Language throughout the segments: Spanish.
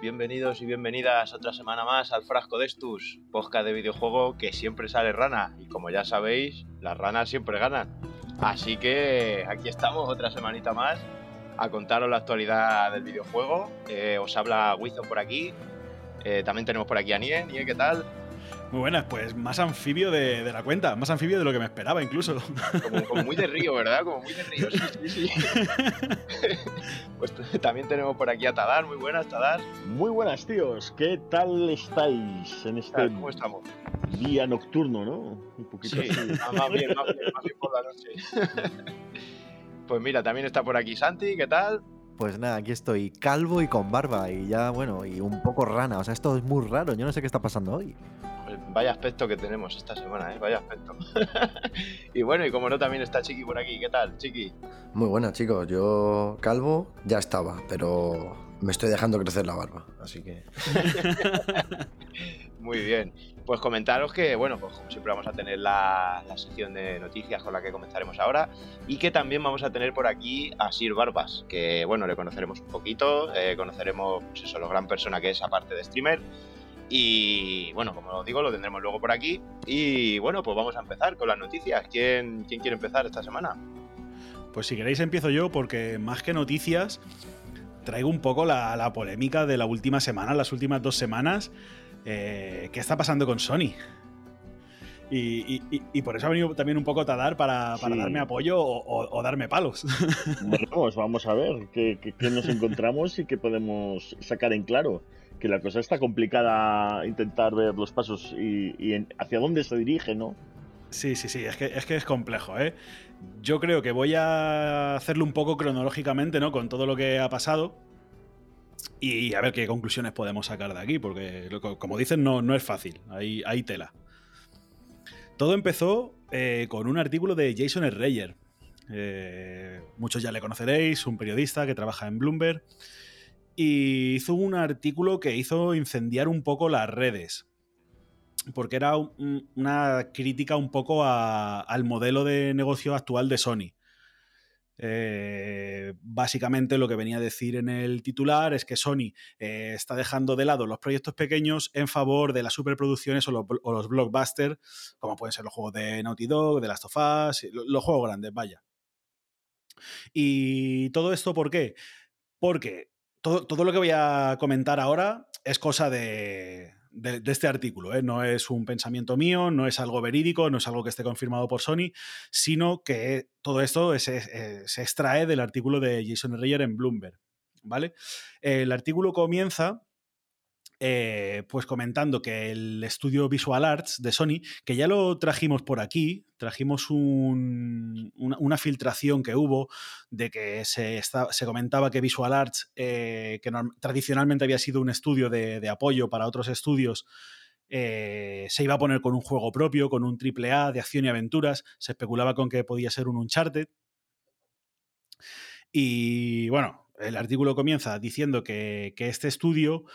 Bienvenidos y bienvenidas otra semana más al Frasco de Estus, podcast de videojuego que siempre sale rana y como ya sabéis, las ranas siempre ganan. Así que aquí estamos otra semanita más a contaros la actualidad del videojuego. Eh, os habla Wizon por aquí, eh, también tenemos por aquí a Nie. Nie, ¿qué tal? Muy buenas, pues más anfibio de, la cuenta, más anfibio de lo que me esperaba incluso. Como, muy de río, ¿verdad? Como muy de río, sí, sí, sí. pues también tenemos por aquí a Tadar, muy buenas, Tadar. Muy buenas, tíos, ¿qué tal estáis en este ¿Cómo estamos? día nocturno, no? Un poquito sí, ah, más bien, más bien, más bien por la noche. pues mira, también está por aquí Santi, ¿qué tal? Pues nada, aquí estoy calvo y con barba y ya, bueno, y un poco rana. O sea, esto es muy raro. Yo no sé qué está pasando hoy. Vaya aspecto que tenemos esta semana, ¿eh? Vaya aspecto. y bueno, y como no, también está Chiqui por aquí. ¿Qué tal, Chiqui? Muy buena, chicos. Yo calvo ya estaba, pero me estoy dejando crecer la barba, así que... Muy bien. Pues comentaros que, bueno, pues como siempre vamos a tener la, sección de noticias con la que comenzaremos ahora y que también vamos a tener por aquí a Sir Barbas, que, bueno, le conoceremos un poquito, eh, conoceremos, pues eso, lo gran persona que es aparte de streamer. Y bueno, como os digo, lo tendremos luego por aquí. Y bueno, pues vamos a empezar con las noticias. ¿Quién, quién quiere empezar esta semana? Pues si queréis empiezo yo, porque más que noticias, traigo un poco la, la polémica de la última semana, las últimas dos semanas eh, ¿qué está pasando con Sony? Y, por eso ha venido también un poco Tadar para, para darme apoyo o, darme palos. Bueno, pues vamos a ver qué, nos encontramos y qué podemos sacar en claro. Que la cosa está complicada intentar ver los pasos y, hacia dónde se dirige, ¿no? Sí, sí, sí, es que, es que es complejo, ¿eh? Yo creo que voy a hacerlo un poco cronológicamente, ¿no? Con todo lo que ha pasado y a ver qué conclusiones podemos sacar de aquí, porque como dicen, no, no es fácil, hay, hay tela. Todo empezó eh, con un artículo de Jason Reyer. Eh, muchos ya le conoceréis, un periodista que trabaja en Bloomberg. Y hizo un artículo que hizo incendiar un poco las redes. Porque era una crítica un poco al modelo de negocio actual de Sony. Eh, básicamente lo que venía a decir en el titular es que Sony eh, está dejando de lado los proyectos pequeños en favor de las superproducciones o los, blockbusters, como pueden ser los juegos de Naughty Dog, de Last of Us, los juegos grandes, vaya. Y todo esto, ¿por qué? Porque todo, todo lo que voy a comentar ahora es cosa de, de, este artículo. ¿eh? No es un pensamiento mío, no es algo verídico, no es algo que esté confirmado por Sony, sino que todo esto se extrae del artículo de Jason Reyer en Bloomberg. ¿Vale? El artículo comienza eh, pues comentando que el estudio Visual Arts de Sony, que ya lo trajimos por aquí, trajimos una, filtración que hubo de que se, comentaba que Visual Arts, eh, que tradicionalmente había sido un estudio de, apoyo para otros estudios, eh, se iba a poner con un juego propio, con un triple A de acción y aventuras. Se especulaba con que podía ser un Uncharted. Y bueno, el artículo comienza diciendo que este estudio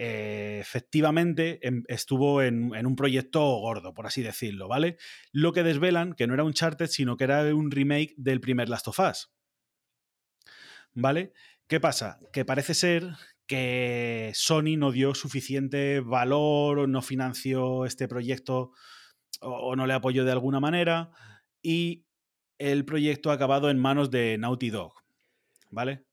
eh, efectivamente em, estuvo en, un proyecto gordo, por así decirlo, ¿vale? Lo que desvelan que no era un Charted, sino que era un remake del primer Last of Us. ¿Vale? ¿Qué pasa? Que parece ser que Sony no dio suficiente valor o no financió este proyecto o, no le apoyó de alguna manera y el proyecto ha acabado en manos de Naughty Dog. ¿Vale?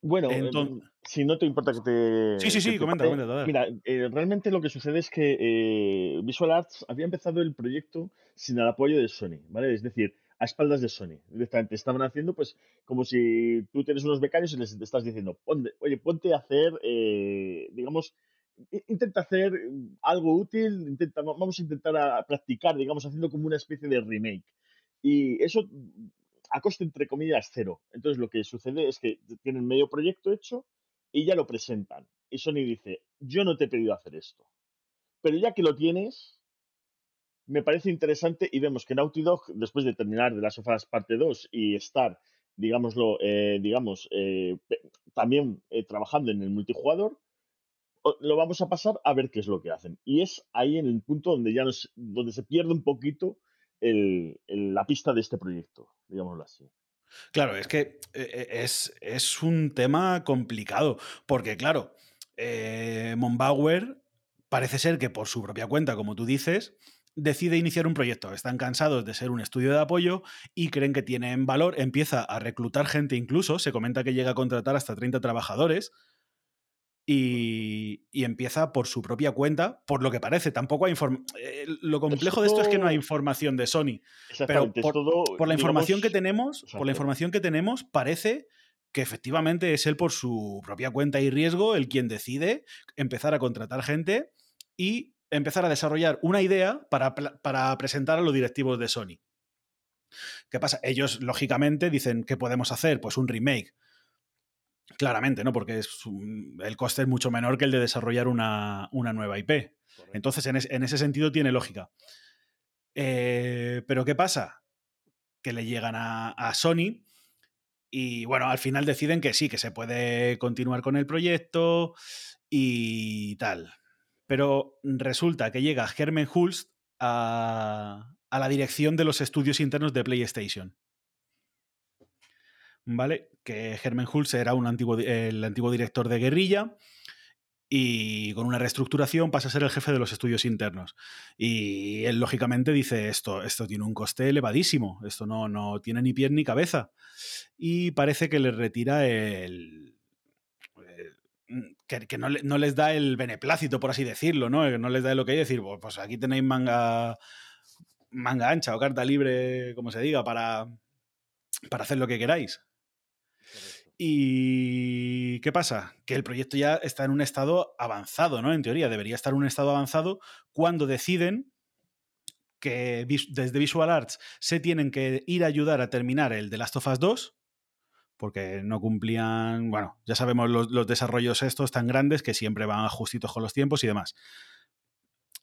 Bueno, em, si no te importa que te. Sí, sí, sí, comenta, comenta. Mira, eh, realmente lo que sucede es que eh, Visual Arts había empezado el proyecto sin el apoyo de Sony, ¿vale? Es decir, a espaldas de Sony. Directamente estaban haciendo, pues, como si tú tienes unos becarios y les estás diciendo, oye, ponte a hacer, eh, digamos, intenta hacer algo útil, intenta, vamos a intentar a practicar, digamos, haciendo como una especie de remake. Y eso a coste entre comillas cero. Entonces lo que sucede es que tienen medio proyecto hecho y ya lo presentan. Y Sony dice, yo no te he pedido hacer esto. Pero ya que lo tienes, me parece interesante y vemos que Naughty Dog, después de terminar de las sofás parte 2 y estar, digámoslo, eh, digamos, eh, también eh, trabajando en el multijugador, lo vamos a pasar a ver qué es lo que hacen. Y es ahí en el punto donde ya donde se pierde un poquito la pista de este proyecto, digámoslo así. Claro, es que eh, es, es un tema complicado, porque claro, eh, Monbauer parece ser que por su propia cuenta, como tú dices, decide iniciar un proyecto. Están cansados de ser un estudio de apoyo y creen que tienen valor. Empieza a reclutar gente incluso. Se comenta que llega a contratar hasta 30 trabajadores. Y, y empieza por su propia cuenta, por lo que parece. Tampoco hay información. lo complejo de esto es que no hay información de Sony. Pero por, todo, por la información que tenemos, por la información que tenemos, parece que efectivamente es él por su propia cuenta y riesgo el quien decide empezar a contratar gente y empezar a desarrollar una idea para, para presentar a los directivos de Sony. ¿Qué pasa? Ellos, lógicamente, dicen, ¿qué podemos hacer? Pues un remake. Claramente, ¿no? Porque es un- el coste es mucho menor que el de desarrollar una, una nueva IP. Entonces, en, es- en ese sentido tiene lógica. Eh, Pero ¿qué pasa? Que le llegan a, a Sony y bueno, al final deciden que sí, que se puede continuar con el proyecto y tal. Pero resulta que llega Hermen Hulst a, a la dirección de los estudios internos de PlayStation. ¿Vale? Que Hermen Hulst era un antiguo, el antiguo director de Guerrilla y con una reestructuración pasa a ser el jefe de los estudios internos. Y él, lógicamente, dice: Esto, esto tiene un coste elevadísimo, esto no, no tiene ni pie ni cabeza. Y parece que le retira el. el- que, que no, no les da el beneplácito, por así decirlo, ¿no? Que no les da el ok de decir, "Pues- pues aquí tenéis manga, manga ancha o carta libre, como se diga, para, para hacer lo que queráis. ¿Y qué pasa? Que el proyecto ya está en un estado avanzado, ¿no? En teoría, debería estar en un estado avanzado cuando deciden que desde Visual Arts se tienen que ir a ayudar a terminar el The Last of Us 2, porque no cumplían, bueno, ya sabemos los, los desarrollos estos tan grandes que siempre van justitos con los tiempos y demás.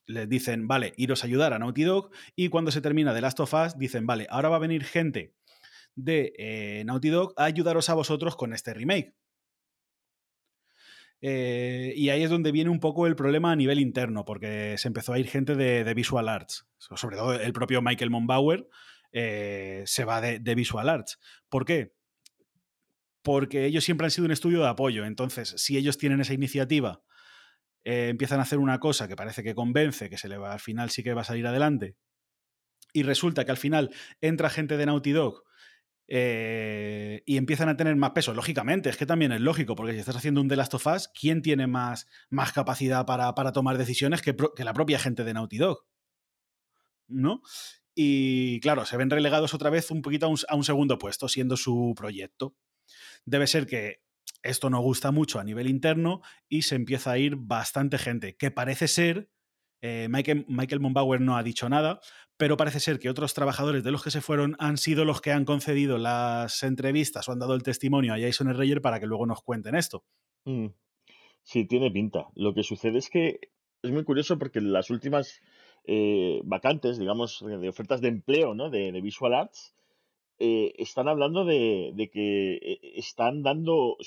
Les dicen, vale, iros a ayudar a Naughty Dog y cuando se termina The Last of Us dicen, vale, ahora va a venir gente de eh, Naughty Dog a ayudaros a vosotros con este remake. Eh, y ahí es donde viene un poco el problema a nivel interno, porque se empezó a ir gente de, Visual Arts, So- sobre todo el propio Michael Monbauer eh, se va de, de Visual Arts. ¿Por qué? Porque ellos siempre han sido un estudio de apoyo, entonces si ellos tienen esa iniciativa, eh, empiezan a hacer una cosa que parece que convence, que se le va, al final sí que va a salir adelante, y resulta que al final entra gente de Naughty Dog eh, y empiezan a tener más peso. Lógicamente, es que también es lógico, porque si estás haciendo un The Last of Us, ¿quién tiene más, más capacidad para, para tomar decisiones que, la propia gente de Naughty Dog? ¿No? Y claro, se ven relegados otra vez un poquito a un, segundo puesto, siendo su proyecto. Debe ser que esto no gusta mucho a nivel interno y se empieza a ir bastante gente, que parece ser, eh, Michael, Michael Monbauer no ha dicho nada, pero parece ser que otros trabajadores de los que se fueron han sido los que han concedido las entrevistas o han dado el testimonio a Jason Reyer para que luego nos cuenten esto. Mm. Sí, tiene pinta. Lo que sucede es que es muy curioso porque las últimas eh, vacantes, digamos, de ofertas de empleo, ¿no? De, de Visual Arts, eh, están hablando de, que eh, están dando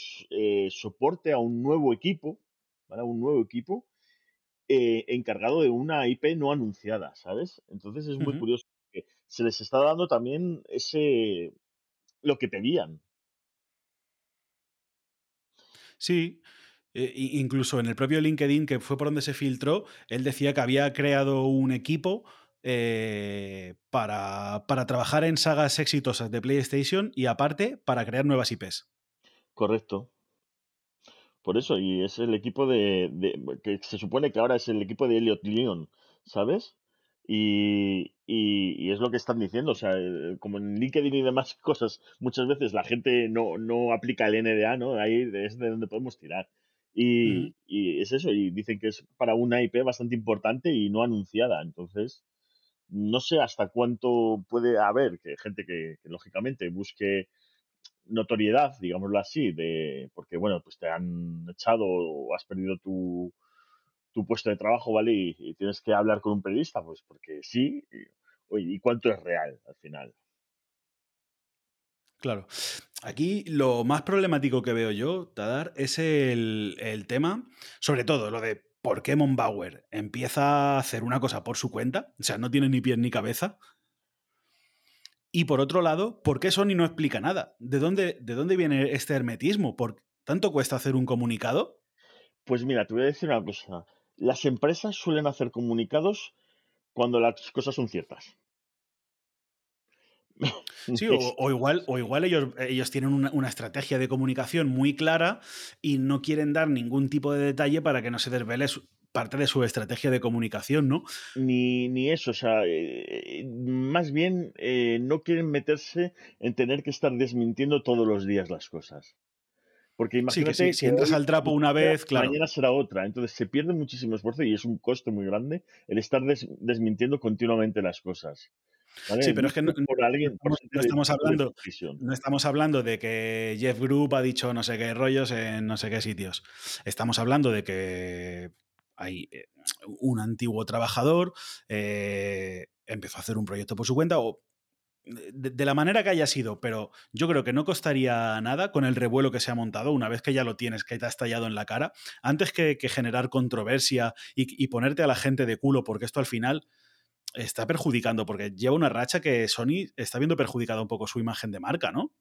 soporte a un nuevo equipo, ¿vale? Un nuevo equipo eh, encargado de una IP no anunciada, ¿sabes? Entonces es muy curioso que se les está dando también ese lo que pedían. Sí, eh, incluso en el propio LinkedIn, que fue por donde se filtró, él decía que había creado un equipo eh, para, para trabajar en sagas exitosas de PlayStation y aparte para crear nuevas IPs. Correcto. Por eso, y es el equipo de, de- que se supone que ahora es el equipo de Elliot Leon, ¿sabes? Y, y- y es lo que están diciendo, o sea, eh, como en LinkedIn y demás cosas, muchas veces la gente no, no aplica el NDA, ¿no? Ahí es de donde podemos tirar. Y, y es eso, y dicen que es para una IP bastante importante y no anunciada, entonces no sé hasta cuánto puede haber que gente que, que lógicamente busque notoriedad, digámoslo así, de porque bueno, pues te han echado o has perdido tu, tu puesto de trabajo, ¿vale? Y, tienes que hablar con un periodista, pues porque sí. Y, oye, ¿y cuánto es real al final? Claro. Aquí lo más problemático que veo yo, Tadar, es el, el tema, sobre todo lo de por qué Monbauer empieza a hacer una cosa por su cuenta, o sea, no tiene ni pie ni cabeza. Y por otro lado, ¿por qué Sony no explica nada? ¿De dónde, de dónde viene este hermetismo? ¿Por tanto cuesta hacer un comunicado? Pues mira, te voy a decir una cosa. Las empresas suelen hacer comunicados cuando las cosas son ciertas. Sí, o, igual, o igual ellos, ellos tienen una, una, estrategia de comunicación muy clara y no quieren dar ningún tipo de detalle para que no se desvele su, parte de su estrategia de comunicación, ¿no? Ni, ni eso, o sea, eh, más bien eh, no quieren meterse en tener que estar desmintiendo todos los días las cosas. Porque imagínate sí, que, sí, si entras al trapo una vez, claro. Mañana será otra. Entonces se pierde muchísimo esfuerzo y es un coste muy grande el estar des, desmintiendo continuamente las cosas. ¿Vale? Sí, pero es que no, por alguien, por no, estamos hablando, no estamos hablando de que Jeff Group ha dicho no sé qué rollos en no sé qué sitios. Estamos hablando de que hay eh, un antiguo trabajador eh, empezó a hacer un proyecto por su cuenta o de, de, la manera que haya sido, pero yo creo que no costaría nada con el revuelo que se ha montado una vez que ya lo tienes, que te has tallado en la cara, antes que, que generar controversia y, y, ponerte a la gente de culo, porque esto al final está perjudicando, porque lleva una racha que Sony está viendo perjudicada un poco su imagen de marca, ¿no?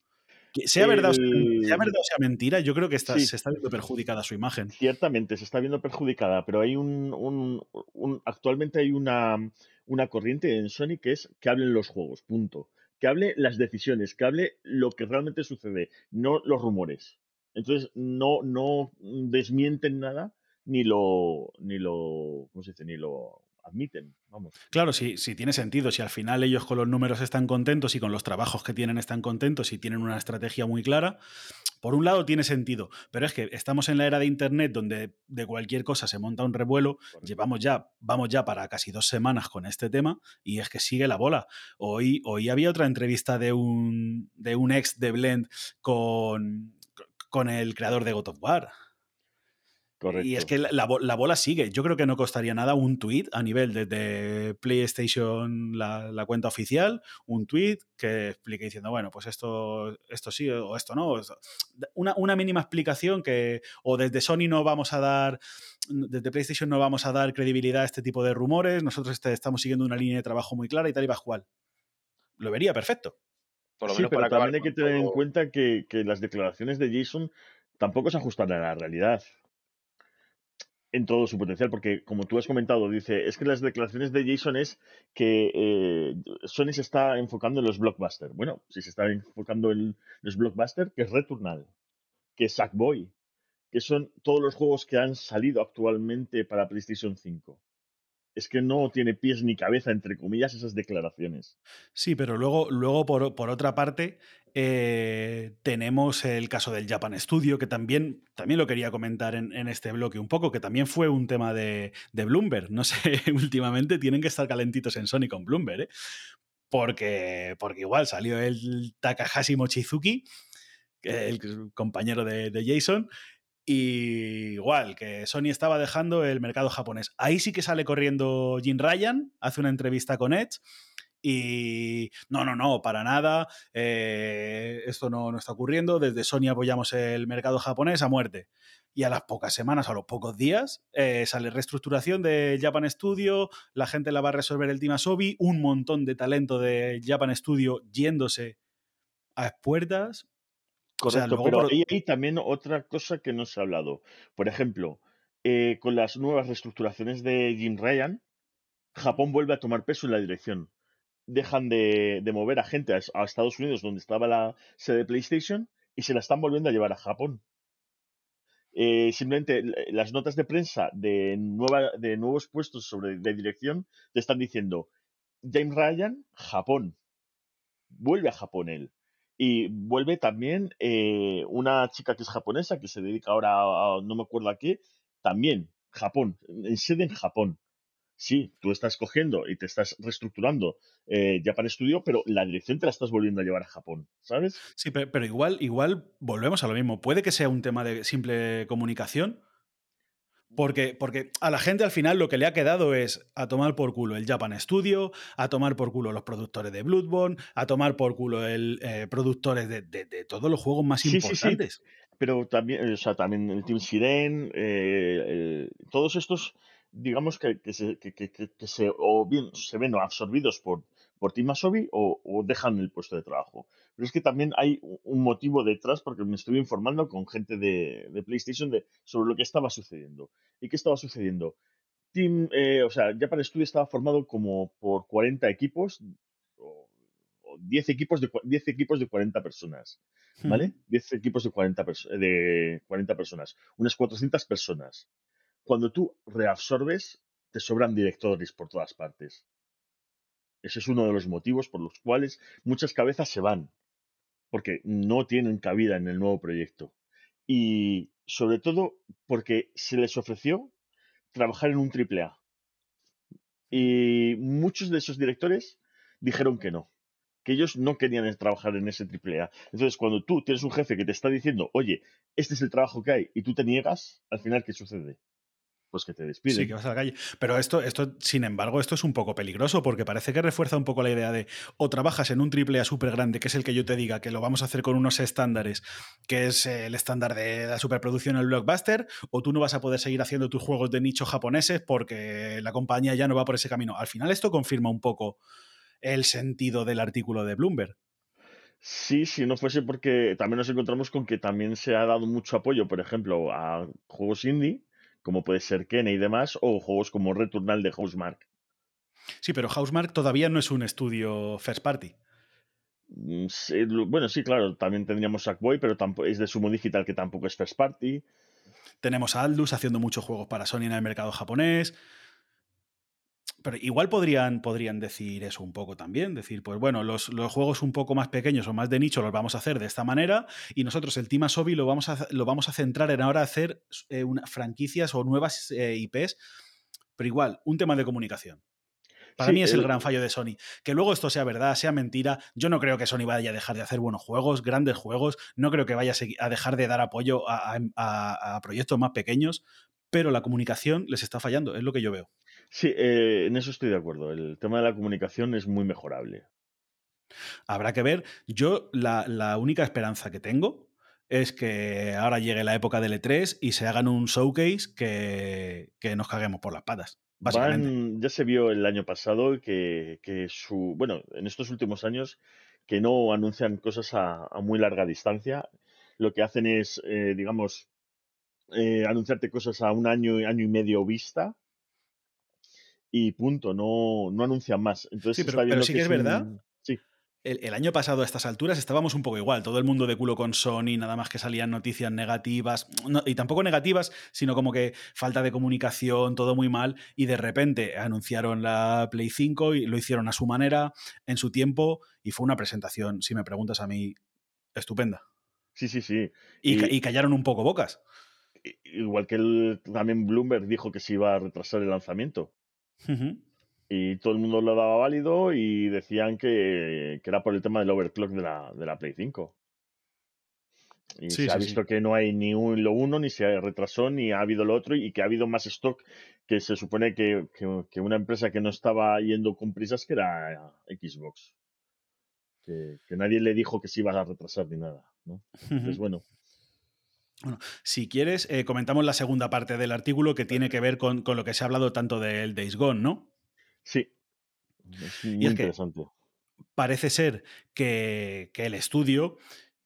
Sea verdad, o sea, sea verdad, o sea, mentira, yo creo que está, sí. se está viendo perjudicada su imagen. Ciertamente, se está viendo perjudicada, pero hay un, un, un actualmente hay una, una corriente en Sony que es que hablen los juegos, punto. Que hable las decisiones, que hable lo que realmente sucede, no los rumores. Entonces, no, no desmienten nada ni lo, ni lo, ¿cómo se dice? Ni lo admiten. Vamos. Claro, sí, sí, tiene sentido. Si al final ellos con los números están contentos y con los trabajos que tienen están contentos y tienen una estrategia muy clara, por un lado tiene sentido. Pero es que estamos en la era de Internet donde de cualquier cosa se monta un revuelo. Correcto. Llevamos ya, vamos ya para casi dos semanas con este tema y es que sigue la bola. Hoy, hoy había otra entrevista de un, de un ex de Blend con, con el creador de God of War. Correcto. Y es que la, la, la, bola sigue. Yo creo que no costaría nada un tweet a nivel de, de PlayStation, la, la, cuenta oficial, un tweet que explique diciendo, bueno, pues esto, esto sí o esto no. Una, una, mínima explicación que, o desde Sony no vamos a dar, desde PlayStation no vamos a dar credibilidad a este tipo de rumores, nosotros este, estamos siguiendo una línea de trabajo muy clara y tal y cual. Lo vería perfecto. Por lo sí, menos pero también hay que tener todo... en cuenta que, que las declaraciones de Jason tampoco se ajustan a la realidad en todo su potencial, porque como tú has comentado, dice, es que las declaraciones de Jason es que eh, Sony se está enfocando en los blockbusters. Bueno, si se está enfocando en los blockbusters, que es Returnal, que es Sackboy, que son todos los juegos que han salido actualmente para PlayStation 5 es que no tiene pies ni cabeza, entre comillas, esas declaraciones. Sí, pero luego, luego por, por otra parte, eh, tenemos el caso del Japan Studio, que también, también lo quería comentar en, en este bloque un poco, que también fue un tema de, de, Bloomberg. No sé, últimamente tienen que estar calentitos en Sony con Bloomberg, ¿eh? Porque, porque igual salió el Takahashi Mochizuki, el compañero de, de Jason, igual, que Sony estaba dejando el mercado japonés. Ahí sí que sale corriendo Jim Ryan, hace una entrevista con Edge. Y no, no, no, para nada. Eh, esto no, no, está ocurriendo. Desde Sony apoyamos el mercado japonés a muerte. Y a las pocas semanas, a los pocos días, eh, sale reestructuración de Japan Studio. La gente la va a resolver el Team Asobi. Un montón de talento de Japan Studio yéndose a puertas. Correcto, o sea, pero por... ahí hay también otra cosa que no se ha hablado. Por ejemplo, eh, con las nuevas reestructuraciones de Jim Ryan, Japón vuelve a tomar peso en la dirección. Dejan de, de mover a gente a, a, Estados Unidos, donde estaba la sede de PlayStation, y se la están volviendo a llevar a Japón. Eh, simplemente las notas de prensa de, nueva, de nuevos puestos sobre de dirección te están diciendo James Ryan, Japón. Vuelve a Japón él. Y vuelve también eh, una chica que es japonesa, que se dedica ahora a, no me acuerdo a qué, también, Japón, en sede en Japón. Sí, tú estás cogiendo y te estás reestructurando eh, Japan Studio, pero la dirección te la estás volviendo a llevar a Japón, ¿sabes? Sí, pero, pero igual, igual volvemos a lo mismo. Puede que sea un tema de simple comunicación, porque, porque, a la gente al final lo que le ha quedado es a tomar por culo el Japan Studio, a tomar por culo los productores de Bloodborne, a tomar por culo el eh, productores de, de, de, todos los juegos más sí, importantes. Sí, sí. Pero también, o sea, también el Team Siren, eh, eh, todos estos, digamos que, que, se, que, que, se, o bien se ven absorbidos por, por Team Asobi o, o dejan el puesto de trabajo. Pero es que también hay un motivo detrás porque me estuve informando con gente de, de PlayStation de, sobre lo que estaba sucediendo. ¿Y qué estaba sucediendo? Team, eh, o sea, Japan Studio estaba formado como por 40 equipos o, o 10 equipos de, cua- 10 equipos de 40 personas. ¿vale? 10 equipos de 40, perso- de 40 personas, unas 400 personas. Cuando tú reabsorbes, te sobran directores por todas partes. Ese es uno de los motivos por los cuales muchas cabezas se van, porque no tienen cabida en el nuevo proyecto. Y sobre todo porque se les ofreció trabajar en un triple A. Y muchos de esos directores dijeron que no, que ellos no querían trabajar en ese triple A. Entonces, cuando tú tienes un jefe que te está diciendo, oye, este es el trabajo que hay, y tú te niegas, al final, ¿qué sucede? Pues que te despiden. Sí, que vas a la calle. Pero esto, esto, sin embargo, esto es un poco peligroso porque parece que refuerza un poco la idea de o trabajas en un triple A súper grande, que es el que yo te diga que lo vamos a hacer con unos estándares, que es el estándar de la superproducción el blockbuster, o tú no vas a poder seguir haciendo tus juegos de nicho japoneses porque la compañía ya no va por ese camino. Al final esto confirma un poco el sentido del artículo de Bloomberg. Sí, si no fuese porque también nos encontramos con que también se ha dado mucho apoyo, por ejemplo, a juegos indie, como puede ser Kene y demás, o juegos como Returnal de Housemark. Sí, pero Housemark todavía no es un estudio first party. Mm, sí, bueno, sí, claro, también tendríamos Sackboy, pero es de Sumo Digital, que tampoco es first party. Tenemos a Aldus haciendo muchos juegos para Sony en el mercado japonés. Pero igual podrían, podrían decir eso un poco también. Decir, pues bueno, los, los juegos un poco más pequeños o más de nicho los vamos a hacer de esta manera y nosotros el Team Asobi lo vamos a, lo vamos a centrar en ahora hacer eh, una- franquicias o nuevas eh, IPs. Pero igual, un tema de comunicación. Para Sí, mí es el gran fallo de Sony. Que luego esto sea verdad, sea mentira. Yo no creo que Sony vaya a dejar de hacer buenos juegos, grandes juegos. No creo que vaya a, dejar de dar apoyo a, a- a- a proyectos más pequeños. Pero la comunicación les está fallando, es lo que yo veo. Sí, eh, en eso estoy de acuerdo. El tema de la comunicación es muy mejorable. Habrá que ver. Yo la, la única esperanza que tengo es que ahora llegue la época del E3 y se hagan un showcase que, que nos caguemos por las patas. Básicamente. Van- ya se vio el año pasado que, que su. Bueno, en estos últimos años, que no anuncian cosas a, a muy larga distancia. Lo que hacen es, eh, digamos, eh, anunciarte cosas a un año, año y medio vista. Y punto, no, no anuncian más. Entonces Sí, pero- está pero viendo sí que es un- verdad. Sí, El, el año pasado a estas alturas estábamos un poco igual, todo el mundo de culo con Sony, nada más que salían noticias negativas, no- y tampoco negativas, sino como que falta de comunicación, todo muy mal, y de repente anunciaron la Play 5 y lo hicieron a su manera, en su tiempo, y fue una presentación, si me preguntas a mí, estupenda. sí, sí, sí. Y, Y- y callaron un poco bocas. Igual que el- también Bloomberg dijo que se iba a retrasar el lanzamiento. Y todo el mundo lo daba válido y decían que, que era por el tema del overclock de la, de la Play 5. Y Sí, se ha visto sí. que no hay ni un- lo uno, ni se retrasó, ni ha habido lo otro, y que ha habido más stock que se supone que, que- que una empresa que no estaba yendo con prisas, que era Xbox. Que, que nadie le dijo que se iba a retrasar ni nada. ¿no? Entonces, bueno, Si quieres, eh, comentamos la segunda parte del artículo que tiene que ver con, con lo que se ha hablado tanto del Days Gone, ¿no? sí. Es muy es que- interesante. parece ser que, que el estudio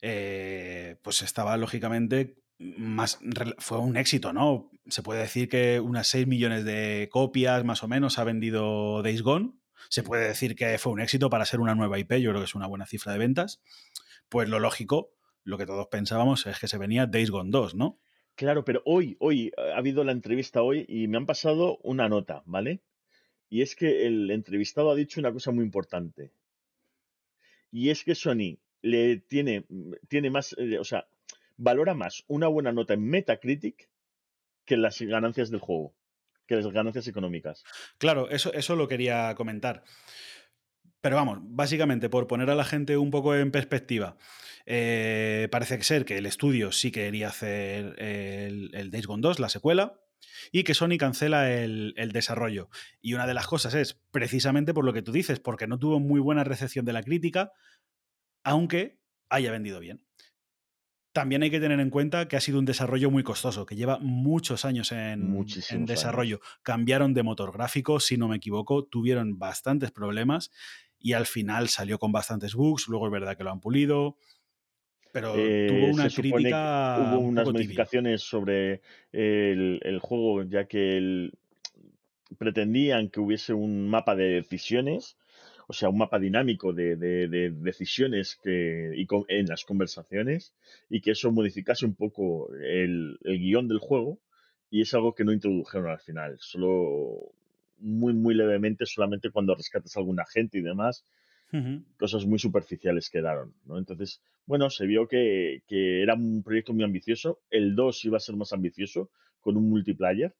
eh, pues estaba lógicamente más fue un éxito, ¿no? Se puede decir que unas 6 millones de copias más o menos ha vendido Days Gone. Se puede decir que fue un éxito para ser una nueva IP, yo creo que es una buena cifra de ventas. Pues lo lógico, lo que todos pensábamos es que se venía Days Gone 2, ¿no? Claro, pero hoy, hoy ha habido la entrevista hoy y me han pasado una nota, ¿vale? Y es que el entrevistado ha dicho una cosa muy importante. Y es que Sony le tiene, tiene más, eh, o sea, valora más una buena nota en Metacritic que las ganancias del juego, que las ganancias económicas. Claro, eso, eso lo quería comentar. Pero vamos, básicamente por poner a la gente un poco en perspectiva, eh, parece ser que el estudio sí quería hacer el, el Days Gone 2, la secuela, y que Sony cancela el, el desarrollo. Y una de las cosas es precisamente por lo que tú dices, porque no tuvo muy buena recepción de la crítica, aunque haya vendido bien. También hay que tener en cuenta que ha sido un desarrollo muy costoso, que lleva muchos años en, años. desarrollo. Cambiaron de motor gráfico, si no me equivoco, tuvieron bastantes problemas y al final salió con bastantes bugs, luego es verdad que lo han pulido, pero Eh, tuvo una se que crítica hubo un unas tibia. modificaciones sobre el, el juego, ya que el- pretendían que hubiese un mapa de decisiones, o sea, un mapa dinámico de, de- de decisiones que, y con- en las conversaciones, y que eso modificase un poco el, el guion del juego, y es algo que no introdujeron al final, solo muy, muy levemente, solamente cuando rescatas a algún agente y demás, Cosas muy superficiales quedaron, ¿no? Entonces, bueno, se vio que, que era un proyecto muy ambicioso. El 2 iba a ser más ambicioso, con un multiplayer,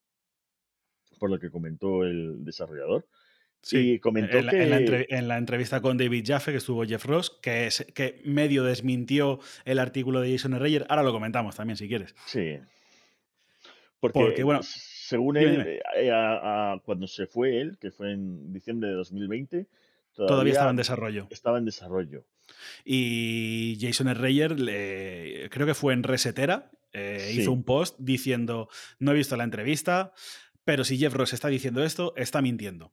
por lo que comentó el desarrollador. Sí, Y comentó en la, en la que- entre- en la entrevista con David Jaffe, que estuvo Jeff Ross, que, es- que medio desmintió el artículo de Jason Reyer. Ahora lo comentamos también, si quieres. Sí. Porque, Porque, bueno, según dime, él, dime. eh, a- a- cuando se fue él, que fue en diciembre de 2020, todavía, Todavía estaba en desarrollo. estaba en desarrollo. Y Jason Reyer, le- creo que fue en Resetera, eh, Sí. hizo un post diciendo, no he visto la entrevista, pero si Jeff Ross está diciendo esto, está mintiendo.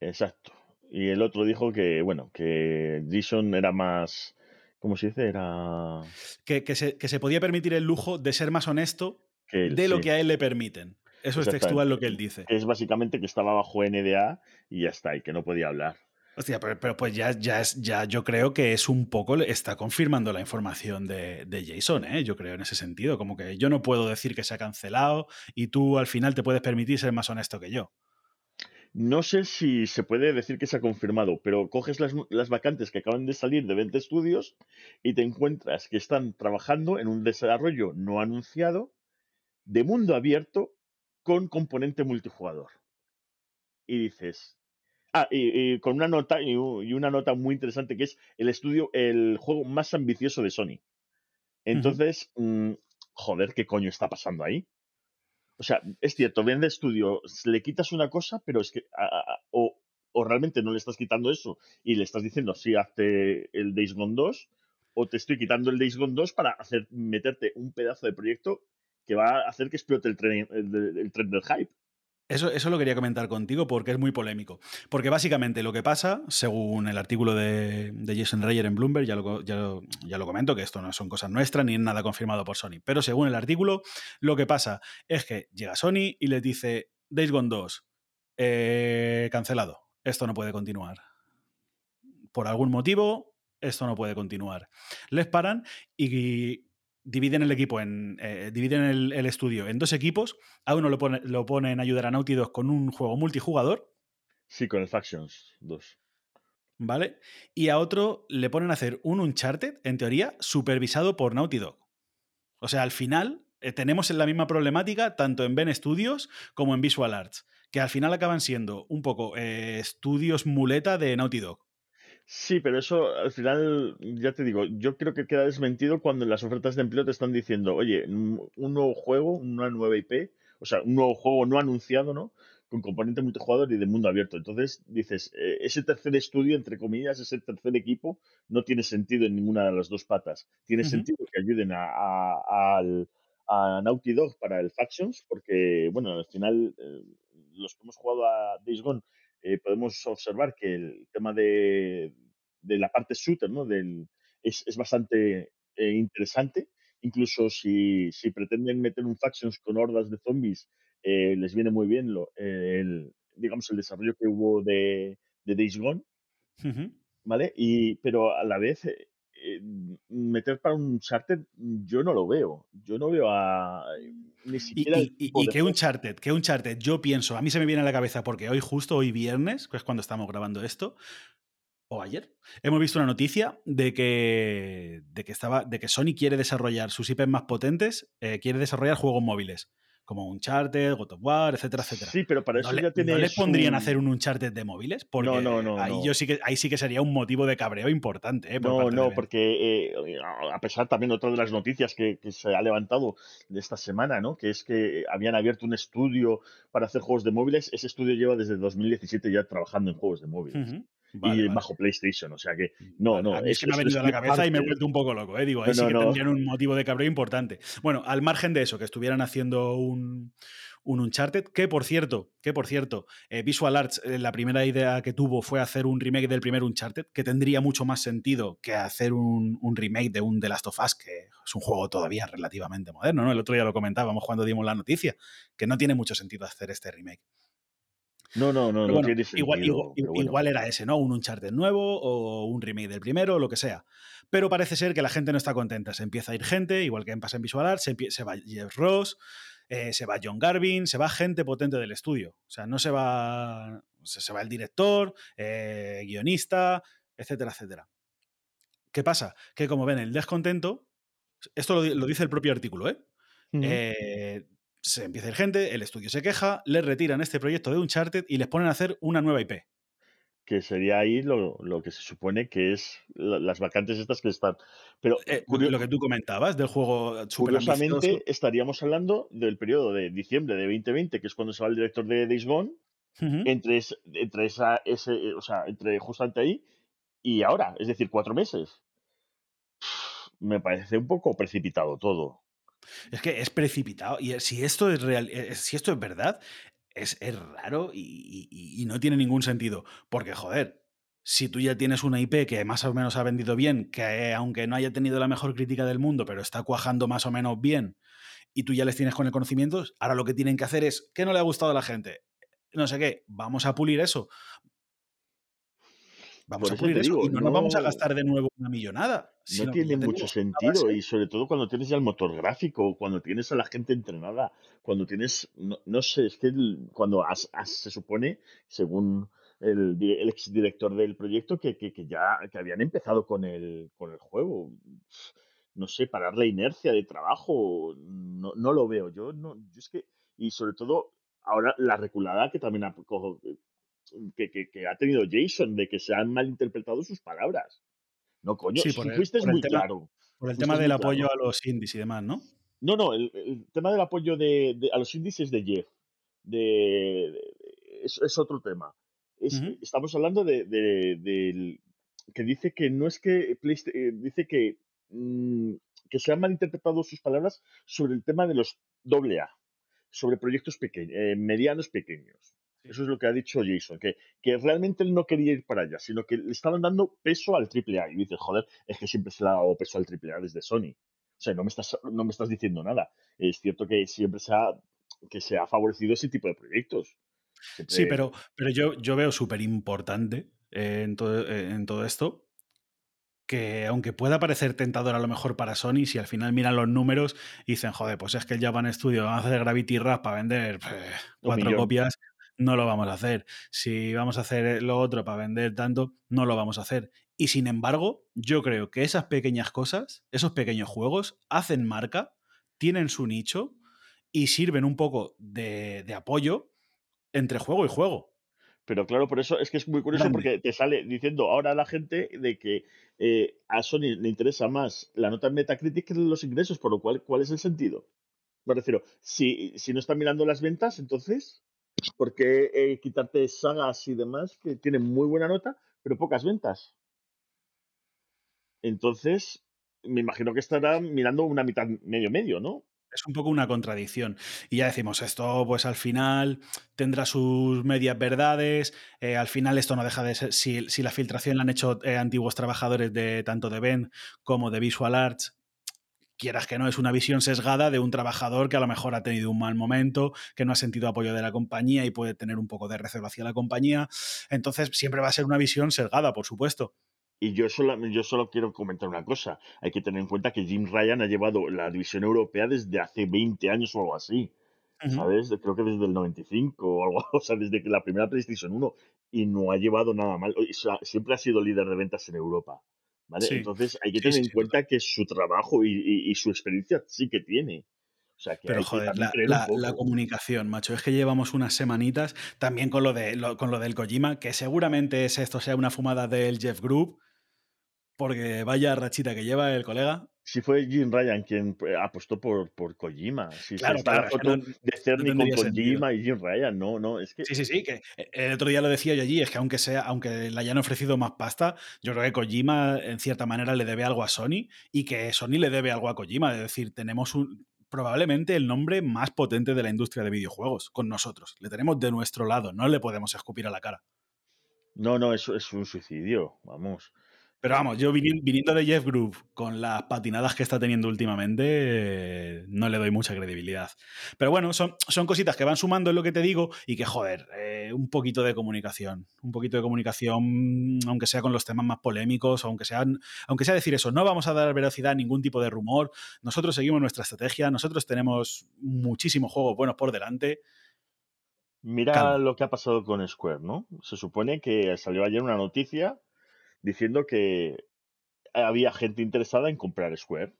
Exacto. Y el otro dijo que, bueno, que Jason era más, ¿cómo se dice? Era Que, que se, que se podía permitir el lujo de ser más honesto él, de lo sí. que a él le permiten. Eso es textual lo que él dice. Es básicamente que estaba bajo NDA y ya está, y que no podía hablar. Hostia, pero, pero pues ya, ya, es, ya yo creo que es un poco, está confirmando la información de, de Jason, ¿eh? yo creo en ese sentido, como que yo no puedo decir que se ha cancelado y tú al final te puedes permitir ser más honesto que yo. No sé si se puede decir que se ha confirmado, pero coges las, las vacantes que acaban de salir de 20 estudios y te encuentras que están trabajando en un desarrollo no anunciado de mundo abierto con componente multijugador. Y dices. Ah, y, y con una nota y una nota muy interesante que es el estudio, el juego más ambicioso de Sony. Entonces, mm, joder, ¿qué coño está pasando ahí? O sea, es cierto, vende estudio, le quitas una cosa, pero es que a- a- a- o, o realmente no le estás quitando eso y le estás diciendo, sí, hazte el Days Gone 2, o te estoy quitando el Days Gone 2 para hacer, meterte un pedazo de proyecto que va a hacer que explote el tren, el, el tren del hype. Eso, eso lo quería comentar contigo porque es muy polémico. Porque básicamente lo que pasa, según el artículo de, Jason Reyer en Bloomberg, ya lo, ya, ya lo comento, que esto no son cosas nuestras ni nada confirmado por Sony, pero según el artículo, lo que pasa es que llega Sony y les dice, Days Gone 2, eh, cancelado, esto no puede continuar. Por algún motivo, esto no puede continuar. Les paran y dividen el equipo en. eh, dividen el, el estudio en dos equipos. A uno lo, pone, lo ponen a ayudar a Naughty Dog con un juego multijugador, Sí, con el Factions 2. ¿vale? Y a otro le ponen a hacer un Uncharted, en teoría, supervisado por Naughty Dog. O sea, al final eh, tenemos la misma problemática tanto en Ben Studios como en Visual Arts, que al final acaban siendo un poco eh, estudios muleta de Naughty Dog. Sí, pero eso al final, ya te digo, yo creo que queda desmentido cuando en las ofertas de empleo te están diciendo, oye, un nuevo juego, una nueva IP, o sea, un nuevo juego no anunciado, ¿no? Con componente multijugador y de mundo abierto. Entonces dices, eh, ese tercer estudio, entre comillas, ese tercer equipo, no tiene sentido en ninguna de las dos patas. Tiene sentido que ayuden a, a, al- a Naughty Dog para el Factions, porque, bueno, al final, eh, los que hemos jugado a Days Gone, eh, podemos observar que el tema de, de la parte shooter, ¿no? Del, es, es bastante eh, interesante. Incluso si, si pretenden meter un Factions con hordas de zombies, eh, les viene muy bien lo, el, digamos, el desarrollo que hubo de, de Days Gone. ¿vale? Y, pero a la vez, eh, eh, meter para un Uncharted, yo no lo veo. Yo no veo a ni Y, siquiera. y, que juego. Uncharted, que Uncharted, yo pienso, a mí se me viene a la cabeza porque hoy, justo hoy viernes, que es cuando estamos grabando esto, o ayer, hemos visto una noticia de que, de que, estaba, de que Sony quiere desarrollar sus IPs más potentes, eh, quiere desarrollar juegos móviles, como Uncharted, God of War, etcétera, etcétera. Sí, pero para eso ¿No, le- ya tiene. ¿no les pondrían a hacer un Uncharted de móviles? Porque No, no, no, ahí. Yo sí que, ahí sí que sería un motivo de cabreo importante. ¿eh? por No, parte no, porque eh, a pesar también otra de las noticias que, que se ha levantado de esta semana, ¿no? Que es que habían abierto un estudio para hacer juegos de móviles. Ese estudio lleva desde 2017 ya trabajando en juegos de móviles. Ujú. Vale, y vale. bajo PlayStation. O sea que, no, Vale, no. a mí es que me ha venido a la cabeza y me he vuelto un poco loco, ¿eh? Digo, ahí No, sí no, que no. tendrían un motivo de cabreo importante. Bueno, al margen de eso, que estuvieran haciendo un, un Uncharted, que por cierto, que por cierto, eh, Visual Arts, eh, la primera idea que tuvo fue hacer un remake del primer Uncharted, que tendría mucho más sentido que hacer un, un remake de un The Last of Us, que es un juego todavía relativamente moderno, ¿no? El otro día lo comentábamos cuando dimos la noticia, que no tiene mucho sentido hacer este remake. No, no, no, no bueno, tiene sentido. igual, igual- pero bueno. igual era ese, ¿no? Un Uncharted nuevo o un remake del primero, lo que sea. Pero parece ser que la gente no está contenta. Se empieza a ir gente, igual que en Visual Arts, se, va Jeff Ross, eh, se va John Garvin, se va gente potente del estudio. O sea, no se va. Se, se va el director, eh, guionista, etcétera, etcétera. ¿Qué pasa? Que como ven, el descontento. Esto lo, di- lo dice el propio artículo, ¿eh? Eh, se empieza a ir gente, el estudio se queja, les retiran este proyecto de Uncharted y les ponen a hacer una nueva IP. que sería ahí lo, lo que se supone que es la- las vacantes estas que están. Pero Eh, lo que tú comentabas del juego curiosamente ambicioso. estaríamos hablando del periodo de diciembre de 2020, que es cuando se va el director de Days Gone, entre, es- entre esa, ese, o sea, entre justamente ahí y ahora, es decir, cuatro meses. Me parece un poco precipitado todo. Es que es precipitado. Y si esto es real, eh, si esto es verdad, es, es raro y, y- y no tiene ningún sentido. Porque, joder, si tú ya tienes una IP que más o menos ha vendido bien, que eh, aunque no haya tenido la mejor crítica del mundo, pero está cuajando más o menos bien, y tú ya les tienes con el conocimiento, ahora lo que tienen que hacer es, ¿qué no le ha gustado a la gente? No sé qué, vamos a pulir eso. Vamos Por a pulir eso digo, y no, nos vamos a gastar de nuevo una millonada. No tiene mucho sentido y sobre todo cuando tienes ya el motor gráfico, cuando tienes a la gente entrenada, cuando tienes, no, no sé, es que el- cuando has- se supone, según el, el exdirector del proyecto, que, que, que ya que habían empezado con el, con el juego. No sé, parar la inercia de trabajo, no, no lo veo. Yo no, yo es que, y sobre todo ahora la reculada que también ha, que, que, que ha tenido Jason, de que se han malinterpretado sus palabras. No, coño, Sí, si por el- fuiste el muy tema- claro. Por el tema del apoyo claro. a los indies y demás, ¿no? No, no, el, el tema del apoyo de, de- a los índices de Jeff de, de- es, es otro tema. Es-. Estamos hablando de, que dice que no es que eh, dice que, mm, que se han malinterpretado sus palabras sobre el tema de los doble A, sobre proyectos pequeños, medianos pequeños. Eso es lo que ha dicho Jason, que, que realmente él no quería ir para allá, sino que le estaban dando peso al triple A. Y dices, joder, es que siempre se le ha dado peso al triple A desde Sony. O sea, no me estás, no me estás diciendo nada. Es cierto que siempre se ha, que se ha favorecido ese tipo de proyectos. Siempre- Sí, pero, pero yo, yo veo súper importante en, todo, eh, en todo esto que aunque pueda parecer tentador a lo mejor para Sony, si al final miran los números y dicen, joder, pues es que el Japan Studio va a hacer Gravity Rush para vender eh, cuatro copias, no lo vamos a hacer. Si vamos a hacer lo otro para vender tanto, no lo vamos a hacer. Y sin embargo, yo creo que esas pequeñas cosas, esos pequeños juegos, hacen marca, tienen su nicho y sirven un poco de, de apoyo entre juego y juego. Pero claro, por eso es que es muy curioso Grande. porque te sale diciendo ahora la gente de que eh, a Sony le interesa más la nota en Metacritic que los ingresos, por lo cual, ¿cuál es el sentido? Me refiero, si, si no están mirando las ventas, entonces, ¿por qué eh, quitarte sagas y demás que tienen muy buena nota, pero pocas ventas? Entonces, me imagino que estarán mirando una mitad medio-medio, ¿no? Es un poco una contradicción. Y ya decimos, esto pues al final tendrá sus medias verdades, eh, al final esto no deja de ser, si, si la filtración la han hecho eh, antiguos trabajadores de tanto de Ben como de Visual Arts, quieras que no, es una visión sesgada de un trabajador que a lo mejor ha tenido un mal momento, que no ha sentido apoyo de la compañía y puede tener un poco de recelo hacia la compañía. Entonces siempre va a ser una visión sesgada, por supuesto. Y yo solo, yo solo quiero comentar una cosa. Hay que tener en cuenta que Jim Ryan ha llevado la división europea desde hace 20 años o algo así. ¿Sabes? Creo que desde el 95 o algo, o sea, desde que la primera PlayStation 1 y no ha llevado nada mal. O sea, siempre ha sido líder de ventas en Europa. ¿Vale? Sí. Entonces hay que tener sí, en cuenta que su trabajo y, y- y su experiencia sí que tiene. O sea, que Pero hay joder, la, comunicación, macho, es que llevamos unas semanitas también con lo, de, lo- con lo del Kojima, que seguramente es esto sea una fumada del Jeff Group, porque vaya rachita que lleva el colega. Si fue Jim Ryan quien eh, apostó por, por Kojima. Si Claro, está claro, foto no- de Cerny con Kojima y Jim Ryan. No, no, es que Sí, sí, sí, que eh, el otro día lo decía yo allí, es que aunque sea, aunque le hayan ofrecido más pasta, yo creo que Kojima en cierta manera le debe algo a Sony y que Sony le debe algo a Kojima. Es decir, tenemos un, probablemente el nombre más potente de la industria de videojuegos con nosotros. Le tenemos de nuestro lado, no le podemos escupir a la cara. no, no, eso es un suicidio. Vamos. Pero vamos, yo vini- viniendo de Jeff Groove con las patinadas que está teniendo últimamente, eh, no le doy mucha credibilidad. Pero bueno, son, son cositas que van sumando en lo que te digo y que, joder, eh, un poquito de comunicación. Un poquito de comunicación, aunque sea con los temas más polémicos, aunque, sean, aunque sea decir eso, no vamos a dar velocidad a ningún tipo de rumor. Nosotros seguimos nuestra estrategia, nosotros tenemos muchísimos juegos buenos por delante. Mira Calma. lo que ha pasado con Square, ¿no? Se supone que salió ayer una noticia diciendo que había gente interesada en comprar Square.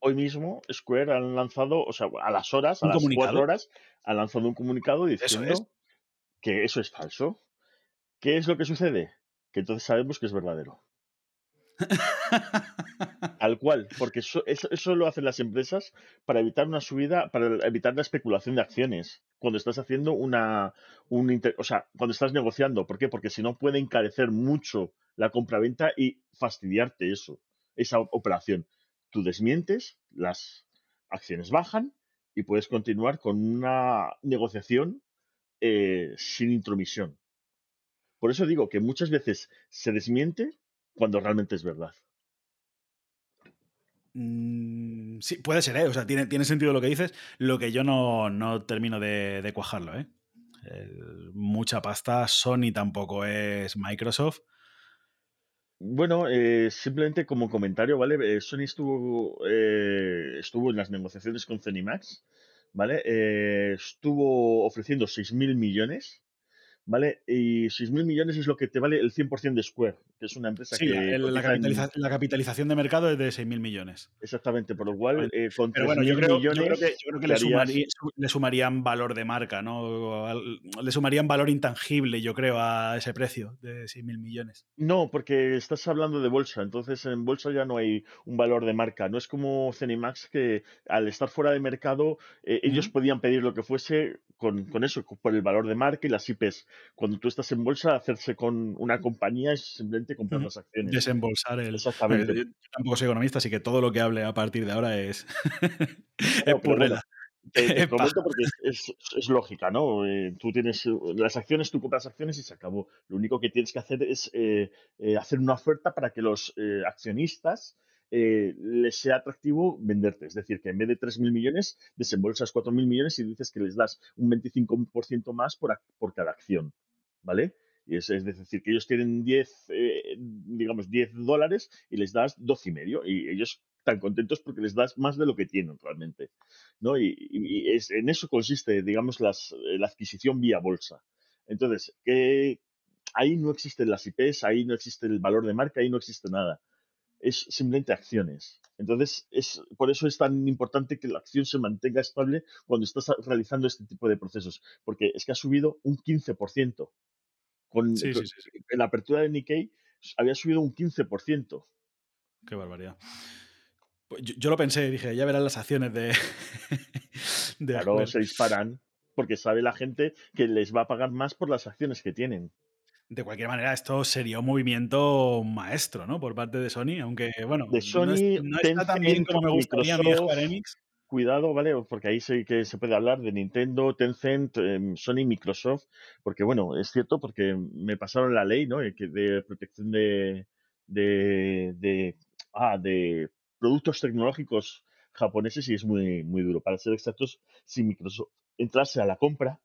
Hoy mismo Square han lanzado, o sea, a las horas, a las comunicado. cuatro horas, han lanzado un comunicado Eso diciendo es. que eso es falso. ¿Qué es lo que sucede? Que entonces sabemos que es verdadero. Tal cual, porque eso, eso, eso lo hacen las empresas para evitar una subida, para evitar la especulación de acciones. Cuando estás haciendo una. Un inter- o sea, cuando estás negociando. ¿Por qué? Porque si no puede encarecer mucho la compraventa y fastidiarte eso, esa operación. Tú desmientes, las acciones bajan y puedes continuar con una negociación eh, sin intromisión. Por eso digo que muchas veces se desmiente cuando realmente es verdad. Mm, sí, puede ser, ¿eh? O sea, tiene, tiene sentido lo que dices. Lo que yo no, no termino de, de cuajarlo, ¿eh? Mucha pasta. Sony tampoco es Microsoft. Bueno, eh, simplemente como comentario, ¿vale? Eh, Sony estuvo, eh, estuvo en las negociaciones con Zenimax, ¿vale? Estuvo ofreciendo 6.000 millones, ¿vale? Y 6.000 millones es lo que te vale el 100% de Square, que es una empresa Sí, que la, el- la en- capitalización de mercado es de 6.000 millones. Exactamente, por lo cual, eh, con Pero bueno, yo 3.000 creo, yo millones creo que, yo creo que le, sumaría- su- le sumarían valor de marca, ¿no? Le sumarían valor intangible, yo creo, a ese precio de 6.000 millones. No, porque estás hablando de bolsa, entonces en bolsa ya no hay un valor de marca. No es como Cenimax que al estar fuera de mercado eh, ellos podían pedir lo que fuese con, con eso, por el valor de marca y las IPs. Cuando tú estás en bolsa, hacerse con una compañía es simplemente comprar las acciones. Desembolsar el. Exactamente. Yo, yo tampoco soy economista, así que todo lo que hable a partir de ahora es. es. Te, comento porque es, es- es lógica, ¿no? Eh, tú tienes eh, las acciones, tú compras acciones y se acabó. Lo único que tienes que hacer es eh, eh, hacer una oferta para que los eh, accionistas eh, les sea atractivo venderte. Es decir, que en vez de 3.000 millones, desembolsas 4.000 millones y dices que les das un 25% más por, por cada acción, ¿vale? Y es, es decir, que ellos tienen 10, eh, digamos, 10 dólares y les das 12 y medio. Y ellos están contentos porque les das más de lo que tienen realmente. ¿no? Y, y- y es, en eso consiste, digamos, las, eh, la adquisición vía bolsa. Entonces, que ahí no existen las IPs, ahí no existe el valor de marca, ahí no existe nada. Es simplemente acciones. Entonces, es, por eso es tan importante que la acción se mantenga estable cuando estás realizando este tipo de procesos, porque es que ha subido un 15%. Con, Sí, con- sí, sí, la apertura de Nikkei había subido un 15%. Qué barbaridad. Pues yo, yo lo pensé, dije, ya verán las acciones de. de Claro, se disparan porque sabe la gente que les va a pagar más por las acciones que tienen. De cualquier manera, esto sería un movimiento maestro, ¿no? Por parte de Sony, aunque, bueno, De no, es- Sony, no está tan bien como me gustaría a mí Microsoft, Enix. Cuidado, ¿vale? Porque ahí sí que se puede hablar de Nintendo, Tencent, em, Sony, Microsoft, porque bueno, es cierto, porque me pasaron la ley, ¿no? Eh, De protección de, de, de, ah, de productos tecnológicos japoneses y es muy, muy duro. Para ser exactos, si Microsoft entrase a la compra,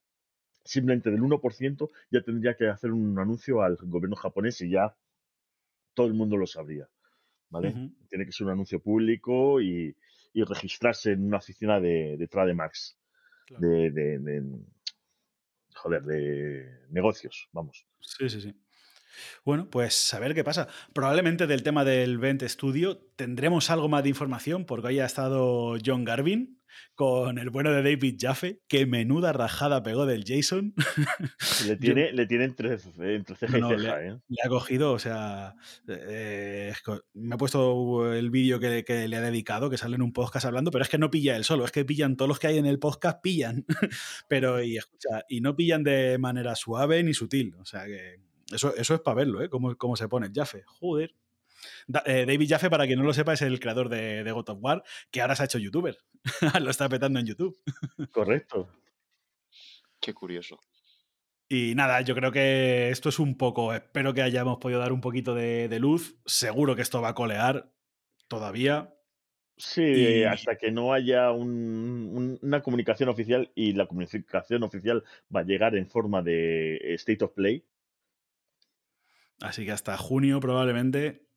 simplemente del 1%, ya tendría que hacer un anuncio al gobierno japonés y ya todo el mundo lo sabría, ¿vale? Tiene que ser un anuncio público y, y registrarse en una oficina de, de Trademax, Claro. de, de, de- joder, de negocios, vamos. Sí, sí, sí. Bueno, pues a ver qué pasa. Probablemente del tema del Vent Studio tendremos algo más de información porque hoy ha estado John Garvin con el bueno de David Jaffe, que menuda rajada pegó del Jason. Le tiene, le tiene entre, entre ceja No, y ¿eh? Le ha cogido, o sea, eh, me he puesto el vídeo que, que le ha dedicado, que sale en un podcast hablando, pero es que no pilla él solo, es que pillan todos los que hay en el podcast, pillan. pero, y escucha, y no pillan de manera suave ni sutil. O sea que eso, eso es para verlo, ¿eh? Cómo, cómo se pone Jaffe. Joder. Da- eh, David Jaffe, para quien no lo sepa, es el creador de, de God of War, que ahora se ha hecho youtuber. lo está petando en YouTube. Correcto. Qué curioso. Y nada, yo creo que esto es un poco, espero que hayamos podido dar un poquito de, de luz. Seguro que esto va a colear todavía. Sí, Y- hasta que no haya un- un- una comunicación oficial y la comunicación oficial va a llegar en forma de State of Play. Así que hasta junio probablemente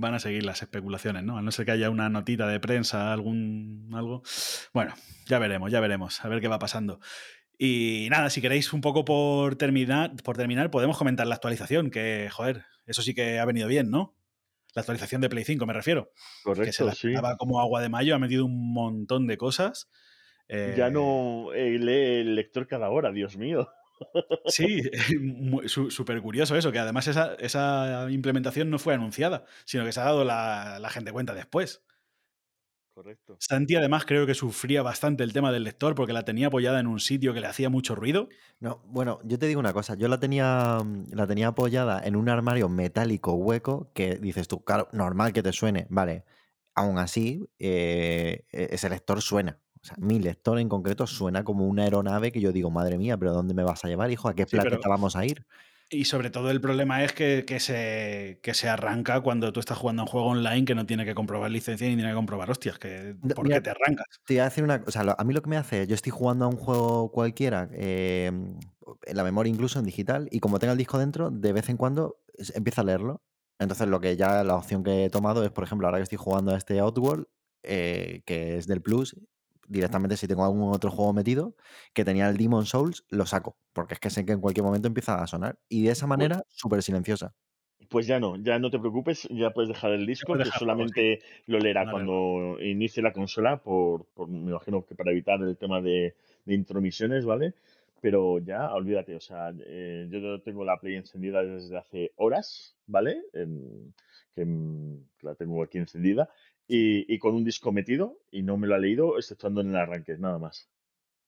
van a seguir las especulaciones, ¿no? A no ser que haya una notita de prensa, algún algo. Bueno, ya veremos, ya veremos, a ver qué va pasando. Y nada, si queréis un poco por terminar, por terminar, podemos comentar la actualización, que, joder, eso sí que ha venido bien, ¿no? La actualización de Play 5, me refiero. que se Correcto, la sí. como agua de mayo, ha metido un montón de cosas. Ya Eh, no eh, lee el lector cada hora, Dios mío. Sí, súper curioso eso, que además esa, esa implementación no fue anunciada, sino que se ha dado la, la gente cuenta después. Correcto. Santi además creo que sufría bastante el tema del lector porque la tenía apoyada en un sitio que le hacía mucho ruido. No, bueno, yo te digo una cosa, yo la tenía, mm, la tenía apoyada en un armario metálico hueco que dices tú, claro, normal que te suene, vale. Aún así, eh, e- ese lector suena. O sea, mi lector en concreto suena como una aeronave que yo digo, madre mía, pero ¿dónde me vas a llevar, hijo? ¿A qué Sí, pero- planeta vamos a ir? Y sobre todo el problema es que, que se, que se arranca cuando tú estás jugando a un juego online que no tiene que comprobar licencia ni tiene que comprobar hostias, que ¿por qué te arrancas? Te voy a decir una cosa, a mí lo que me hace, yo estoy jugando a un juego cualquiera, eh, en la memoria incluso en digital, y como tenga el disco dentro, de vez en cuando empiezo a leerlo. Entonces lo que ya la opción que he tomado es, por ejemplo, ahora que estoy jugando a este Outworld, eh, que es del Plus, directamente si tengo algún otro juego metido, que tenía el Demon Souls, lo saco, porque es que sé que en cualquier momento empieza a sonar. Y de esa manera, súper silenciosa. Pues ya no, ya no te preocupes, ya puedes dejar el disco, que solamente lo leerá Vale, cuando inicie la consola, por, por- me imagino que para evitar el tema de, de intromisiones, ¿vale? Pero ya, olvídate, o sea, eh, yo tengo la Play encendida desde hace horas, ¿vale? En- que, mm, que la tengo aquí encendida, y, y con un disco metido, y no me lo ha leído, exceptuando en el arranque, nada más.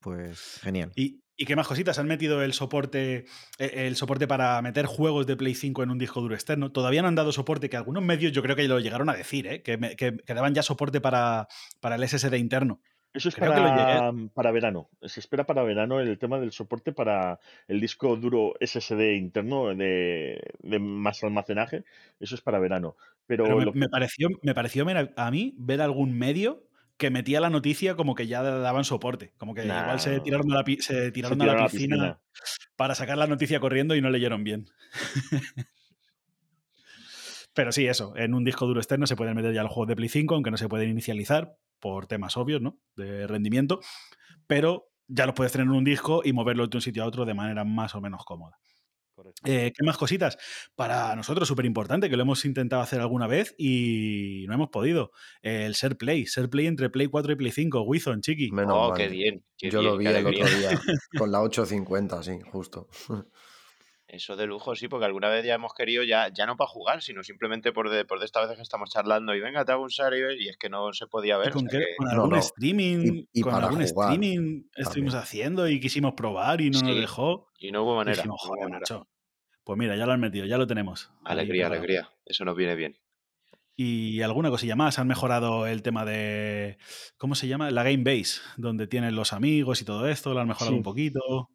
Pues genial. ¿Y, y qué más cositas? Han metido el soporte, eh, el soporte para meter juegos de Play 5 en un disco duro externo. Todavía no han dado soporte, que algunos medios yo creo que lo llegaron a decir, ¿eh? que, me- que- que daban ya soporte para, para el SSD interno. Eso es para, para verano. Se espera para verano el tema del soporte para el disco duro SSD interno de, de más almacenaje. Eso es para verano. Pero, Pero me, lo que- me pareció, me pareció ver a mí ver algún medio que metía la noticia como que ya daban soporte. Como que Nah. igual se tiraron a la, pi- se se tiraron a la piscina, para sacar la noticia corriendo y no leyeron bien. Pero sí, eso. En un disco duro externo se pueden meter ya los juegos de Play 5, aunque no se pueden inicializar por temas obvios, ¿no? De rendimiento. Pero ya los puedes tener en un disco y moverlo de un sitio a otro de manera más o menos cómoda. Eh, ¿Qué más cositas? Para nosotros súper importante, que lo hemos intentado hacer alguna vez y no hemos podido. El Ser Play, Ser Play entre Play 4 y Play 5, Wizon, Chiqui. Menos oh, mal. qué bien. qué Yo bien, lo vi el otro día con la 850, sí, justo. Eso de lujo, sí, porque alguna vez ya hemos querido, ya, ya no para jugar, sino simplemente por de, por de esta vez que estamos charlando y venga, te hago un serio y es que no se podía ver. con, o sea qué- que- con No, algún no. streaming, Y- y con algún jugar streaming estuvimos haciendo y quisimos probar y no nos dejó. Y no hubo manera. dijimos, no hubo joder, manera. macho. Pues mira, ya lo han metido, ya lo tenemos. ahí Alegría, alegría. Eso nos viene bien. Y alguna cosilla más, han mejorado el tema de, ¿cómo se llama? La Game Base, donde tienen los amigos y todo esto, lo han mejorado Sí. un poquito.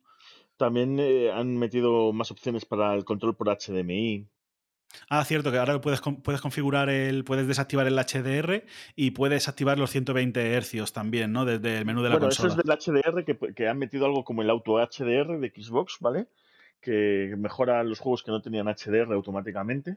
También eh, han metido más opciones para el control por HDMI. Ah, cierto, que ahora puedes, puedes configurar el, puedes desactivar el HDR y puedes activar los 120 hercios también, ¿no? Desde el menú de la bueno, consola. eso es del HDR, que, que han metido algo como el auto HDR de Xbox, ¿vale? Que mejora los juegos que no tenían HDR automáticamente.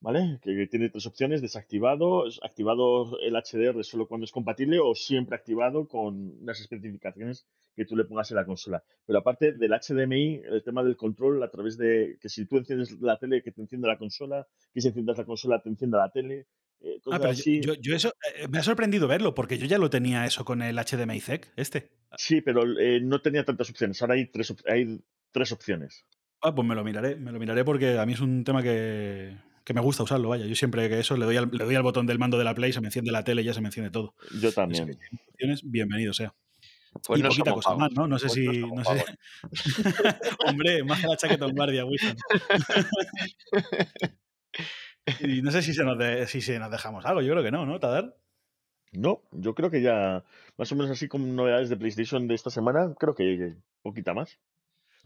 ¿Vale? Que tiene tres opciones, desactivado, activado el HDR solo cuando es compatible o siempre activado con unas especificaciones que tú le pongas en la consola. Pero aparte del HDMI, el tema del control a través de que si tú enciendes la tele, que te encienda la consola, que si enciendas la consola, te encienda la tele, eh, Ah, pero así. yo- yo eso eh, me ha sorprendido verlo, porque yo ya lo tenía eso con el HDMI ZEC, este. Sí, pero eh, no tenía tantas opciones. Ahora hay tres, op- hay tres opciones. Ah, pues me lo miraré, me lo miraré porque a mí es un tema que, que me gusta usarlo, vaya. Yo siempre que eso le doy, al, le doy al botón del mando de la Play, se me enciende la tele y ya se me enciende todo. Yo también. bienvenido sea. Pues y no poquita cosa más. ¿no? No sé Pues si. no No sé. Hombre, más la chaqueta en guardia, Wilson. y no sé si se, nos de- si se nos dejamos algo, yo creo que no, ¿no, Tadar? No, yo creo que ya, más o menos así como novedades de PlayStation de esta semana, creo que poquita más.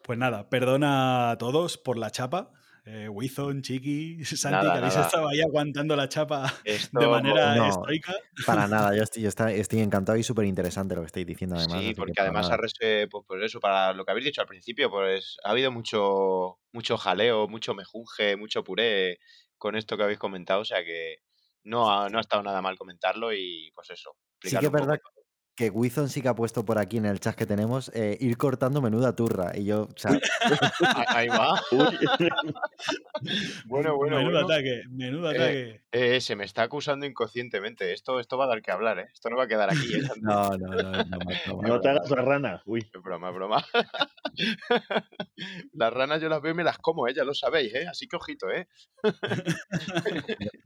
Pues nada, perdona a todos por la chapa. Eh, Wizon, Chiqui, Santi, Nada, que habéis nada. estado ahí aguantando la chapa Esto, de manera No. estoica. Para nada, yo estoy, yo está- estoy encantado y súper interesante lo que estáis diciendo además. Sí, que porque además eh, pues, pues eso, para lo que habéis dicho al principio, pues ha habido mucho, mucho jaleo, mucho mejunje, mucho puré con esto que habéis comentado, o sea que no ha, no ha estado nada mal comentarlo y pues eso, Sí que es poco verdad todo. Que Wizon sí que ha puesto por aquí en el chat que tenemos eh, ir cortando menuda turra. Y yo, o sea, Ah, Ahí va. Bueno, bueno, menudo bueno. ataque, menudo Eh, ataque. Eh, se me está acusando inconscientemente. Esto, esto va a dar que hablar, ¿eh? Esto no va a quedar aquí, ¿eh, no, no, no, broma. no te hagas la rana. Uy, Es broma, es broma. las ranas yo las veo y me las como, ¿eh? Ya lo sabéis, ¿eh? Así que ojito, ¿eh?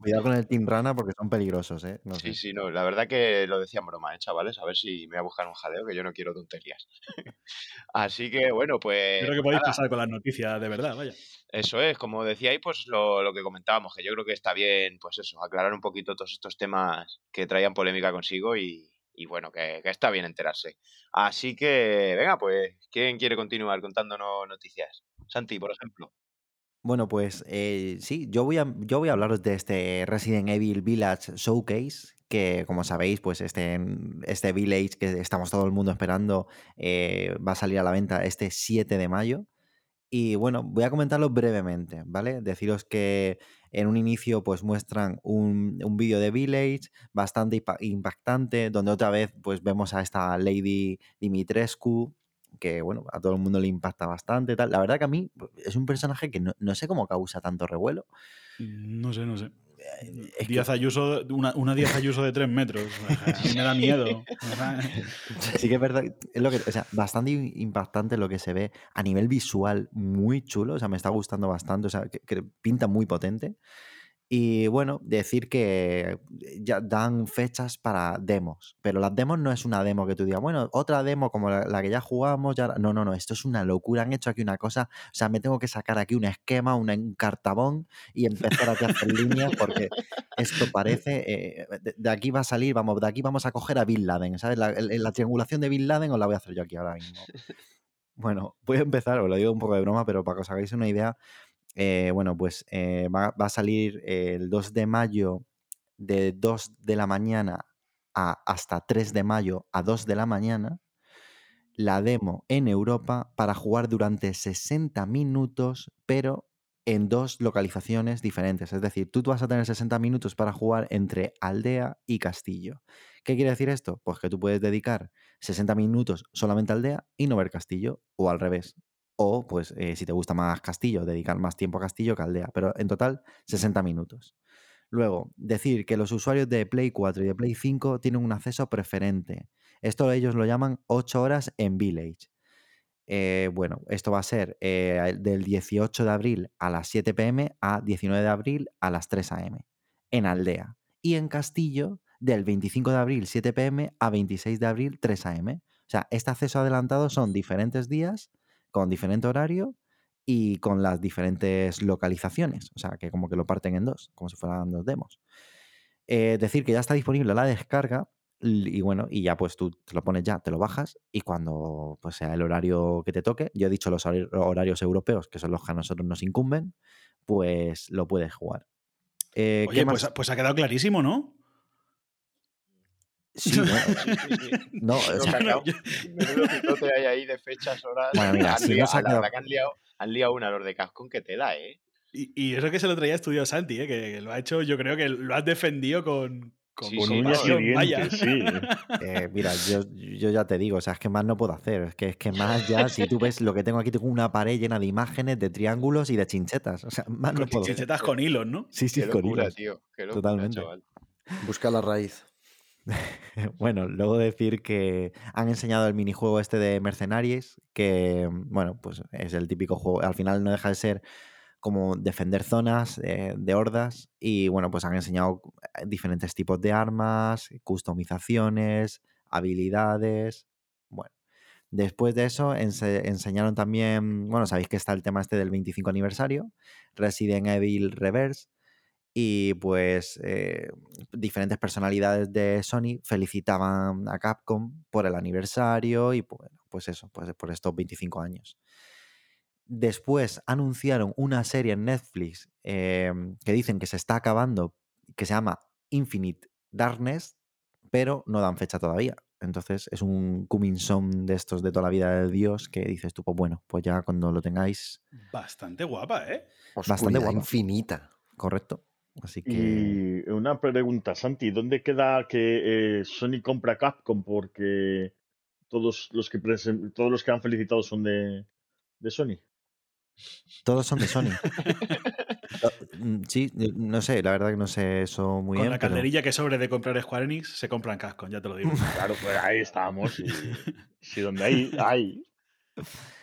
Cuidado con el Team Rana porque son peligrosos, ¿eh? No Sí, sé. sí, no. La verdad que lo decía en broma, ¿eh, chavales? A ver si me voy a buscar un jaleo, que yo no quiero tonterías. Así que, bueno, pues... creo que pues podéis nada, pasar con las noticias de verdad, vaya. Eso es, como decíais, pues lo, lo que comentábamos, que yo creo que está bien, pues eso, aclarar un poquito todos estos temas que traían polémica consigo y, y bueno, que, que está bien enterarse. Así que, venga, pues, ¿quién quiere continuar contándonos noticias? Santi, por ejemplo. Bueno, pues eh, sí, yo voy, a, yo voy a hablaros de este Resident Evil Village Showcase, que como sabéis, pues este, este Village que estamos todo el mundo esperando eh, va a salir a la venta este 7 de mayo. Y bueno, voy a comentarlo brevemente, ¿vale? Deciros que en un inicio pues muestran un, un vídeo de Village bastante impa- impactante, donde otra vez pues vemos a esta Lady Dimitrescu, que bueno, a todo el mundo le impacta bastante. Tal. La verdad que a mí pues, es un personaje que no, no sé cómo causa tanto revuelo. No sé, no sé. Eh, que- Ayuso, una, una Díaz Ayuso de tres metros. A mí me da miedo. Sí que es verdad, es lo que, o sea, bastante im- impactante lo que se ve a nivel visual, muy chulo, o sea, me está gustando bastante, o sea, que, que pinta muy potente. Y bueno, decir que ya dan fechas para demos, pero las demos no es una demo que tú digas, bueno, otra demo como la, la que ya jugamos, ya... no, no, no, esto es una locura, han hecho aquí una cosa, o sea, me tengo que sacar aquí un esquema, un cartabón y empezar a hacer líneas porque esto parece, eh, de, de aquí va a salir, vamos, de aquí vamos a coger a Bin Laden, ¿sabes? La, el- la triangulación de Bin Laden os la voy a hacer yo aquí ahora mismo. Bueno, voy a empezar, os lo digo un poco de broma, pero para que os hagáis una idea, eh, bueno, pues eh, va, va a salir el 2 de mayo de 2 de la mañana a hasta 3 de mayo a 2 de la mañana la demo en Europa para jugar durante 60 minutos, pero en dos localizaciones diferentes. Es decir, tú vas a tener 60 minutos para jugar entre aldea y castillo. ¿Qué quiere decir esto? Pues que tú puedes dedicar 60 minutos solamente a aldea y no ver castillo, o al revés. O, pues, eh, si te gusta más castillo, dedicar más tiempo a castillo que aldea. Pero en total, 60 minutos. Luego, decir que los usuarios de Play 4 y de Play 5 tienen un acceso preferente. Esto ellos lo llaman 8 horas en Village. Eh, bueno, esto va a ser eh, del 18 de abril a las 7 pm a 19 de abril a las 3 am en Aldea. Y en Castillo, del 25 de abril 7 pm a 26 de abril 3 am. O sea, este acceso adelantado son diferentes días con diferente horario y con las diferentes localizaciones. O sea, que como que lo parten en dos, como si fueran dos demos. Eh, decir que ya está disponible la descarga y bueno, y ya pues tú te lo pones ya, te lo bajas y cuando pues sea el horario que te toque, yo he dicho los hor- horarios europeos, que son los que a nosotros nos incumben, pues lo puedes jugar. Eh, ¿qué Oye, pues, pues ha quedado clarísimo, ¿no? Sí, ¿no? Sí, sí, sí. No, o sea, cacao. Menudo pitote hay ahí de fechas, horas. Bueno, mira, han si no liado, la que han liado, han liado una lor de cascón que te da, ¿eh? Y, y eso que se lo traía estudiado Santi, ¿eh? que lo ha hecho, yo creo que lo has defendido con, con, Sí, con sí, uñas y pasión, vaya. dientes, sí. Eh, mira, yo, yo ya te digo, o sea, es que más no puedo hacer. Es que, es que más ya, si tú ves lo que tengo aquí, tengo una pared llena de imágenes, de triángulos y de chinchetas. O sea, más no Con puedo hacer. chichetas con hilos, ¿no? Sí, sí, Qué con hilos. tío. Qué locura, Totalmente. chaval. Busca la raíz. Bueno, luego decir que han enseñado el minijuego este de Mercenaries, que, bueno, pues es el típico juego. Al final no deja de ser como defender zonas eh, de hordas y, bueno, pues han enseñado eh, diferentes tipos de armas, customizaciones, habilidades. Bueno, después de eso ense- enseñaron también, bueno, sabéis que está el tema este del 25 aniversario, Resident Evil Reverse, y pues eh, diferentes personalidades de Sony felicitaban a Capcom por el aniversario y pues, pues eso, pues por estos 25 años. Después anunciaron una serie en Netflix eh, que dicen que se está acabando, que se llama Infinite Darkness, pero no dan fecha todavía. Entonces es un coming de estos de toda la vida de Dios que dices tú, pues bueno, pues ya cuando lo tengáis, Bastante guapa, ¿eh? Bastante guapa. infinita. correcto. Así que... Y una pregunta, Santi, ¿dónde queda que eh, Sony compra Capcom? Porque todos los que presen- todos los que han felicitado son de, de Sony. Todos son de Sony. Mm, sí, eh, no sé, la verdad que no sé eso muy Con bien. la pero- calderilla que sobre de comprar Square Enix, se compran Capcom, ya te lo digo. Claro, pues ahí estamos. Y, si donde hay, hay.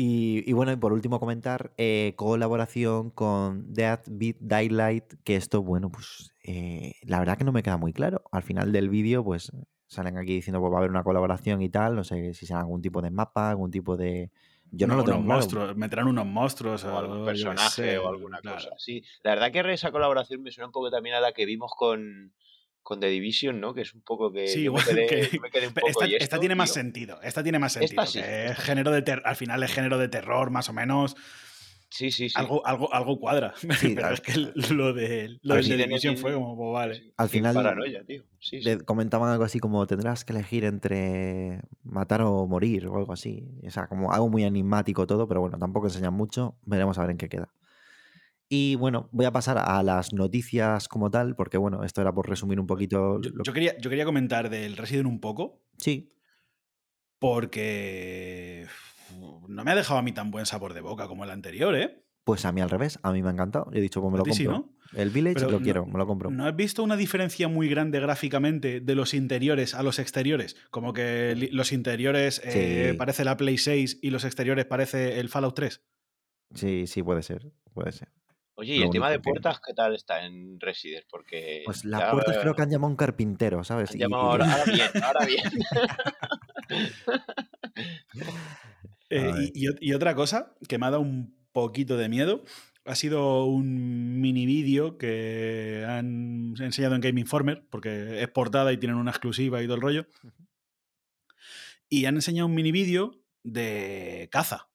Y, y bueno, y por último comentar, eh, colaboración con Death Beat Daylight, que esto, bueno, pues eh, la verdad que no me queda muy claro. Al final del vídeo, pues salen aquí diciendo pues va a haber una colaboración y tal, no sé si será algún tipo de mapa, algún tipo de... Yo no, lo tengo unos claro. monstruos, meterán unos monstruos o algún personaje sé, o alguna claro. cosa así. La verdad que esa colaboración me suena un poco también a la que vimos con, con The Division, ¿no? Que es un poco que Sí, yo, me igual quedé, que- yo me quedé un poco esta, y esta esto, tiene más sentido. Esta tiene más Esta sentido. sí, que es género de ter- al final es género de terror, más o menos. Sí, sí, sí. Algo, algo, algo cuadra. Sí, pero es que lo de lo si The Division fue como, pues vale. Sí, Al final- paranoia, tío. Sí, sí. Le comentaban algo así como tendrás que elegir entre matar o morir o algo así. O sea, como algo muy enigmático todo, pero bueno, tampoco enseñan mucho. Veremos a ver en qué queda. Y bueno, voy a pasar a las noticias como tal, porque bueno, esto era por resumir un poquito. Yo, lo- yo quería, yo quería comentar del Resident un poco, Sí, porque no me ha dejado a mí tan buen sabor de boca como el anterior, ¿eh? pues a mí al revés, a mí me ha encantado. Yo he dicho, pues me lo ti sí, compro. ¿no? El Village Pero lo no- quiero, me lo compro. ¿No has visto una diferencia muy grande gráficamente de los interiores a los exteriores? Como que los interiores eh, parece la Play 6 y los exteriores parece el Fallout 3. Sí, sí, puede ser, puede ser. Oye, ¿y el tema de que- puertas qué tal está en Resident? Porque Pues las ya puertas creo que han llamado a un carpintero, ¿sabes? han llamado y- ahora, ahora bien, ahora bien. Eh, y otra cosa que me ha dado un poquito de miedo ha sido un mini vídeo que han enseñado en Game Informer, porque es portada y tienen una exclusiva y todo el rollo. Y han enseñado un mini vídeo de caza.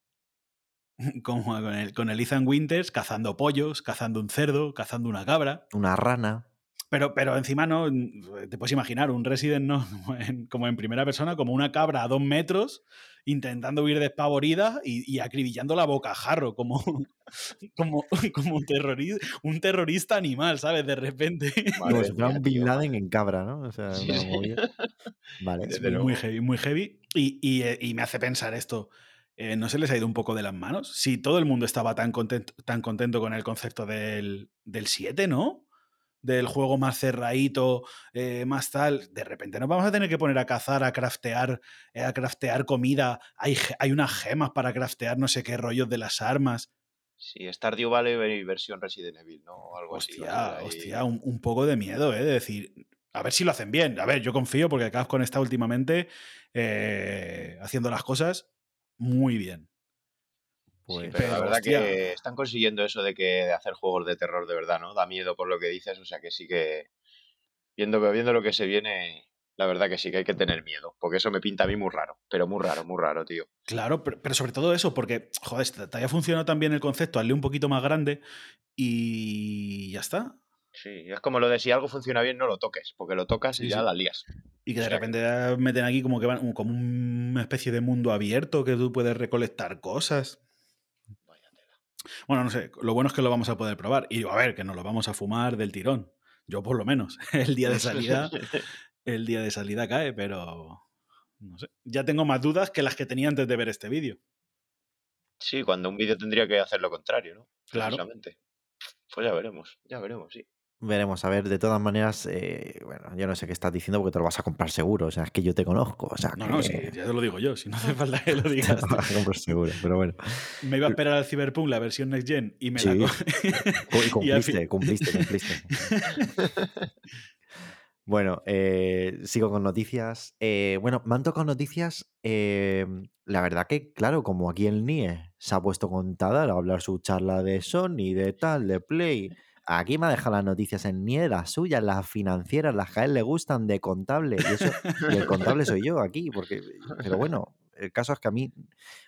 Como con el, con el Ethan Winters cazando pollos, cazando un cerdo, cazando una cabra. Una rana. Pero, pero encima no, te puedes imaginar, un Resident no, como en, como en primera persona, como una cabra a dos metros, intentando huir despavorida y, y acribillando la bocajarro, como, como, como un, terrorista, un terrorista animal, ¿sabes? De repente. Madre Como si fuera mía, un Bin Laden en cabra, ¿no? O sea, Sí, sí. Vale. Muy, luego. muy heavy, muy heavy. Y, y, eh, y me hace pensar esto. Eh, ¿No se les ha ido un poco de las manos? Si todo el mundo estaba tan contento, tan contento con el concepto del, del 7, ¿no? Del juego más cerradito, eh, más tal. De repente nos vamos a tener que poner a cazar, a craftear, eh, a craftear comida. Hay, hay unas gemas para craftear no sé qué rollos de las armas. Sí, Stardew Valley versión Resident Evil, ¿no? O algo así. Hostia, un, un poco de miedo, ¿eh? De decir, a ver si lo hacen bien. A ver, yo confío porque Capcom está últimamente eh, haciendo las cosas muy bien. Sí, Pues, pero la verdad hostia. que están consiguiendo eso de que de hacer juegos de terror de verdad, ¿no? Da miedo por lo que dices, o sea que sí que viendo, viendo lo que se viene, la verdad que sí que hay que tener miedo, porque eso me pinta a mí muy raro, pero muy raro, muy raro, tío. Claro, pero, pero sobre todo eso, porque, joder, te te haya funcionado también el concepto, hazle un poquito más grande y ya está. Sí, es como lo de si algo funciona bien, no lo toques, porque lo tocas y Sí, ya sí. la lías. Y que O de que- repente meten aquí como que van como una especie de mundo abierto que tú puedes recolectar cosas. Vaya tela. Bueno, no sé, lo bueno es que lo vamos a poder probar. Y a ver, que nos lo vamos a fumar del tirón. Yo por lo menos. El día de salida, el día de salida cae, pero no sé. Ya tengo más dudas que las que tenía antes de ver este vídeo. sí, cuando un vídeo tendría que hacer lo contrario, ¿no? Claro. Pues ya veremos, ya veremos, sí. Veremos, a ver, de todas maneras, eh, bueno, yo no sé qué estás diciendo porque te lo vas a comprar seguro, o sea, es que yo te conozco, o sea, No, que no, sí, ya te lo digo yo, si no hace falta que lo te digas. lo tú. vas a comprar seguro, pero bueno. Me iba a esperar al Cyberpunk, la versión Next Gen, y me Sí. la Y Cumpliste, cumpliste, cumpliste. Bueno, eh, sigo con noticias. Eh, bueno, me han tocado noticias. la verdad que, claro, como aquí el NIE se ha puesto con Tadal a hablar su charla de Sony, de tal, de Play. Aquí me ha dejado las noticias en NIE, las suyas, las financieras, las que a él le gustan de contable. Y, eso, y el contable soy yo aquí, porque. Pero bueno, el caso es que a mí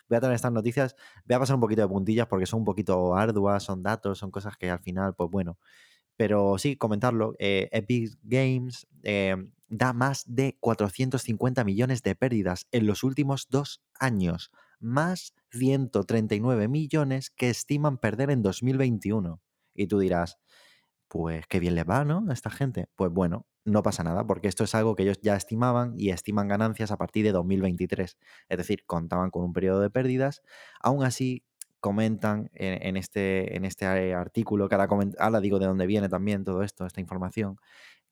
voy a tener estas noticias. Voy a pasar un poquito de puntillas porque son un poquito arduas, son datos, son cosas que al final, pues bueno. Pero sí, comentarlo. eh, Epic Games eh, da más de 450 millones de pérdidas en los últimos dos años. Más 139 millones que estiman perder en 2021. Y tú dirás, pues qué bien les va, ¿no? A esta gente. Pues bueno, no pasa nada, porque esto es algo que ellos ya estimaban y estiman ganancias a partir de 2023. Es decir, contaban con un periodo de pérdidas. Aún así, comentan en, este, en este artículo, que ahora, digo de dónde viene también todo esto, esta información,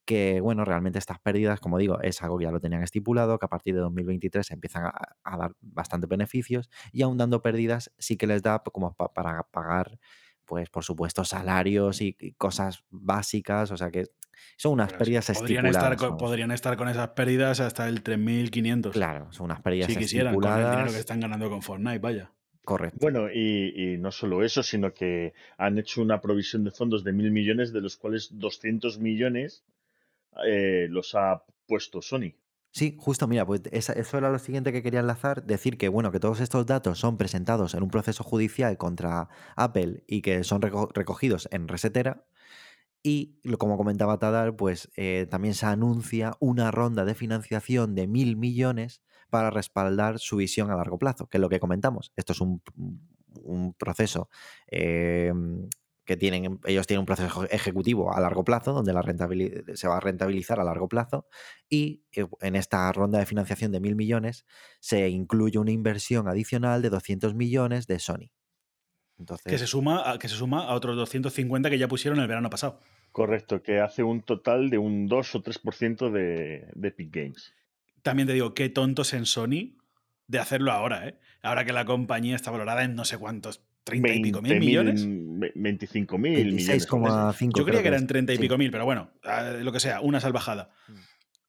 que bueno, realmente estas pérdidas, como digo, es algo que ya lo tenían estipulado, que a partir de 2023 empiezan a, dar bastantes beneficios y aún dando pérdidas sí que les da como pa- para pagar, pues por supuesto, salarios y, y cosas básicas, o sea que son unas Pero pérdidas podrían estar, con, podrían estar con esas pérdidas hasta el 3.500. Claro, son unas pérdidas si quisieran, con el dinero que están ganando con Fortnite, vaya. Correcto. Bueno, y, y no solo eso, sino que han hecho una provisión de fondos de mil millones, de los cuales 200 millones eh, los ha puesto Sony. Sí, justo, mira, pues eso era lo siguiente que quería enlazar, decir que bueno, que todos estos datos son presentados en un proceso judicial contra Apple y que son reco- recogidos en Resetera. Y como comentaba Tadar, pues eh, también se anuncia una ronda de financiación de mil millones para respaldar su visión a largo plazo, que es lo que comentamos. Esto es un, un proceso eh, que tienen, ellos tienen un proceso ejecutivo a largo plazo, donde la se va a rentabilizar a largo plazo, y eh, en esta ronda de financiación de mil millones se incluye una inversión adicional de 200 millones de Sony. Entonces, Que se, suma a, que se suma a otros 250 que ya pusieron el verano pasado. Correcto, que hace un total de un 2 o 3% de, de Epic Games. También te digo, qué tontos en Sony de hacerlo ahora, ¿eh? Ahora que la compañía está valorada en no sé cuántos, 30 y pico mil 20.000, millones. ve- 25 mil millones. con eso. 26,5. Yo creía que eran 30 y sí. pico mil, pero bueno, lo que sea, una salvajada. Mm.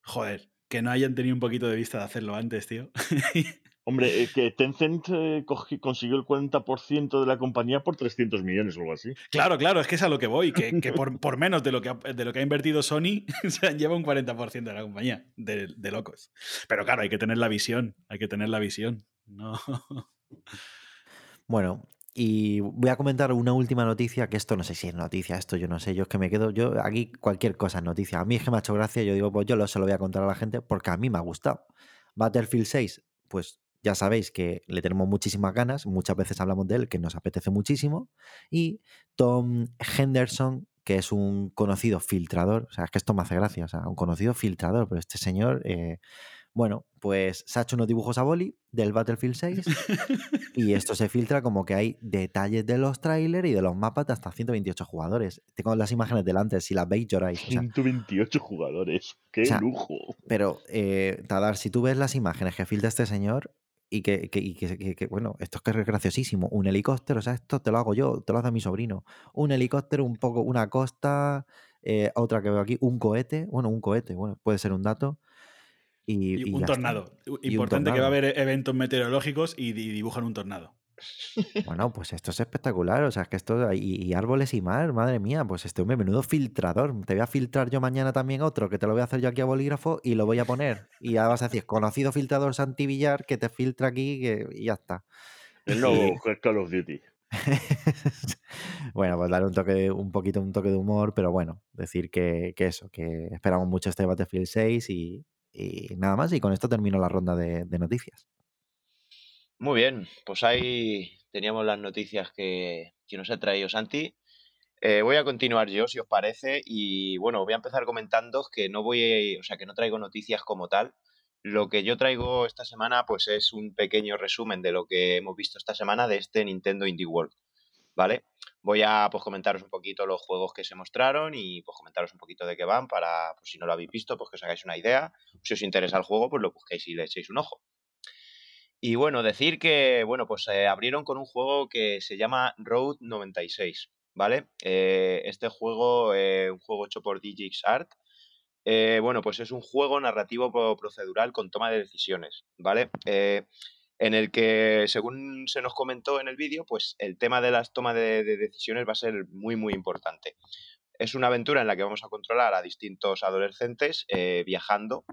Joder, que no hayan tenido un poquito de vista de hacerlo antes, tío. Hombre, eh, que Tencent eh, consiguió el 40% de la compañía por 300 millones o algo así. claro, claro, es que es a lo que voy, que, que por, por menos de lo que, ha, de lo que ha invertido Sony, se lleva un 40% de la compañía, de, de locos. Pero claro, hay que tener la visión, hay que tener la visión. No. Bueno, y voy a comentar una última noticia, que esto no sé si es noticia, esto yo no sé, yo es que me quedo, yo aquí cualquier cosa es noticia. A mí es que me ha hecho gracia, yo digo, pues yo lo, se lo voy a contar a la gente porque a mí me ha gustado. Battlefield 6, pues ya sabéis que le tenemos muchísimas ganas, muchas veces hablamos de él, que nos apetece muchísimo, y Tom Henderson, que es un conocido filtrador, o sea, es que esto me hace gracia, o sea, un conocido filtrador, pero este señor... eh, bueno, pues se ha hecho unos dibujos a boli del Battlefield 6 y esto se filtra como que hay detalles de los trailers y de los mapas de hasta 128 jugadores. Tengo las imágenes delante, si las veis lloráis. o sea, 128 jugadores. ¡Qué o sea, lujo! pero, eh, Tadar, si tú ves las imágenes que filtra este señor y que, que- y que- que- que, bueno, esto es que es graciosísimo. Un helicóptero, o sea, esto te lo hago yo, te lo hace mi sobrino. Un helicóptero, un poco, una costa, eh, otra que veo aquí, un cohete, bueno, un cohete, bueno, puede ser un dato. Y, Y y un está. tornado. un Importante que va a haber eventos meteorológicos y, y dibujan un tornado. Bueno, pues esto es espectacular. O sea, es que esto. Y, y árboles y mar, madre mía. Pues este hombre, menudo filtrador. Te voy a filtrar yo mañana también otro, que te lo voy a hacer yo aquí a bolígrafo y lo voy a poner. Y ya vas a decir, conocido filtrador Santi Villar, que te filtra aquí que- y ya está. El Y- nuevo Call of Duty. bueno, pues darle un toque, un poquito un toque de humor, pero bueno, decir que, que eso, que esperamos mucho este Battlefield 6 y, y nada más. Y con esto termino la ronda de, noticias. Muy bien, pues ahí teníamos las noticias que, nos ha traído Santi. Eh, voy a continuar yo, si os parece, y bueno, voy a empezar comentando que no voy, o sea, que no traigo noticias como tal. Lo que yo traigo esta semana, pues es un pequeño resumen de lo que hemos visto esta semana de este Nintendo Indie World, ¿vale? Voy a pues comentaros un poquito los juegos que se mostraron y pues comentaros un poquito de qué van para, pues si no lo habéis visto, pues que os hagáis una idea. Si os interesa el juego, pues lo busquéis y le echéis un ojo. Y bueno, decir que, bueno, pues eh, abrieron con un juego que se llama Road 96, ¿vale? Eh, este juego, eh, un juego hecho por DJX Art, bueno, pues es un juego narrativo procedural con toma de decisiones, ¿vale? En el que, según se nos comentó en el vídeo, pues el tema de las tomas de, decisiones va a ser muy, muy importante. Es una aventura en la que vamos a controlar a distintos adolescentes viajando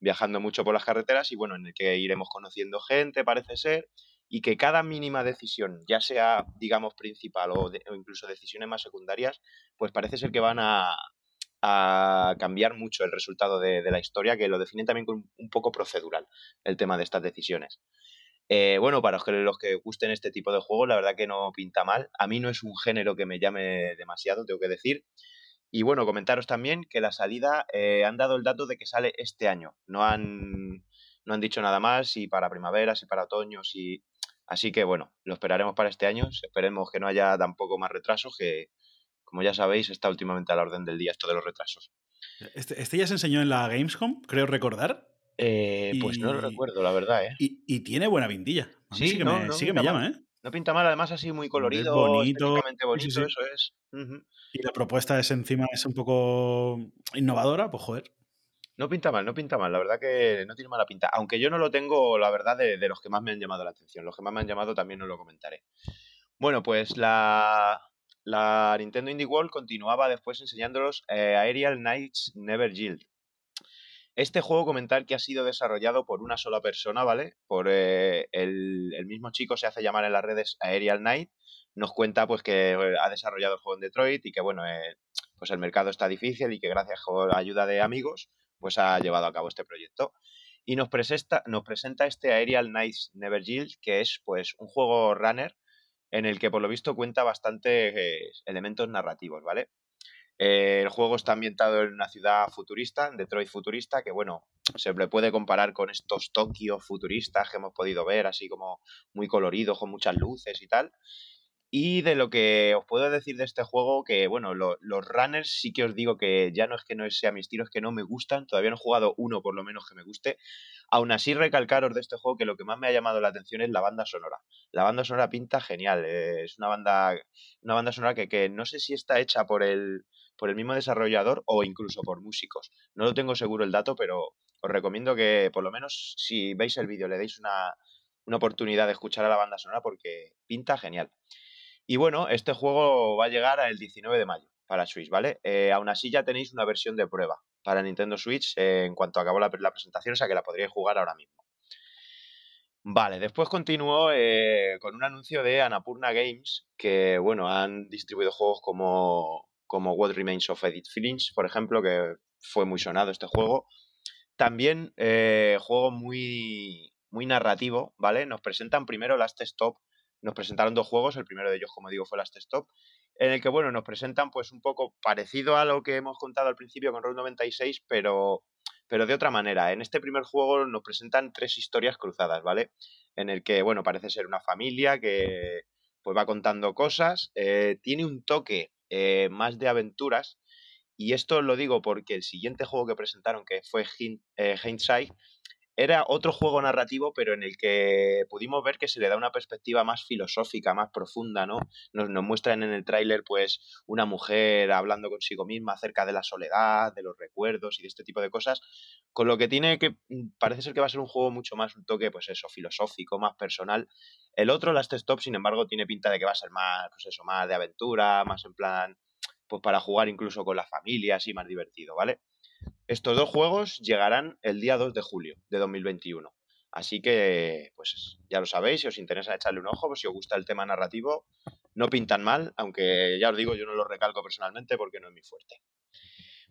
viajando mucho por las carreteras y bueno, en el que iremos conociendo gente, parece ser, y que cada mínima decisión, ya sea, digamos, principal o, incluso decisiones más secundarias, pues parece ser que van a, cambiar mucho el resultado de, la historia, que lo definen también con un poco procedural el tema de estas decisiones. Eh, bueno, para los que, gusten este tipo de juegos, la verdad que no pinta mal. A mí no es un género que me llame demasiado, tengo que decir. Y bueno, comentaros también que la salida eh, han dado el dato de que sale este año. No han, no han dicho nada más, si para primavera, si para otoño, si... Así que bueno, lo esperaremos para este año. Esperemos que no haya tampoco más retrasos, que como ya sabéis, está últimamente a la orden del día esto de los retrasos. Este, este ya se enseñó en la Gamescom, creo recordar. Eh, pues no lo recuerdo, la verdad, ¿eh? Y, tiene buena vindilla. sí, sí que, me, sí que me llama, ¿eh? No pinta mal, además así muy colorido, bonito, bonito, eso es. Y la propuesta es encima es un poco innovadora, pues joder. No pinta mal, no pinta mal, la verdad que no tiene mala pinta. Aunque yo no lo tengo, la verdad, de, los que más me han llamado la atención. Los que más me han llamado también os lo comentaré. Bueno, pues la, la Nintendo Indie World continuaba después enseñándolos eh, Aerial Knights Never Yield. Este juego comentar que ha sido desarrollado por una sola persona, ¿vale? Por eh, el, mismo chico se hace llamar en las redes Aerial Knight. Nos cuenta pues que eh, ha desarrollado el juego en Detroit y que bueno, eh, pues el mercado está difícil y que gracias a la ayuda de amigos pues ha llevado a cabo este proyecto. Y nos presenta, este Aerial Knights Never Yield, que es pues un juego runner en el que por lo visto cuenta bastantes elementos narrativos, ¿vale? El juego está ambientado en una ciudad futurista, en Detroit futurista, que bueno, se le puede comparar con estos Tokio futuristas que hemos podido ver, así como muy coloridos, con muchas luces y tal. Y de lo que os puedo decir de este juego, que bueno, los runners sí que os digo que ya no es que no sea mi estilo, es que no me gustan. Todavía no he jugado uno por lo menos que me guste. Aún así, recalcaros de este juego que lo que más me ha llamado la atención es la banda sonora. La banda sonora pinta genial. Eh, es una banda, una banda sonora que, que no sé si está hecha por el, por el mismo desarrollador o incluso por músicos. No lo tengo seguro el dato, pero os recomiendo que por lo menos si veis el vídeo le deis una, oportunidad de escuchar a la banda sonora porque pinta genial. Y bueno, este juego va a llegar el 19 de mayo para Switch, ¿vale? Eh, aún así ya tenéis una versión de prueba para Nintendo Switch eh, en cuanto acabó la, presentación, o sea que la podríais jugar ahora mismo. Vale, después continuó eh, con un anuncio de Anapurna Games, que bueno, han distribuido juegos como como What Remains of Edith Feelings, por ejemplo, que fue muy sonado este juego. También eh, juego muy, muy narrativo, ¿vale? Nos presentan primero Last Stop, nos presentaron dos juegos, el primero de ellos, como digo, fue Last Stop, en el que, bueno, nos presentan pues un poco parecido a lo que hemos contado al principio con Road 96, pero, pero de otra manera. En este primer juego nos presentan tres historias cruzadas, ¿vale? En el que, bueno, parece ser una familia que pues va contando cosas, eh, tiene un toque eh, más de aventuras. Y esto lo digo porque el siguiente juego que presentaron, que fue eh, Hindsight, era otro juego narrativo, pero en el que pudimos ver que se le da una perspectiva más filosófica, más profunda, ¿no? Nos, nos muestran en el tráiler, pues, una mujer hablando consigo misma acerca de la soledad, de los recuerdos y de este tipo de cosas, con lo que tiene que, mm, parece ser que va a ser un juego mucho más un toque, pues eso, filosófico, más personal. El otro, Last Stop, sin embargo, tiene pinta de que va a ser más, pues eso, más de aventura, más en plan, pues para jugar incluso con la familia, así más divertido, ¿vale? Estos dos juegos llegarán el día 2 de julio de 2021. Así que, pues ya lo sabéis, si os interesa echarle un ojo, pues si os gusta el tema narrativo, no pintan mal, aunque ya os digo, yo no lo recalco personalmente porque no es mi fuerte.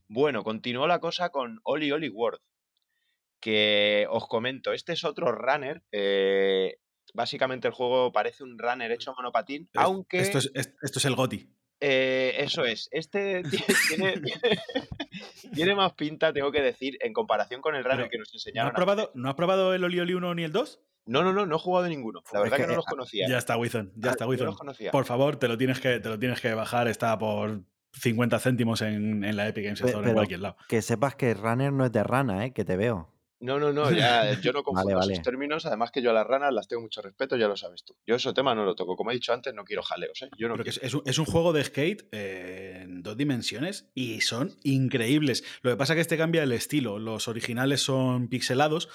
Bueno, continuó la cosa con Oli Oli World, que os comento, este es otro runner. Eh, básicamente el juego parece un runner hecho monopatín, aunque... Esto es, esto es el GOTI. Eh, eso es. Este tiene, más pinta, tengo que decir, en comparación con el runner que nos enseñaron. ¿no has, probado, ¿No has probado el Oli Oli 1 ni el 2? No, no, no, no he jugado ninguno. La Es verdad que, que, no los conocía. Ya está, Wizon, ya Ah, está, no Wizon. los conocía. Por favor, te lo tienes que, te lo tienes que bajar, está por 50 céntimos en, en la Epic Games Store en cualquier lado. que sepas que Runner no es de rana, ¿eh? Que te veo. No, no, no, ya, yo no confundo Vale, esos términos. Además que yo a las ranas las tengo mucho respeto, ya lo sabes tú. Yo ese tema no lo toco. Como he dicho antes, no quiero jaleos, ¿eh? Yo no quiero. es, un, es un juego de skate eh, en dos dimensiones y son increíbles. Lo que pasa es que este cambia el estilo. Los originales son pixelados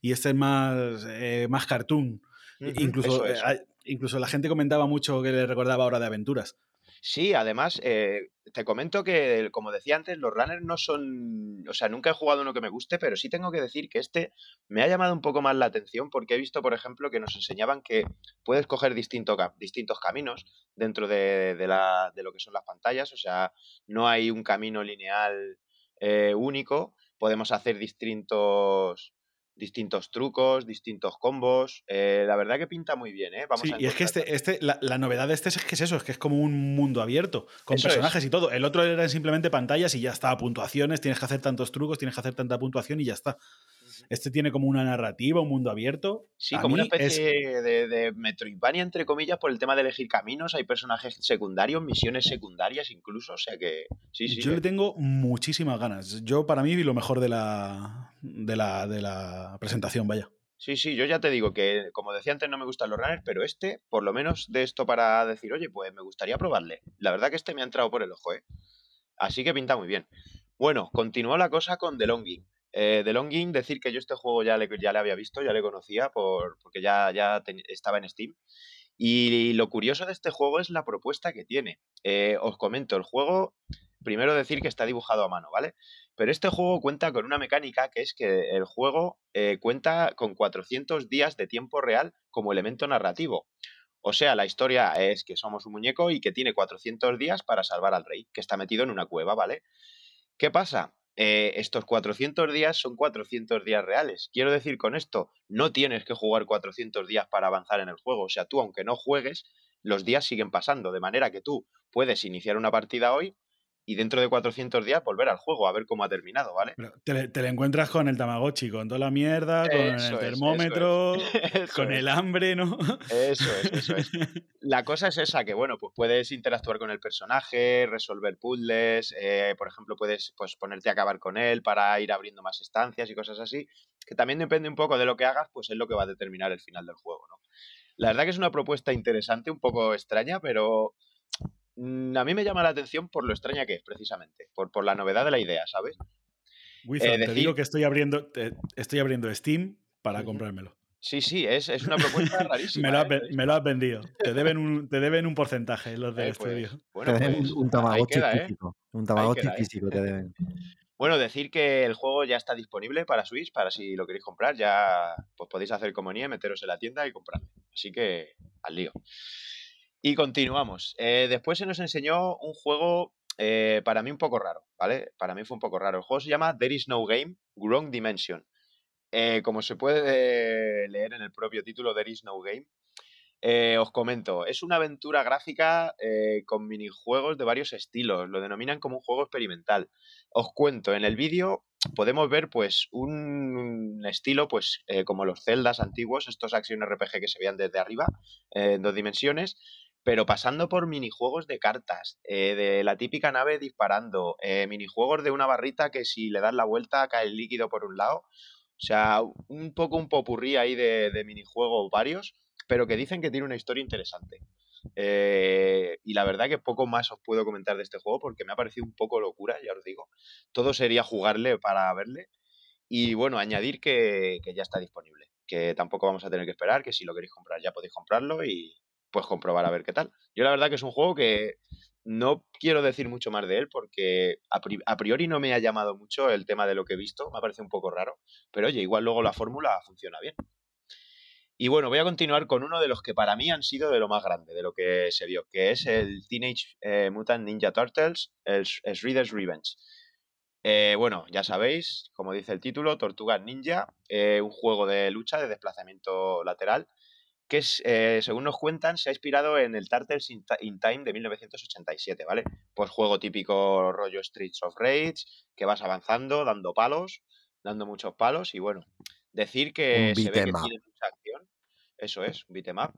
y este es más, eh, más cartoon. Incluso, eso, eh, eso. incluso la gente comentaba mucho que le recordaba Hora de Aventuras. Sí, además, eh, te comento que, como decía antes, los runners no son. O sea, nunca he jugado uno que me guste, pero sí tengo que decir que este me ha llamado un poco más la atención porque he visto, por ejemplo, que nos enseñaban que puedes coger distintos caminos dentro de, de la- de lo que son las pantallas. O sea, no hay un camino lineal eh, único. Podemos hacer distintos distintos trucos, distintos combos. Eh, la verdad que pinta muy bien, ¿eh? Vamos Sí, a y es que este, este la, la novedad de este es que es eso, es que es como un mundo abierto, con Eso es. personajes y todo. El otro eran simplemente pantallas y ya está, puntuaciones, tienes que hacer tantos trucos, tienes que hacer tanta puntuación y ya está. Este tiene como una narrativa, un mundo abierto. Sí, A como una es- especie de, de Metroidvania, entre comillas, por el tema de elegir caminos. Hay personajes secundarios, misiones secundarias incluso. O sea que sí, sí. Yo que- le tengo muchísimas ganas. Yo, para mí, vi lo mejor de la, de la, de la presentación, vaya. Sí, sí, yo ya te digo que, como decía antes, no me gustan los runners, pero este, por lo menos de esto para decir, oye, pues me gustaría probarle. La verdad que este me ha entrado por el ojo, ¿eh? Así que pinta muy bien. Bueno, continuó la cosa con The Longing. Eh, The Longing, decir que yo este juego ya le, ya le había visto, ya le conocía, por, porque ya, ya estaba en Steam. Y lo curioso de este juego es la propuesta que tiene. Eh, os comento, el juego, primero decir que está dibujado a mano, ¿vale? Pero este juego cuenta con una mecánica que es que el juego eh, cuenta con 400 días de tiempo real como elemento narrativo. O sea, la historia es que somos un muñeco y que tiene 400 días para salvar al rey, que está metido en una cueva, ¿vale? ¿Qué pasa? Eh, estos 400 días son 400 días reales. Quiero decir con esto, no tienes que jugar 400 días para avanzar en el juego. O sea, tú, aunque no juegues, los días siguen pasando. De manera que tú puedes iniciar una partida hoy y dentro de 400 días volver al juego a ver cómo ha terminado, ¿vale? Te, le- te encuentras con el Tamagotchi, con toda la mierda, con Eso el es, eso es. termómetro, con es. el hambre, ¿no? Eso es, eso es. La cosa es esa, que bueno, pues puedes interactuar con el personaje, resolver puzzles, eh, por ejemplo, puedes pues, ponerte a acabar con él para ir abriendo más estancias y cosas así, que también depende un poco de lo que hagas, pues es lo que va a determinar el final del juego, ¿no? La verdad que es una propuesta interesante, un poco extraña, pero a mí me llama la atención por lo extraña que es, precisamente, por, por la novedad de la idea, ¿sabes? Wizard, Eh, te digo que estoy abriendo, te- estoy abriendo Steam para comprármelo. Sí, sí, es, es una propuesta rarísima. Me lo, has, ¿eh? me lo has vendido. Te deben un, te deben un porcentaje los del Eh, pues, estudio. bueno, te deben pues, un, Tamagotchi queda, ¿eh? físico. Un Tamagotchi físico te deben. Bueno, decir que el juego ya está disponible para Switch, para si lo queréis comprar, ya pues podéis hacer como Nie, meteros en la tienda y comprarlo. Así que al lío. Y continuamos. Eh, después se nos enseñó un juego eh, para mí un poco raro, ¿vale? Para mí fue un poco raro. El juego se llama There is no game, Wrong Dimension. Eh, como se puede leer en el propio título, There is no game. Os comento, es una aventura gráfica con minijuegos de varios estilos. Lo denominan como un juego experimental. Os cuento, en el vídeo podemos ver pues un estilo pues como los celdas antiguos, estos action RPG que se veían desde arriba, en dos dimensiones, pero pasando por minijuegos de cartas, eh, de la típica nave disparando, eh, minijuegos de una barrita que si le das la vuelta cae el líquido por un lado. O sea, un poco un popurrí ahí de, de minijuegos varios, pero que dicen que tiene una historia interesante. Eh, y la verdad que poco más os puedo comentar de este juego porque me ha parecido un poco locura, ya os digo. Todo sería jugarle para verle. Y bueno, añadir que, que ya está disponible, que tampoco vamos a tener que esperar, que si lo queréis comprar ya podéis comprarlo y pues comprobar a ver qué tal. Yo la verdad que es un juego que no quiero decir mucho más de él porque a, pri- a priori no me ha llamado mucho el tema de lo que he visto, me ha parecido un poco raro, pero oye, igual luego la fórmula funciona bien. Y bueno, voy a continuar con uno de los que para mí han sido de lo más grande, de lo que se vio, que es el Teenage eh, Mutant Ninja Turtles, el Sh- Shredder's Revenge. Eh, bueno, ya sabéis, como dice el título, Tortugas Ninja, eh, un juego de lucha de desplazamiento lateral, que es, eh, según nos cuentan, se ha inspirado en el Turtles in, Ti- in Time de 1987, ¿vale? Pues juego típico rollo Streets of Rage, que vas avanzando, dando palos, dando muchos palos, y bueno, decir que se ve que tiene mucha acción. Eso es, un beat'em up.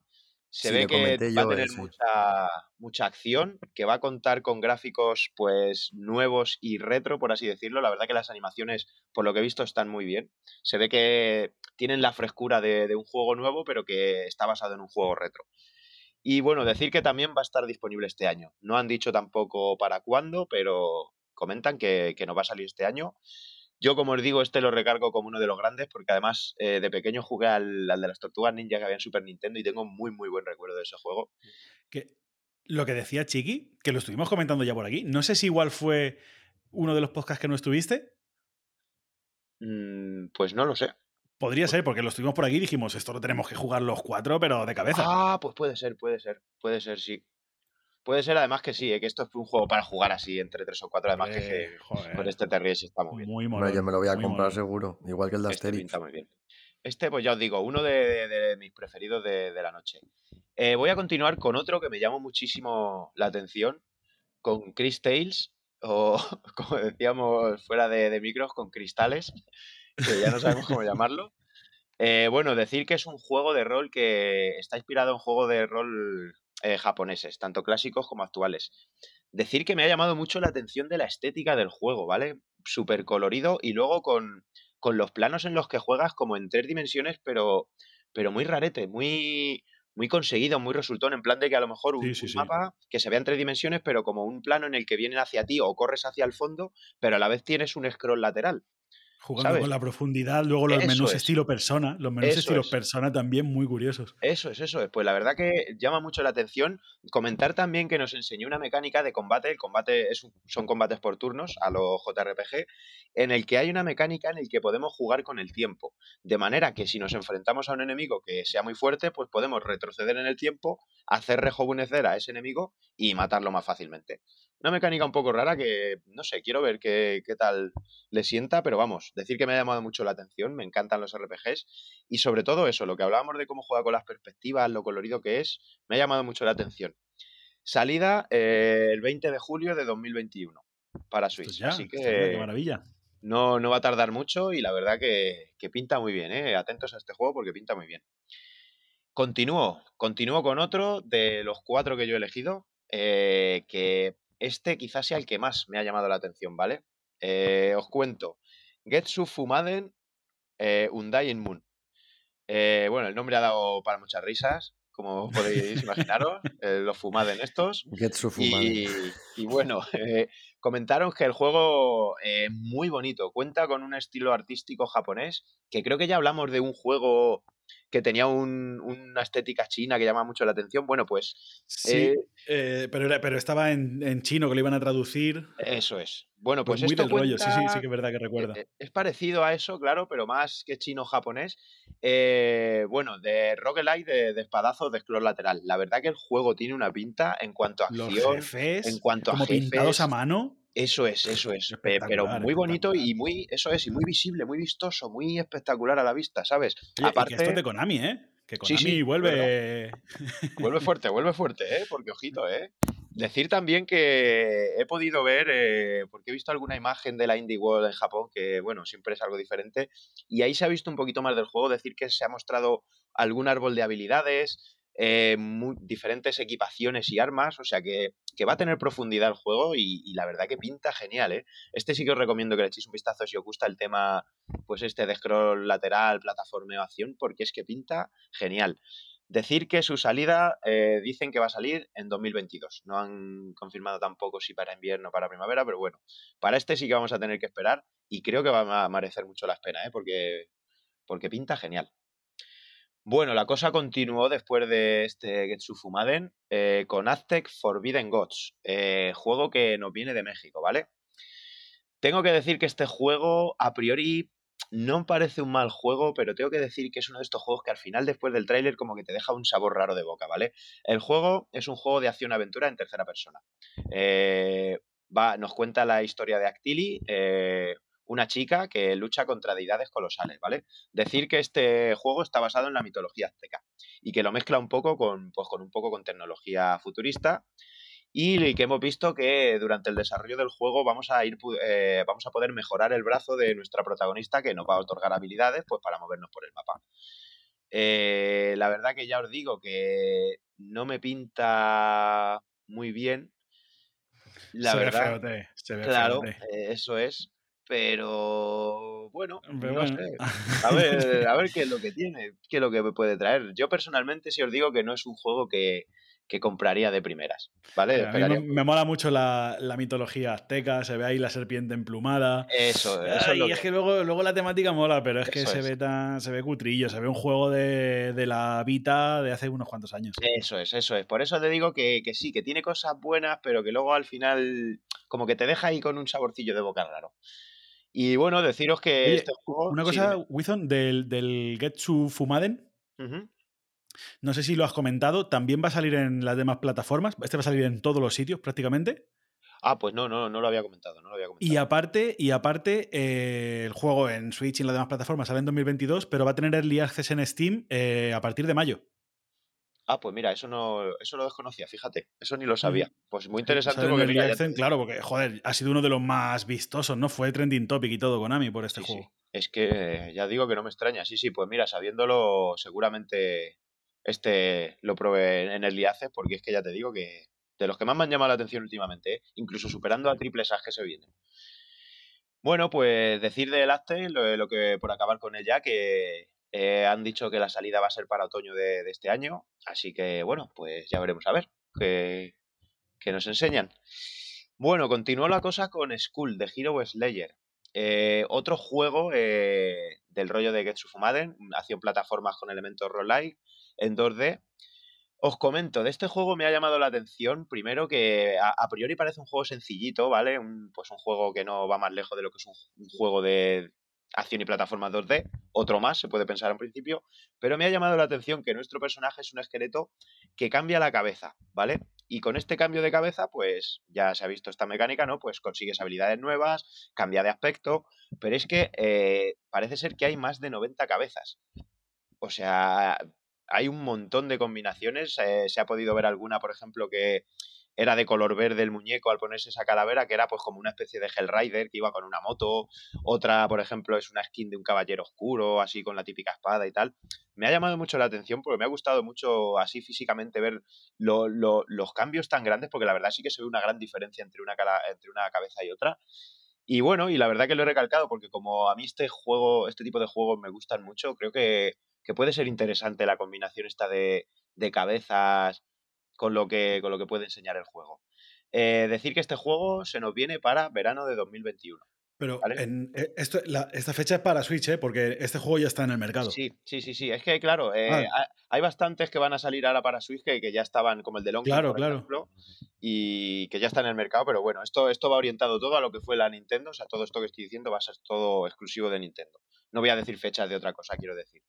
Se Sí, ve que va a eh, tener sí. mucha, mucha acción, que va a contar con gráficos pues nuevos y retro, por así decirlo. La verdad que las animaciones, por lo que he visto, están muy bien. Se ve que tienen la frescura de, de un juego nuevo, pero que está basado en un juego retro. Y bueno, decir que también va a estar disponible este año. No han dicho tampoco para cuándo, pero comentan que, que nos va a salir este año. Yo, como os digo, este lo recargo como uno de los grandes, porque además eh, de pequeño jugué al, al de las tortugas ninja que había en Super Nintendo y tengo muy, muy buen recuerdo de ese juego. Que, lo que decía Chiqui, que lo estuvimos comentando ya por aquí, no sé si igual fue uno de los podcasts que no estuviste. Mm, pues no lo sé. Podría ser, porque lo estuvimos por aquí y dijimos, esto lo tenemos que jugar los cuatro, pero de cabeza. Ah, pues puede ser, puede ser, puede ser, sí. Puede ser además que sí, eh, que esto es un juego para jugar así entre tres o cuatro, además que, Eh, con este te ríes y está muy bien. muy Bueno, yo me lo voy a comprar molón. seguro, igual que el de Este Asterix. pinta muy bien. Este, pues ya os digo, uno de, de- de mis preferidos de, de la noche. Eh, voy a continuar con otro que me llamó muchísimo la atención, con Chris Tales, o como decíamos fuera de, de micros, con cristales, que ya no sabemos cómo llamarlo. Eh, bueno, decir que es un juego de rol que está inspirado en juegos de rol eh, japoneses, tanto clásicos como actuales. Decir que me ha llamado mucho la atención de la estética del juego, ¿vale? Súper colorido y luego con, con los planos en los que juegas como en tres dimensiones, pero, pero muy rarete, muy, muy conseguido, muy resultón, en plan de que a lo mejor un, Sí, sí, un sí. mapa que se vea en tres dimensiones, pero como un plano en el que vienen hacia ti o corres hacia el fondo, pero a la vez tienes un scroll lateral. Jugando ¿sabes? con la profundidad, luego los Eso menús es. estilo persona, los menús Eso estilo es. persona también muy curiosos. Eso es, eso es. Pues la verdad que llama mucho la atención. Comentar también que nos enseñó una mecánica de combate. El combate es un- son combates por turnos a los JRPG, en el que hay una mecánica en el que podemos jugar con el tiempo. De manera que si nos enfrentamos a un enemigo que sea muy fuerte, pues podemos retroceder en el tiempo, hacer rejuvenecer a ese enemigo y matarlo más fácilmente. Una mecánica un poco rara que, no sé, quiero ver qué, qué tal le sienta, pero vamos, decir que me ha llamado mucho la atención, me encantan los RPGs y sobre todo eso, lo que hablábamos de cómo juega con las perspectivas, lo colorido que es, me ha llamado mucho la atención. Salida eh, el 20 de julio de 2021 para Switch. ya, Así ya, qué que maravilla. no, no va a tardar mucho y la verdad que, que pinta muy bien. ¿eh? Atentos a este juego porque pinta muy bien. Continúo, continúo con otro de los cuatro que yo he elegido, eh, que este quizás sea el que más me ha llamado la atención, ¿vale? Eh, os cuento. Getsu Fumaden eh, Undying Moon. Eh, bueno, el nombre ha dado para muchas risas, como podéis imaginaros, eh, los Fumaden estos. Getsu Fumade. Y, y bueno, comentaron que el juego es muy bonito, cuenta con un estilo artístico japonés, que creo que ya hablamos de un juego que tenía un- una estética china que llama mucho la atención. Bueno, pues Sí, eh, eh, pero, era- pero estaba en, en chino que lo iban a traducir. eso es. Bueno, Pues, pues, muy esto del rollo, sí, sí, sí que es verdad que recuerda. Eh, Es parecido a eso, claro, pero más que chino-japonés. Bueno, de roguelike, de, de espadazos, de scroll lateral. La verdad que el juego tiene una pinta en cuanto a Los acción, jefes, en cuanto a como pintados a mano. Eso es, eso es. Pe- Pero muy bonito y muy, eso es, y muy visible, muy vistoso, muy espectacular a la vista, ¿sabes? Oye, y Aparte, que esto es de Konami, ¿eh? Que Konami sí, vuelve. vuelve fuerte, vuelve fuerte, ¿eh? Porque ojito, ¿eh? Decir también que he podido ver, eh, porque he visto alguna imagen de la Indie World en Japón, que bueno, siempre es algo diferente, y ahí se ha visto un poquito más del juego, decir que se ha mostrado algún árbol de habilidades, eh, mu- diferentes equipaciones y armas, o sea que, que va a tener profundidad el juego y, la verdad que pinta genial, ¿eh? Este sí que os recomiendo que le echéis un vistazo si os gusta el tema, pues este de scroll lateral, plataformeo, acción, porque es que pinta genial. Decir que su salida eh, dicen que va a salir en 2022. No han confirmado tampoco si para invierno o para primavera, pero bueno, para este sí que vamos a tener que esperar y creo que va a merecer mucho la pena, ¿eh? porque, porque pinta genial. Bueno, la cosa continuó después de este Getsu Fumaden eh, con Aztec Forbidden Gods, eh, juego que nos viene de México, ¿vale? Tengo que decir que este juego, a priori, no parece un mal juego, pero tengo que decir que es uno de estos juegos que al final, después del tráiler, como que te deja un sabor raro de boca, ¿vale? El juego es un juego de acción-aventura en tercera persona. Eh, va, nos cuenta la historia de Actili, una chica que lucha contra deidades colosales, ¿vale? Decir que este juego está basado en la mitología azteca y que lo mezcla un poco con, pues, con un poco con tecnología futurista y que hemos visto que durante el desarrollo del juego vamos a ir eh, vamos a poder mejorar el brazo de nuestra protagonista que nos va a otorgar habilidades pues para movernos por el mapa. Eh, la verdad que ya os digo que no me pinta muy bien. La se verdad, ve feote, se ve claro, feote. eh, eso es. Pero bueno, Pero no bueno. sé. A ver, a ver qué es lo que tiene, qué es lo que me puede traer. Yo personalmente sí os digo que no es un juego que, que compraría de primeras, ¿vale? a mí me, mola mucho la, la mitología azteca, se ve ahí la serpiente emplumada. Eso, eso es Ay, lo es que- que luego, luego la temática mola, pero es que Eso se es. ve tan, se ve cutrillo, se ve un juego de, de la Vita de hace unos cuantos años. Eso es, eso es. Por eso te digo que, que sí, que tiene cosas buenas, pero que luego al final como que te deja ahí con un saborcillo de boca raro. Y bueno, deciros que Oye, este juego... Una sí, cosa, dime. Wizon, del, del Getsu Fumaden, no sé si lo has comentado, también va a salir en las demás plataformas. Este va a salir en todos los sitios prácticamente. Ah, pues no, no, no lo había comentado, no lo había comentado. Y aparte, y aparte eh, el juego en Switch y en las demás plataformas sale en 2022, pero va a tener Early Access en Steam eh, a partir de mayo. Ah, pues mira, eso no, eso lo desconocía, fíjate, eso ni lo sabía. Pues muy interesante porque te Access, digo- claro, porque, joder, ha sido uno de los más vistosos, ¿no? Fue trending topic y todo Konami por este Sí, sí. juego. Es que ya digo que no me extraña. Sí, sí, pues mira, sabiéndolo, seguramente este lo probé en Early Access, porque es que ya te digo que de los que más me han llamado la atención últimamente, ¿eh? incluso superando a triples A que se vienen. Bueno, pues decir del Aztec, lo, lo que por acabar con él ya, que eh, han dicho que la salida va a ser para otoño de, este año, así que bueno, pues ya veremos a ver qué, nos enseñan. Bueno, continuó la cosa con Skull de Hero Slayer. Eh, otro juego eh, del rollo de Getsu Fumaden, acción plataformas con elementos roguelike en 2D. Os comento, de este juego me ha llamado la atención, primero que a, priori parece un juego sencillito, ¿vale? Un, pues un juego que no va más lejos de lo que es un juego de acción y plataformas 2D, otro más, se puede pensar en principio, pero me ha llamado la atención que nuestro personaje es un esqueleto que cambia la cabeza, ¿vale? Y con este cambio de cabeza, pues ya se ha visto esta mecánica, ¿no? Pues consigues habilidades nuevas, cambia de aspecto, pero es que eh, parece ser que hay más de 90 cabezas. O sea, hay un montón de combinaciones. eh, se ha podido ver alguna, por ejemplo, que era de color verde el muñeco al ponerse esa calavera, que era pues como una especie de Hellrider que iba con una moto. Otra, por ejemplo, es una skin de un caballero oscuro, así con la típica espada y tal. Me ha llamado mucho la atención porque me ha gustado mucho así físicamente ver lo- lo- los cambios tan grandes, porque la verdad sí que se ve una gran diferencia entre una, cala- entre una cabeza y otra. Y bueno, y la verdad que lo he recalcado porque como a mí este juego, este tipo de juegos me gustan mucho, creo que, que puede ser interesante la combinación esta de, de cabezas con lo, que, con lo que puede enseñar el juego. Eh, decir que este juego se nos viene para verano de 2021. Pero ¿Vale? en, eh, esto, la- esta fecha es para Switch, ¿eh? Porque este juego ya está en el mercado. Sí, sí, sí, sí. Es que, claro, eh, Ah. ha- hay bastantes que van a salir ahora para Switch que, que ya estaban, como el de Long Claro, por claro. ejemplo, y que ya está en el mercado, pero bueno, esto, esto va orientado todo a lo que fue la Nintendo, o sea, todo esto que estoy diciendo va a ser todo exclusivo de Nintendo. No voy a decir fechas de otra cosa, quiero decir.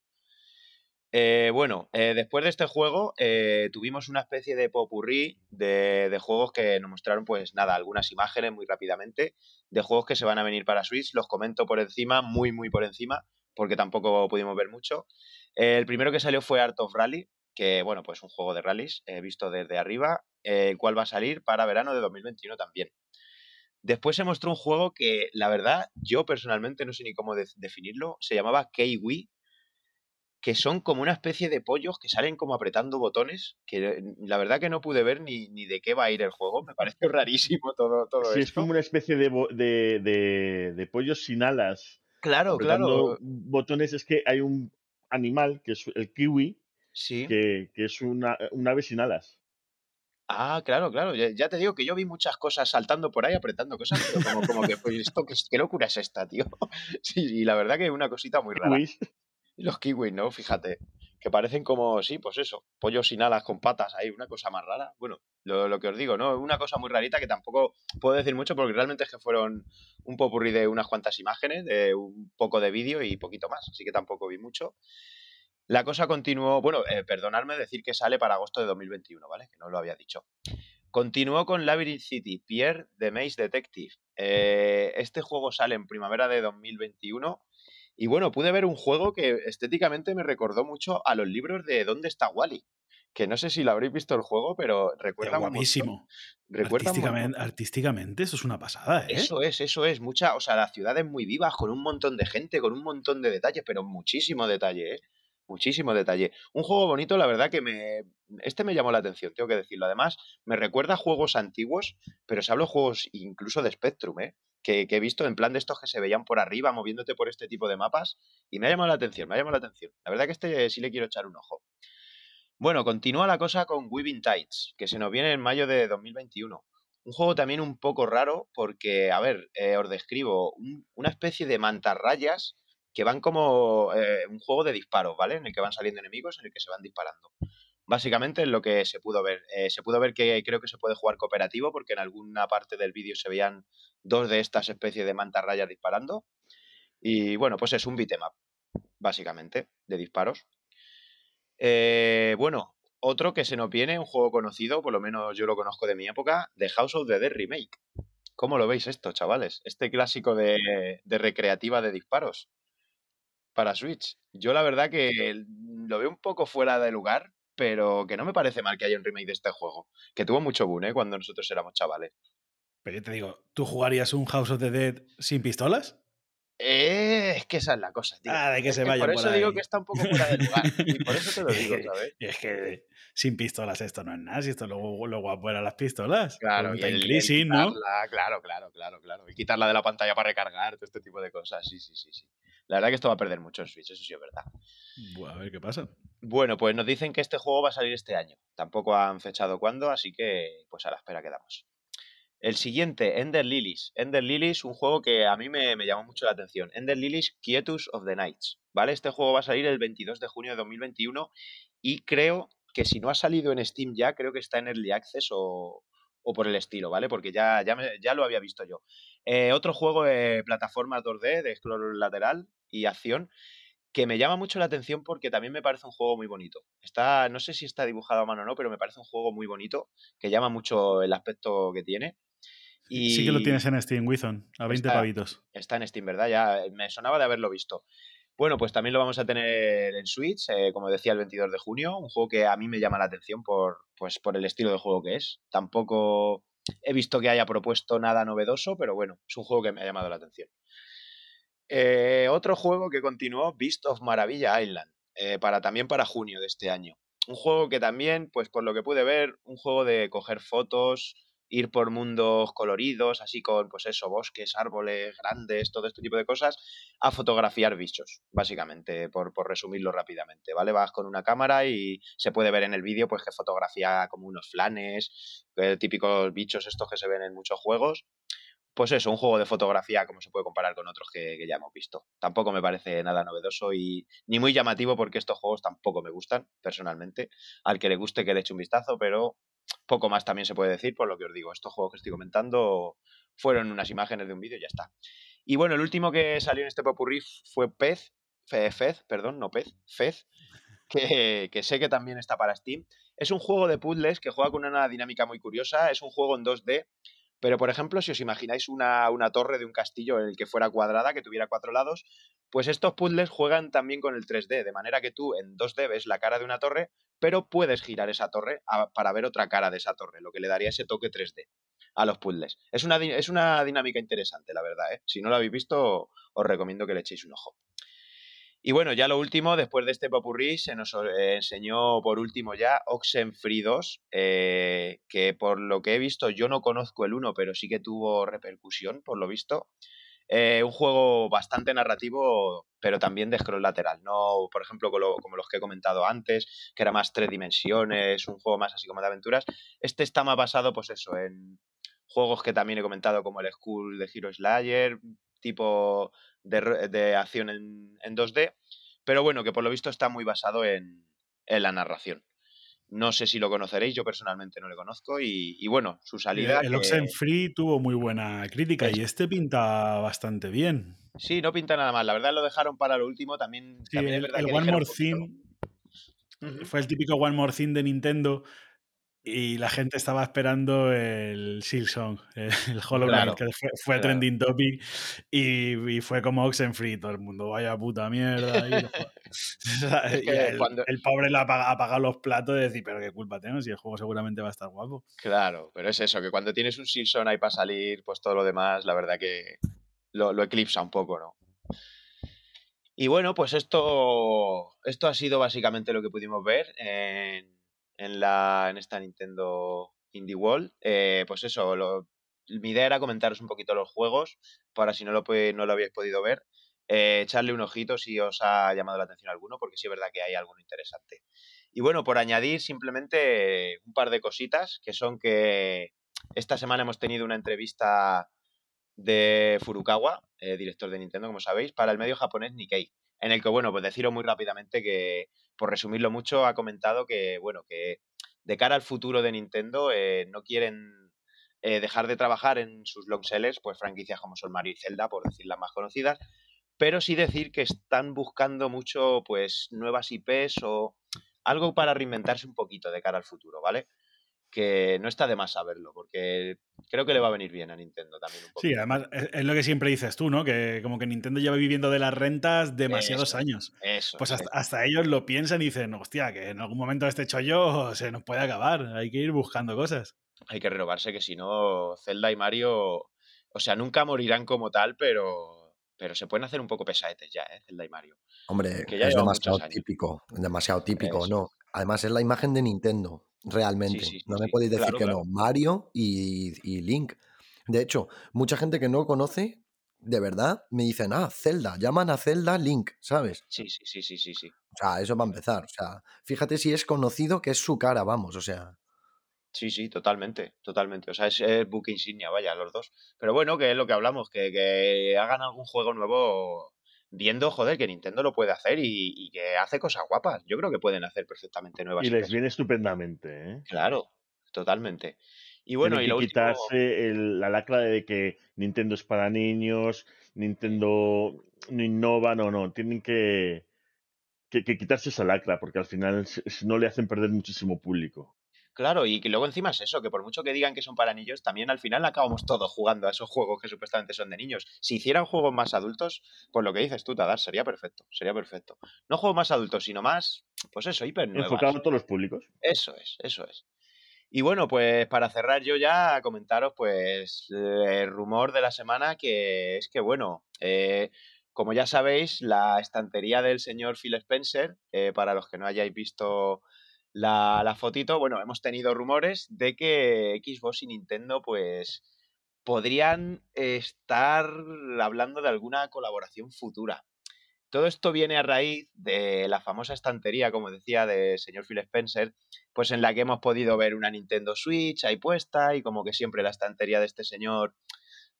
Eh, bueno, eh, después de este juego eh, tuvimos una especie de popurrí de, juegos que nos mostraron, pues nada, algunas imágenes muy rápidamente de juegos que se van a venir para Switch. Los comento por encima, muy, muy por encima, porque tampoco pudimos ver mucho. El primero que salió fue Art of Rally, que bueno, pues un juego de rallies visto desde arriba, el cual va a salir para verano de 2021 también. Después se mostró un juego que, la verdad, yo personalmente no sé ni cómo de- definirlo, se llamaba Kiwi, que son como una especie de pollos que salen como apretando botones, que la verdad que no pude ver ni, ni de qué va a ir el juego, me parece rarísimo todo, todo Sí, es como una especie de, de, de, de pollos sin alas. Claro, apretando claro, botones es que hay un animal, que es el kiwi, sí. que, que es una, un ave sin alas. Ah, claro, claro. Ya, ya te digo que yo vi muchas cosas saltando por ahí, apretando cosas, pero como, como que, pues, esto, ¿qué, qué locura es esta, tío? Sí, y la verdad que es una cosita muy rara. Los kiwis, ¿no? Fíjate. Que parecen como, sí, pues eso, pollos sin alas con patas ahí, una cosa más rara. Bueno, lo, lo que os digo, ¿no? Una cosa muy rarita que tampoco puedo decir mucho porque realmente es que fueron un popurrí de unas cuantas imágenes, de un poco de vídeo y poquito más, así que tampoco vi mucho. La cosa continuó, bueno, eh, perdonadme decir que sale para agosto de 2021, ¿vale? Que no lo había dicho. Continuó con Labyrinth City, Pierre the Maze Detective. Eh, este juego sale en primavera de 2021 y bueno, pude ver un juego que estéticamente me recordó mucho a los libros de ¿Dónde está Wally? Que no sé si lo habréis visto el juego, pero recuerda montón- guapísimo. recuerda. Artísticamente, artísticamente, eso es una pasada, ¿eh? Eso es, eso es, mucha, o sea, las ciudades muy vivas, con un montón de gente, con un montón de detalles, pero muchísimo detalle, ¿eh? muchísimo detalle. Un juego bonito, la verdad que me... Este me llamó la atención, tengo que decirlo. Además, me recuerda a juegos antiguos, pero se hablo de juegos incluso de Spectrum, ¿eh? Que, he visto en plan de estos que se veían por arriba, moviéndote por este tipo de mapas, y me ha llamado la atención, me ha llamado la atención. La verdad que este sí le quiero echar un ojo. Bueno, continúa la cosa con Weaving Tides, que se nos viene en mayo de 2021. Un juego también un poco raro porque, a ver, eh, os describo una especie de mantarrayas que van como eh, un juego de disparos, ¿vale? En el que van saliendo enemigos, en el que se van disparando. Básicamente es lo que se pudo ver. Eh, se pudo ver que creo que se puede jugar cooperativo porque en alguna parte del vídeo se veían dos de estas especies de mantarrayas disparando. Y bueno, pues es un beat'em básicamente, de disparos. Eh, bueno, otro que se nos viene, un juego conocido, por lo menos yo lo conozco de mi época, The House of the Dead Remake. ¿Cómo lo veis esto, chavales? Este clásico de, recreativa de disparos para Switch. Yo la verdad que lo veo un poco fuera de lugar, pero que no me parece mal que haya un remake de este juego, que tuvo mucho boom ¿eh? cuando nosotros éramos chavales. Pero yo te digo, ¿tú jugarías un House of the Dead sin pistolas? Eh, es que esa es la cosa, tío. Ah, de que se vaya Por eso digo que está un poco fuera de lugar. y por eso te lo digo, ¿sabes? Y es que sin pistolas esto no es nada. Si esto luego, lo guapo eran las pistolas. Claro, y el, crisis, ¿no? Claro, claro, claro, claro. Y quitarla de la pantalla para recargar, todo este tipo de cosas. Sí, sí, sí, sí. La verdad que esto va a perder mucho en Switch, eso sí es verdad. a ver qué pasa. Bueno, pues nos dicen que este juego va a salir este año. Tampoco han fechado cuándo, así que pues a la espera quedamos. El siguiente, Ender Lilies. Ender Lilies, un juego que a mí me, llamó mucho la atención. Ender Lilies, Quietus of the Nights. ¿Vale? Este juego va a salir el 22 de junio de 2021 y creo que si no ha salido en Steam ya, creo que está en Early Access o, por el estilo, ¿vale? Porque ya, ya, ya lo había visto yo. Eh, otro juego de plataforma 2D, de scroll lateral y acción, que me llama mucho la atención porque también me parece un juego muy bonito. Está, no sé si está dibujado a mano o no, pero me parece un juego muy bonito, que llama mucho el aspecto que tiene. Sí que lo tienes en Steam, Wizon, a 20 pavitos. Está en Steam, ¿verdad? Ya me sonaba de haberlo visto. Bueno, pues también lo vamos a tener en Switch, eh, como decía, el 22 de junio. Un juego que a mí me llama la atención por, pues, por el estilo de juego que es. Tampoco he visto que haya propuesto nada novedoso, pero bueno, es un juego que me ha llamado la atención. Eh, otro juego que continuó, Beast of Maravilla Island, eh, para, también para junio de este año. Un juego que también, pues por lo que pude ver, un juego de coger fotos, ir por mundos coloridos, así con, pues eso, bosques, árboles grandes, todo este tipo de cosas, a fotografiar bichos, básicamente, por, por resumirlo rápidamente, ¿vale? Vas con una cámara y se puede ver en el vídeo, pues que fotografía como unos flanes, eh, típicos bichos estos que se ven en muchos juegos. Pues eso, un juego de fotografía como se puede comparar con otros que, que ya hemos visto. Tampoco me parece nada novedoso y ni muy llamativo porque estos juegos tampoco me gustan, personalmente. Al que le guste que le eche un vistazo, pero poco más también se puede decir, por lo que os digo, estos juegos que estoy comentando fueron unas imágenes de un vídeo y ya está. Y bueno, el último que salió en este popurrí fue Pez, Fez, perdón, no Pez, Fez, que, que, sé que también está para Steam. Es un juego de puzzles que juega con una dinámica muy curiosa, es un juego en 2D, pero por ejemplo, si os imagináis una, una torre de un castillo en el que fuera cuadrada, que tuviera cuatro lados, pues estos puzzles juegan también con el 3D, de manera que tú en 2D ves la cara de una torre, pero puedes girar esa torre para ver otra cara de esa torre, lo que le daría ese toque 3D a los puzzles. Es una, es una dinámica interesante, la verdad. ¿eh? Si no lo habéis visto, os recomiendo que le echéis un ojo. Y bueno, ya lo último, después de este popurrí, se nos eh, enseñó por último ya Oxenfree 2, eh, que por lo que he visto yo no conozco el 1, pero sí que tuvo repercusión, por lo visto. Eh, un juego bastante narrativo, pero también de scroll lateral. No, por ejemplo, como, los que he comentado antes, que era más tres dimensiones, un juego más así como de aventuras. Este está más basado, pues eso, en juegos que también he comentado, como el School de Hero Slayer, tipo de, acción en, 2D. Pero bueno, que por lo visto está muy basado en la narración. No sé si lo conoceréis, yo personalmente no le conozco. Y, bueno, su salida. El, Oxenfree tuvo muy buena crítica y este pinta bastante bien. Sí, no pinta nada mal. La verdad lo dejaron para lo último. También, el, One More Thing fue el típico One More Thing de Nintendo y la gente estaba esperando el Silksong, el, el Hollow que fue, trending topic y, fue como Oxenfree, todo el mundo, vaya puta mierda. el, pobre le ha pagado, los platos de decir, pero qué culpa tengo si el juego seguramente va a estar guapo. Claro, pero es eso, que cuando tienes un Silksong ahí para salir, pues todo lo demás, la verdad que lo, lo eclipsa un poco, ¿no? Y bueno, pues esto, esto ha sido básicamente lo que pudimos ver en, en, la, en esta Nintendo Indie World. Eh, pues eso, lo, mi idea era comentaros un poquito los juegos, para si no lo, no lo habéis podido ver, eh, echarle un ojito si os ha llamado la atención alguno, porque sí es verdad que hay alguno interesante. Y bueno, por añadir simplemente un par de cositas, que son que esta semana hemos tenido una entrevista de Furukawa, eh, director de Nintendo, como sabéis, para el medio japonés Nikkei, en el que, bueno, pues deciros muy rápidamente que, por resumirlo mucho, ha comentado que, bueno, que de cara al futuro de Nintendo eh, no quieren eh, dejar de trabajar en sus long sellers, pues franquicias como son Mario y Zelda, por decir las más conocidas, pero sí decir que están buscando mucho, pues, nuevas IPs o algo para reinventarse un poquito de cara al futuro, ¿vale? Que no está de más saberlo, porque creo que le va a venir bien a Nintendo también un poco. Sí, además es, lo que siempre dices tú, ¿no? Que como que Nintendo lleva viviendo de las rentas demasiados años. Eso. Pues hasta, ellos lo piensan y dicen, hostia, que en algún momento este chollo se nos puede acabar, hay que ir buscando cosas. Hay que renovarse, que si no, Zelda y Mario, o sea, nunca morirán como tal, pero pero se pueden hacer un poco pesadetes ya, ¿eh? Zelda y Mario. Hombre, es demasiado típico, demasiado típico, ¿no? Además es la imagen de Nintendo, realmente. no me podéis decir que no. Mario y, Link. De hecho, mucha gente que no conoce, de verdad, me dicen, ah, Zelda, llaman a Zelda Link, ¿sabes? Sí, sí, sí, sí, sí, sí. O sea, eso va a empezar. O sea, fíjate si es conocido que es su cara, vamos, o sea. Sí, sí, totalmente, totalmente. O sea, es, es book insignia, vaya, los dos. Pero bueno, que es lo que hablamos, que, que hagan algún juego nuevo viendo, joder, que Nintendo lo puede hacer y, que hace cosas guapas. Yo creo que pueden hacer perfectamente nuevas Y les viene estupendamente, ¿eh? Claro, totalmente. Y bueno, y lo quitarse la lacra de que Nintendo es para niños, Nintendo no innova, no, no, tienen que, que, que quitarse esa lacra, porque al final no le hacen perder muchísimo público. Claro, y que luego encima es eso, que por mucho que digan que son para niños, también al final acabamos todos jugando a esos juegos que supuestamente son de niños. Si hicieran juegos más adultos, pues lo que dices tú, Tadar, sería perfecto, sería perfecto. No juegos más adultos, sino más, pues eso, hiper nuevas. Enfocado a todos los públicos. Eso es, eso es. Y bueno, pues para cerrar yo ya, comentaros pues el rumor de la semana que es que, bueno, eh, como ya sabéis, la estantería del señor Phil Spencer, eh, para los que no hayáis visto la, fotito, bueno, hemos tenido rumores de que Xbox y Nintendo, pues, podrían estar hablando de alguna colaboración futura. Todo esto viene a raíz de la famosa estantería, como decía, del señor Phil Spencer, pues en la que hemos podido ver una Nintendo Switch ahí puesta y como que siempre la estantería de este señor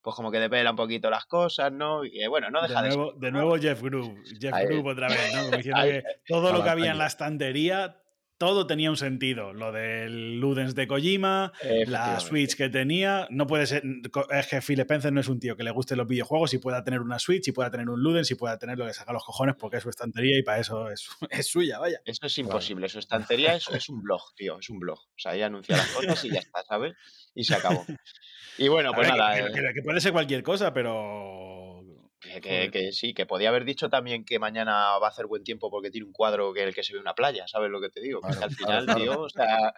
pues como que depela un poquito las cosas, ¿no? Y bueno, no deja de... Nuevo, de, nuevo Jeff Groove, Jeff Groove otra vez, ¿no? Como diciendo que todo lo que había en la estantería todo tenía un sentido. Lo del Ludens de Kojima, la Switch que tenía. No puede ser. Es que Phil Spencer no es un tío que le guste los videojuegos y pueda tener una Switch y pueda tener un Ludens y pueda tener lo que saca los cojones porque es su estantería y para eso es, es suya, vaya. Eso es imposible. Su estantería es, es, un blog, tío. Es un blog. O sea, ella anuncia las cosas y ya está, ¿sabes? Y se acabó. Y bueno, pues nada. Eh. que, puede ser cualquier cosa, pero que, sí, que podía haber dicho también que mañana va a hacer buen tiempo porque tiene un cuadro que el que se ve una playa, ¿sabes lo que te digo? al final, tío, o sea,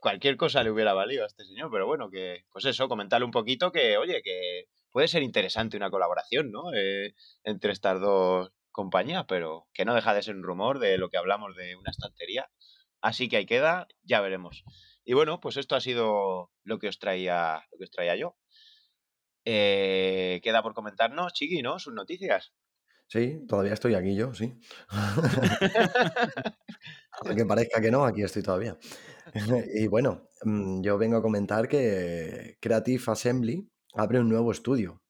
cualquier cosa le hubiera valido a este señor, pero bueno, que, pues eso, comentarle un poquito que, oye, que puede ser interesante una colaboración, ¿no? Eh, entre estas dos compañías, pero que no deja de ser un rumor de lo que hablamos de una estantería. Así que ahí queda, ya veremos. Y bueno, pues esto ha sido lo que os traía, lo que os traía yo. Eh, queda por comentarnos, Chiqui, ¿no? Sus noticias. Sí, todavía estoy aquí yo, sí. Aunque parezca que no, aquí estoy todavía. y bueno, mm, yo vengo a comentar que Creative Assembly abre un nuevo estudio.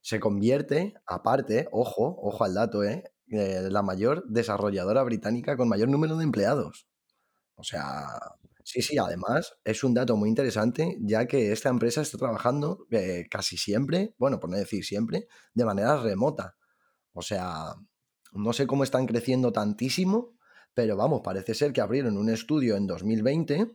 Se convierte, aparte, ojo, ojo al dato, ¿eh? la mayor desarrolladora británica con mayor número de empleados. O sea, Sí, sí, además es un dato muy interesante, ya que esta empresa está trabajando eh, casi siempre, bueno, por no decir siempre, de manera remota. O sea, no sé cómo están creciendo tantísimo, pero vamos, parece ser que abrieron un estudio en 2020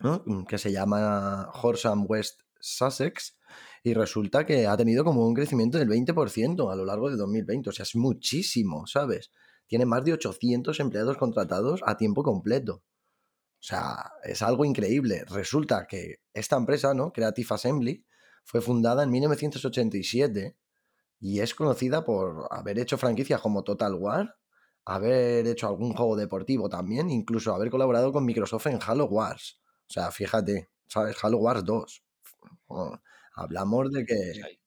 mm, que se llama Horsam West Sussex y resulta que ha tenido como un crecimiento del 20% a lo largo de 2020. O sea, es muchísimo, ¿sabes? Tiene más de 800 empleados contratados a tiempo completo. O sea, es algo increíble. Resulta que esta empresa, ¿no? Creative Assembly, fue fundada en 1987 y es conocida por haber hecho franquicias como Total War, haber hecho algún juego deportivo también, incluso haber colaborado con Microsoft en Halo Wars. O sea, fíjate, ¿sabes? Halo Wars 2. Oh, hablamos de que...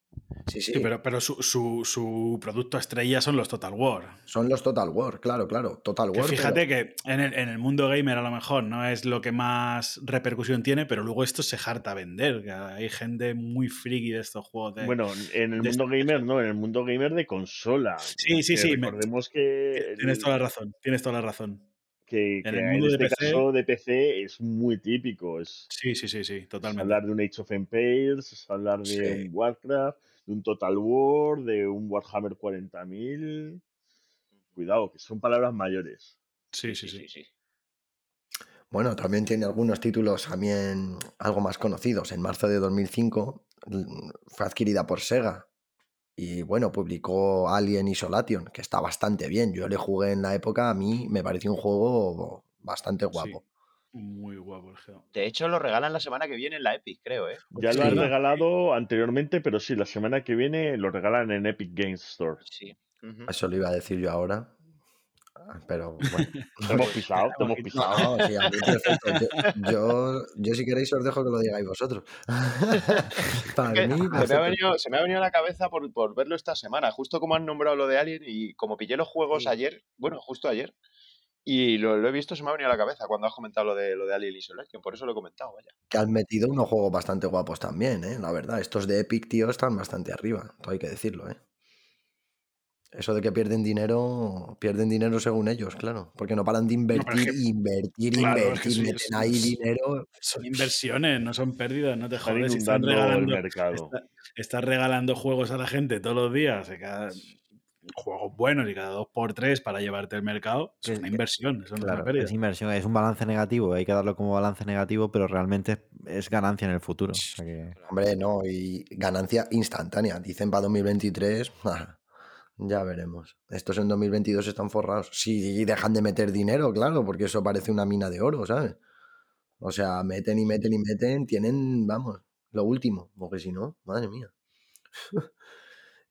Sí, sí, Sí, pero, pero su, su- su producto estrella son los Total War. son los Total War, claro, claro. Total Que War. fíjate pero- que en el, en el mundo gamer a lo mejor no es lo que más repercusión tiene, pero luego esto se harta a vender. que hay gente muy friki de estos juegos. De, Bueno, en el de mundo gamer no, en el mundo gamer de consola. Sí, sí, sí, me- Recordemos que, tienes toda la razón, tienes toda la razón. Que, en que el en, mundo de este PC caso de PC es muy típico. Es, Sí, sí, sí, sí, es totalmente. hablar de un Age of Empires, es hablar de Sí. un Warcraft, de un Total War, de un Warhammer 40.000. Cuidado, que son palabras mayores. Sí, sí, sí, sí. sí, sí. Bueno, también tiene algunos títulos también algo más conocidos. En marzo de 2005 mm, fue adquirida por Sega y bueno, publicó Alien Isolation, que está bastante bien. Yo le jugué en la época, a mí me pareció un juego bastante guapo. Muy guapo el geo. De hecho, lo regalan la semana que viene en la Epic, creo, ¿eh? Ya Sí. lo han regalado anteriormente, pero sí, la semana que viene lo regalan en Epic Games Store. Sí. Eso lo iba a decir yo ahora. Ah, Pero bueno. Te hemos pisado, te hemos pisado. No, sí, a mí perfecto. Yo, yo, yo si queréis os dejo que lo digáis vosotros. Para Que mí, se, me ha venido, se me ha venido a la cabeza por, por verlo esta semana, justo como han nombrado lo de Alien y como pillé los juegos Sí. ayer, bueno, justo ayer, y lo, lo he visto, se me ha venido a la cabeza cuando has comentado lo de, lo de Alien Isolation, por eso lo he comentado, vaya. que han metido unos juegos bastante guapos también, ¿eh? La verdad, estos de Epic, tío, están bastante arriba, todo hay que decirlo, ¿eh? Eso de que pierden dinero, pierden dinero según ellos, claro, porque no paran de invertir, que- invertir, claro, es que invertir, sí, meten es- ahí es- dinero. Son inversiones, no son pérdidas, no te jodes. Están el mercado. está- estás regalando juegos a la gente todos los días, cada- juegos buenos y cada dos por tres para llevarte el mercado. Es una que- inversión, eso no es una Claro, pérdida. es inversión, es un balance negativo, hay que darlo como balance negativo, pero realmente es, ganancia en el futuro. O sea que- Hombre, no, y ganancia instantánea. Dicen para 2023, ah, ya veremos. Estos en 2022 están forrados. Si dejan de meter dinero, claro, porque eso parece una mina de oro, ¿sabes? O sea, meten y meten y meten, tienen, vamos, lo último, porque si no, madre mía.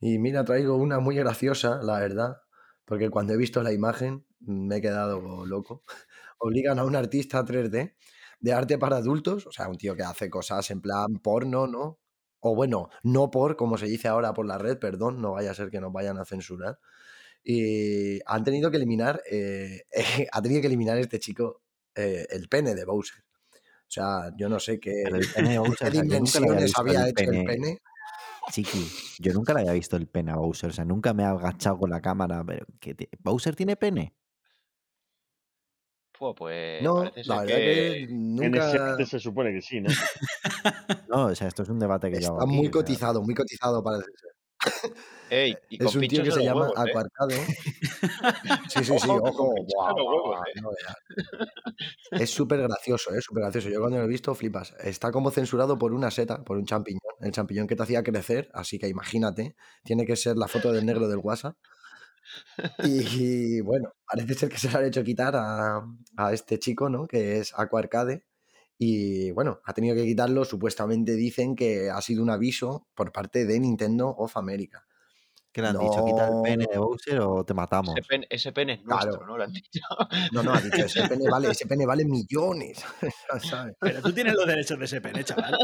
y mira, traigo una muy graciosa, la verdad, porque cuando he visto la imagen me he quedado loco. Obligan a un artista 3D de arte para adultos, o sea, un tío que hace cosas en plan porno, ¿no? O bueno, no por, como se dice ahora por la red, perdón, no vaya a ser que nos vayan a censurar. Y han tenido que eliminar, eh, ha tenido que eliminar este chico eh, el pene de Bowser. O sea, yo no sé qué, el pene Bowser, qué o sea, había dimensiones había el hecho el pene. Chiqui, yo nunca le había visto el pene a Bowser, o sea, nunca me he agachado con la cámara. Pero, ¿qué te- ¿Bowser tiene pene? Pues No, la verdad que que... En nunca se supone que sí, ¿no? No, o sea, esto es un debate que está muy cotizado, muy cotizado parece ser. Ey, y con Es un tío que se los llama huevos, ¿eh? Aquarcade. Sí, sí, sí, Ojo, ojo. huevos, ¿eh? no. Es súper gracioso, es súper gracioso. Yo cuando lo he visto, flipas. Está como censurado por una seta, por un champiñón. El champiñón que te hacía crecer, así que imagínate, tiene que ser la foto del negro del WhatsApp. Y, bueno, parece ser que se lo han hecho quitar a, a este chico, ¿no? Que es Aqua Arcade. Y bueno, ha tenido que quitarlo. Supuestamente dicen que ha sido un aviso por parte de Nintendo of America. ¿Qué le han dicho? ¿Quita el pene No. de Bowser o te matamos? Ese pene, ese pene es nuestro, Claro. ¿no? Lo han dicho. No, no, ha dicho, ese pene vale, ese pene vale millones. ¿sabes? Pero tú tienes los derechos de ese pene, chaval.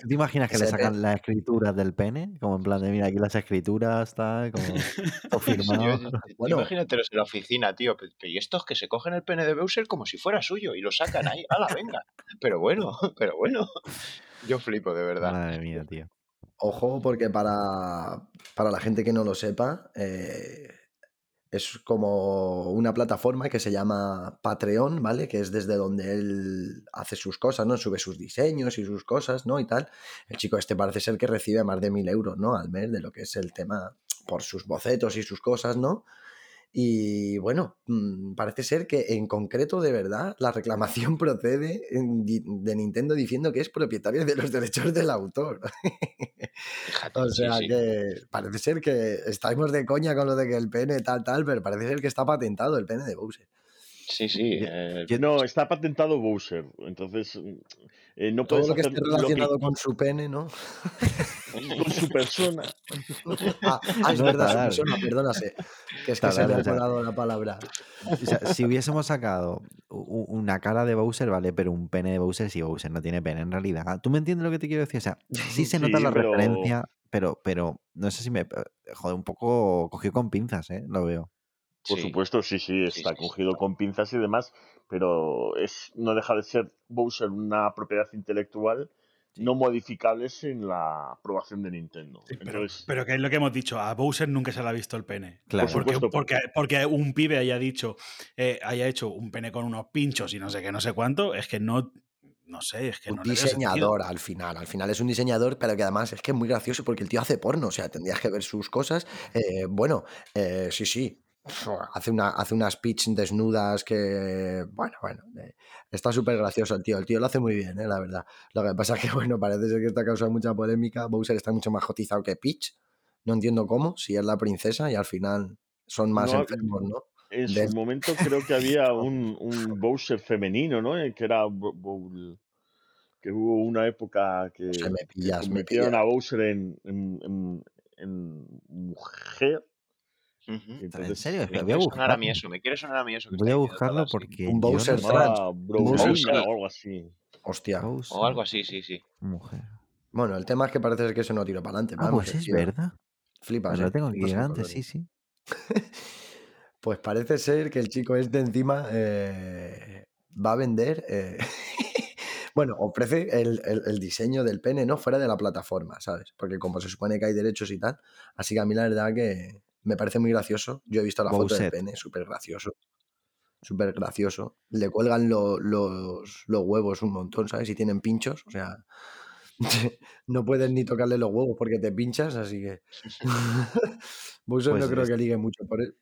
¿Tú te imaginas que le sacan pene. las escrituras del pene? Como en plan de, mira, aquí las escrituras, tal, como todo firmado. Yo- yo- Bueno. Imagínatelos en la oficina, tío. Y estos que se cogen el pene de Bowser como si fuera suyo y lo sacan ahí. ¡Hala, venga! Pero bueno, pero bueno. Yo flipo, de verdad. Madre mía, tío. Ojo, porque para, para la gente que no lo sepa, eh, es como una plataforma que se llama Patreon, ¿vale? Que es desde donde él hace sus cosas, ¿no? Sube sus diseños y sus cosas, ¿no? Y tal. El chico este parece ser que recibe más de mil euros, ¿no? Al mes de lo que es el tema por sus bocetos y sus cosas, ¿no? Y bueno, mm, parece ser que en concreto, de verdad, la reclamación procede de Nintendo diciendo que es propietario de los derechos del autor. Fíjate, O sí, sea sí. que parece ser que estamos de coña con lo de que el pene tal, tal, pero parece ser que está patentado el pene de Bowser. Sí, sí. eh, No, está patentado Bowser. Entonces, eh, no Todo puedes lo que esté lo que- relacionado con su pene, ¿no? con su persona. Ah, ah, es No, verdad, su persona, perdónase. Que es que se me ha colado la palabra. O sea, si hubiésemos sacado una cara de Bowser, vale, pero un pene de Bowser, si Bowser no tiene pene en realidad. ¿Tú me entiendes lo que te quiero decir? O sea, sí se nota Sí, la pero- referencia, pero, pero no sé si me. Joder, un poco cogido con pinzas, ¿eh? Lo veo. Por sí. supuesto, sí, sí, Sí, está sí, sí. cogido con pinzas y demás, pero es no deja de ser Bowser una propiedad intelectual Sí. no modificable sin la aprobación de Nintendo. Sí, pero, Entonces, pero que es lo que hemos dicho, a Bowser nunca se le ha visto el pene. Claro. Por Porque, supuesto. porque, porque un pibe haya dicho, eh, haya hecho un pene con unos pinchos y no sé qué, no sé cuánto, es que no, no sé, es que un no diseñador al final. Al final es un diseñador, pero que además es que es muy gracioso porque el tío hace porno. O sea, tendrías que ver sus cosas. Eh, bueno, eh, sí, sí. Hace, una, hace unas pitch desnudas que. Bueno, bueno. eh, está súper gracioso el tío. El tío lo hace muy bien, eh, la verdad. Lo que pasa es que, bueno, parece ser que está causando mucha polémica. Bowser está mucho más cotizado que Peach. No entiendo cómo, si es la princesa y al final son más No, enfermos, ¿no? en de- su momento creo que había un, un Bowser femenino, ¿no? Eh, Que era que hubo una época que, sé, me que pillas, me convirtieron pillas. a Bowser en, en, en- en mujer. ¿En Entonces, serio? Me voy a quiere sonar a mí buscarlo. eso, me quiere sonar a mí eso. que Voy a buscarlo porque. Un no Bowser Bowser. o algo así. Hostia. Bowser, O algo así, sí, sí. Mujer. Bueno, el tema es que parece ser que eso no tiro para adelante. Ah, pues es verdad. Flipas, Pues lo tengo aquí delante, sí, sí. Pues parece ser que el chico este encima eh, va a vender. eh, bueno, ofrece el, el- el diseño del pene, ¿no? Fuera de la plataforma, ¿sabes? Porque como se supone que hay derechos y tal. Así que a mí la verdad que me parece muy gracioso. Yo he visto la foto del pene, súper gracioso. Súper gracioso. Le cuelgan lo- los, los huevos un montón, ¿sabes? Y tienen pinchos, o sea. No puedes ni tocarle los huevos porque te pinchas, así que. Bowser Pues no creo es- que ligue mucho por él.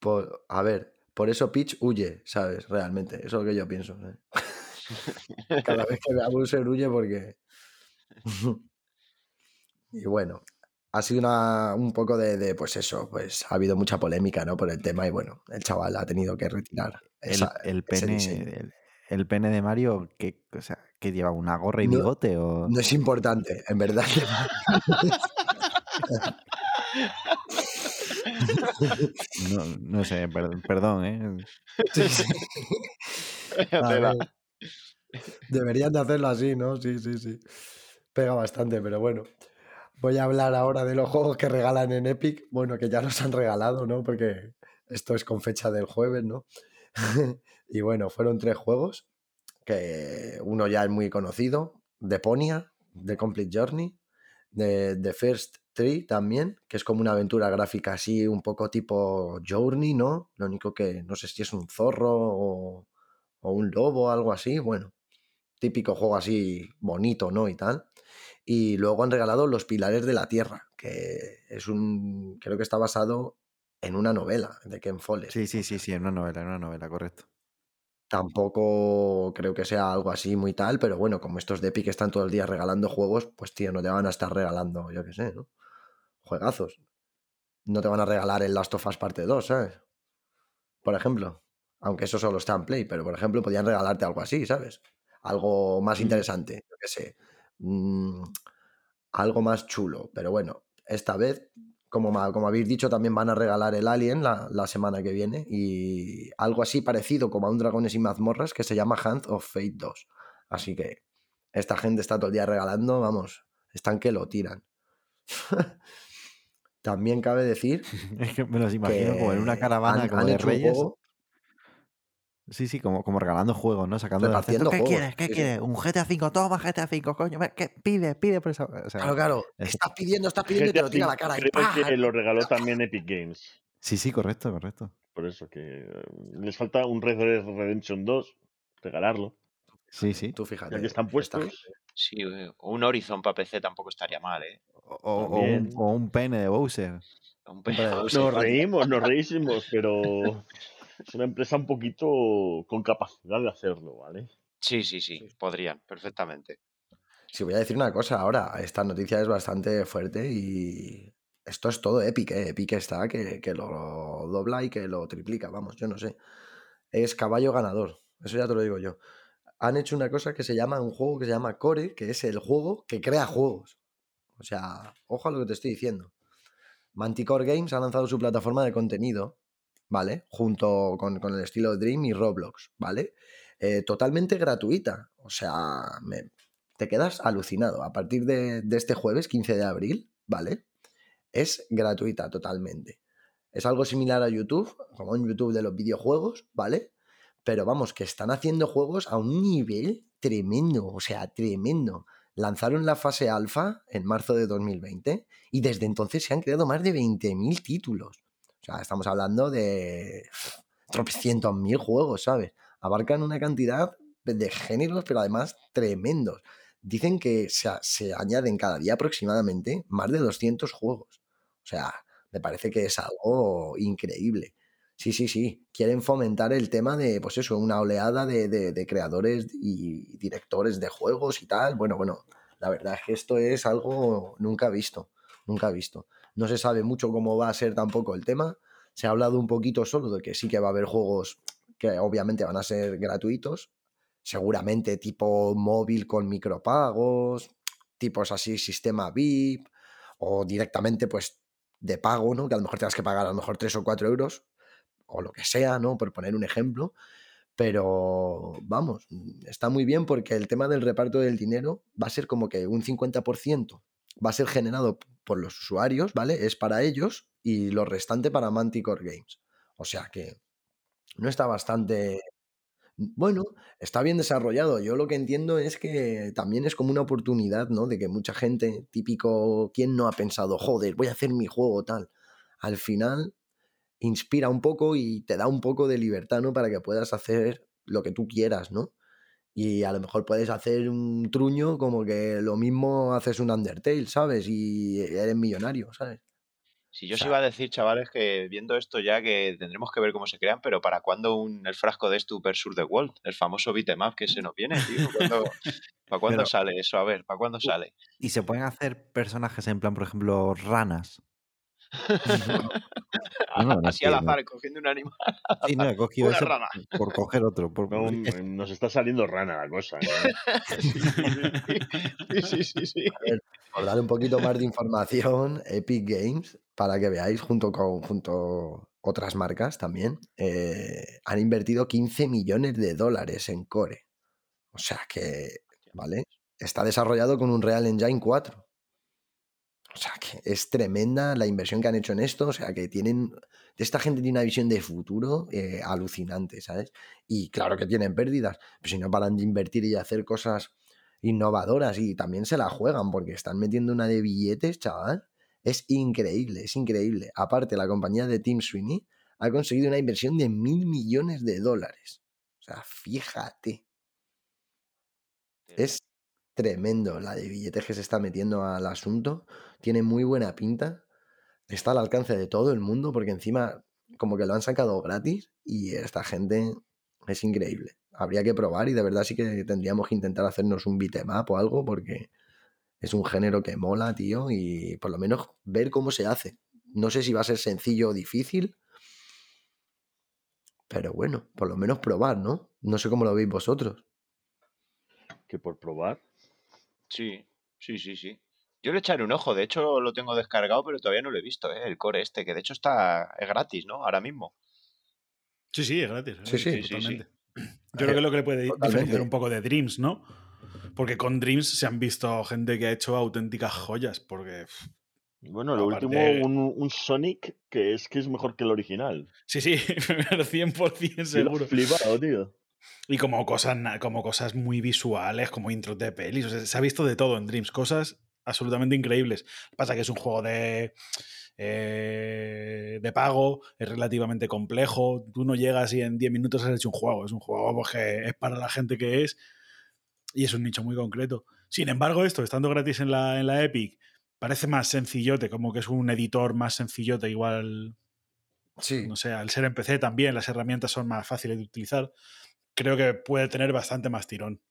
Por, a ver, por eso Peach huye, ¿sabes? Realmente, eso es lo que yo pienso. ¿eh? Cada vez que ve a Bowser huye porque... y bueno, ha sido una, un poco de, de, pues eso, pues ha habido mucha polémica, ¿no? Por el tema y bueno, el chaval ha tenido que retirar El, esa- el ese pene. El, el pene de Mario, que, o sea, que lleva una gorra y No- bigote o. No es importante, en verdad. No, no sé, per- perdón, ¿eh? Sí, sí. Deberían de hacerlo así, ¿no? Sí, sí, sí. Pega bastante, pero bueno. Voy a hablar ahora de los juegos que regalan en Epic. Bueno, que ya los han regalado, ¿no? Porque esto es con fecha del jueves, ¿no? y bueno, fueron tres juegos. Que uno ya es muy conocido. Deponia, The Complete Journey. De The First Tree también, que es como una aventura gráfica así, un poco tipo Journey, ¿no? Lo único que no sé si es un zorro o, o un lobo, algo así. Bueno, típico juego así bonito, ¿no? Y tal. Y luego han regalado Los Pilares de la Tierra, que es un. Creo que está basado en una novela de Ken Follett. Sí, sí, sí, sí, en una novela, en una novela, correcto. Tampoco creo que sea algo así muy tal, pero bueno, como estos de Epic están todo el día regalando juegos, pues tío, no te van a estar regalando, yo qué sé, ¿no? Juegazos. No te van a regalar el Last of Us Parte 2, ¿sabes? Por ejemplo. Aunque eso solo está en Play, pero por ejemplo podían regalarte algo así, ¿sabes? Algo más Mm. interesante, yo qué sé. Mm, algo más chulo. Pero bueno, esta vez, como, como habéis dicho, también van a regalar el Alien la, la semana que viene. Y algo así parecido como a un Dragones y Mazmorras que se llama Hand of Fate 2. Así que esta gente está todo el día regalando, vamos, están que lo tiran. También cabe decir Es que me los imagino como en una caravana han, como han de hecho un reyes. juego Sí, sí, como, como regalando juegos, ¿no? Sacando. Repartiendo ¿Qué juegos, quieres? ¿Qué sí, sí. quieres? Un GTA V, toma GTA V, coño. ve, ¿Qué? Pide, pide por eso. O sea, Claro, claro. es- Estás pidiendo, estás pidiendo y te lo tira a la cara. creo que lo regaló también Epic Games. Sí, sí, correcto, correcto. Por eso que eh, les falta un Red Dead Redemption 2, regalarlo. Sí, sí. Tú fíjate. Ya que están puestos, gente. Sí, eh, o un Horizon para PC tampoco estaría mal, ¿eh? O, un, o un pene de Bowser. Un Hombre, pe- Bowser. nos reímos, nos reísimos, pero es una empresa un poquito con capacidad de hacerlo, ¿vale? Sí, sí, sí, podrían, perfectamente. Sí, voy a decir una cosa ahora. Esta noticia es bastante fuerte y esto es todo Epic, ¿eh? Epic está que, que lo dobla y que lo triplica, vamos, yo no sé. Es caballo ganador, eso ya te lo digo yo. Han hecho una cosa que se llama, un juego que se llama Core, que es el juego que crea juegos. O sea, ojo a lo que te estoy diciendo. Manticore Games ha lanzado su plataforma de contenido, ¿vale? Junto con, con el estilo Dream y Roblox, ¿vale? Eh, totalmente gratuita. O sea, te quedas alucinado. A partir de, de este jueves, 15 de abril, ¿vale? Es gratuita totalmente. Es algo similar a YouTube, como en YouTube de los videojuegos, ¿vale? Pero vamos, que están haciendo juegos a un nivel tremendo, o sea, tremendo. Lanzaron la fase alfa en marzo de 2020 y desde entonces se han creado más de 20.000 títulos. Estamos hablando de tropecientos mil juegos, ¿sabes? Abarcan una cantidad de géneros, pero además tremendos. Dicen que se, se añaden cada día aproximadamente más de 200 juegos. O sea, me parece que es algo increíble. Sí, sí, sí. Quieren fomentar el tema de, pues eso, una oleada de, de- de creadores y directores de juegos y tal. Bueno, bueno, la verdad es que esto es algo nunca visto, nunca visto. No se sabe mucho cómo va a ser tampoco el tema. Se ha hablado un poquito solo de que sí que va a haber juegos que obviamente van a ser gratuitos, seguramente tipo móvil con micropagos, tipos así, sistema VIP, o directamente pues de pago, ¿no? Que a lo mejor tengas que pagar a lo mejor 3 o 4 euros, o lo que sea, ¿no? Por poner un ejemplo. Pero vamos, está muy bien porque el tema del reparto del dinero va a ser como que un 50% va a ser generado por los usuarios, ¿vale? Es para ellos y lo restante para Manticore Games. O sea que no está bastante... Bueno, está bien desarrollado. Yo lo que entiendo es que también es como una oportunidad, ¿no? De que mucha gente, típico, ¿quién no ha pensado, joder, voy a hacer mi juego tal? Al final inspira un poco y te da un poco de libertad, ¿no? Para que puedas hacer lo que tú quieras, ¿no? Y a lo mejor puedes hacer un truño como que lo mismo haces un Undertale, ¿sabes? Y eres millonario, ¿sabes? Si yo O os iba a decir, chavales, que viendo esto ya que tendremos que ver cómo se crean, pero ¿para cuándo un, el frasco de Stu versus The World? El famoso beat'em up que se nos viene, tío. ¿Cuándo- ¿Para cuándo Pero- sale eso? A ver, ¿para cuándo sale? Y se pueden hacer personajes en plan, por ejemplo, ranas. No, no, no Así al azar, cogiendo un animal. Sí, no, he cogido Una rana. por coger otro. Por, nos está saliendo rana la cosa. ¿no? Sí, sí, sí, sí. Por dar un poquito más de información, Epic Games, para que veáis, junto con junto otras marcas también, eh, han invertido 15 millones de dólares en Core. O sea que, ¿vale? Está desarrollado con un Real Engine 4. O sea que es tremenda la inversión que han hecho en esto. O sea que tienen. Esta gente tiene una visión de futuro eh, alucinante, ¿sabes? Y claro que tienen pérdidas. Pero si no paran de invertir y hacer cosas innovadoras y también se la juegan porque están metiendo una de billetes, chaval. Es increíble, es increíble. Aparte, la compañía de Tim Sweeney ha conseguido una inversión de mil millones de dólares. O sea, fíjate. Es tremendo la de billetes que se está metiendo al asunto. Tiene muy buena pinta. Está al alcance de todo el mundo porque encima como que lo han sacado gratis y esta gente es increíble. Habría que probar y de verdad sí que tendríamos que intentar hacernos un beatmap o algo porque es un género que mola, tío, y por lo menos ver cómo se hace. No sé si va a ser sencillo o difícil, pero bueno, por lo menos probar, ¿no? No sé cómo lo veis vosotros. Que por probar. Sí, sí, sí, sí. Yo le echaré un ojo, de hecho lo tengo descargado, pero todavía no lo he visto, ¿eh? el core este, que de hecho está es gratis, ¿no? Ahora mismo. Sí, sí, es gratis. Sí, ¿eh? sí, sí, sí. totalmente. Yo creo que lo que le puede Totalmente. diferenciar un poco de Dreams, ¿no? Porque con Dreams se han visto gente que ha hecho auténticas joyas, porque Bueno, lo Aparte- último, un, un Sonic que es que es mejor que el original. sí, sí, 100% Yo lo he seguro. flipado, tío. Y como cosas, como cosas muy visuales, como intros de pelis. O sea, se ha visto de todo en Dreams, cosas absolutamente increíbles. Pasa que es un juego de, eh, de pago, es relativamente complejo. Tú no llegas y en 10 minutos has hecho un juego. Es un juego pues, que es para la gente que es y es un nicho muy concreto. Sin embargo, esto, estando gratis en la, en la Epic, parece más sencillote, como que es un editor más sencillote, igual Sí, no sé, al ser en PC también las herramientas son más fáciles de utilizar, creo que puede tener bastante más tirón.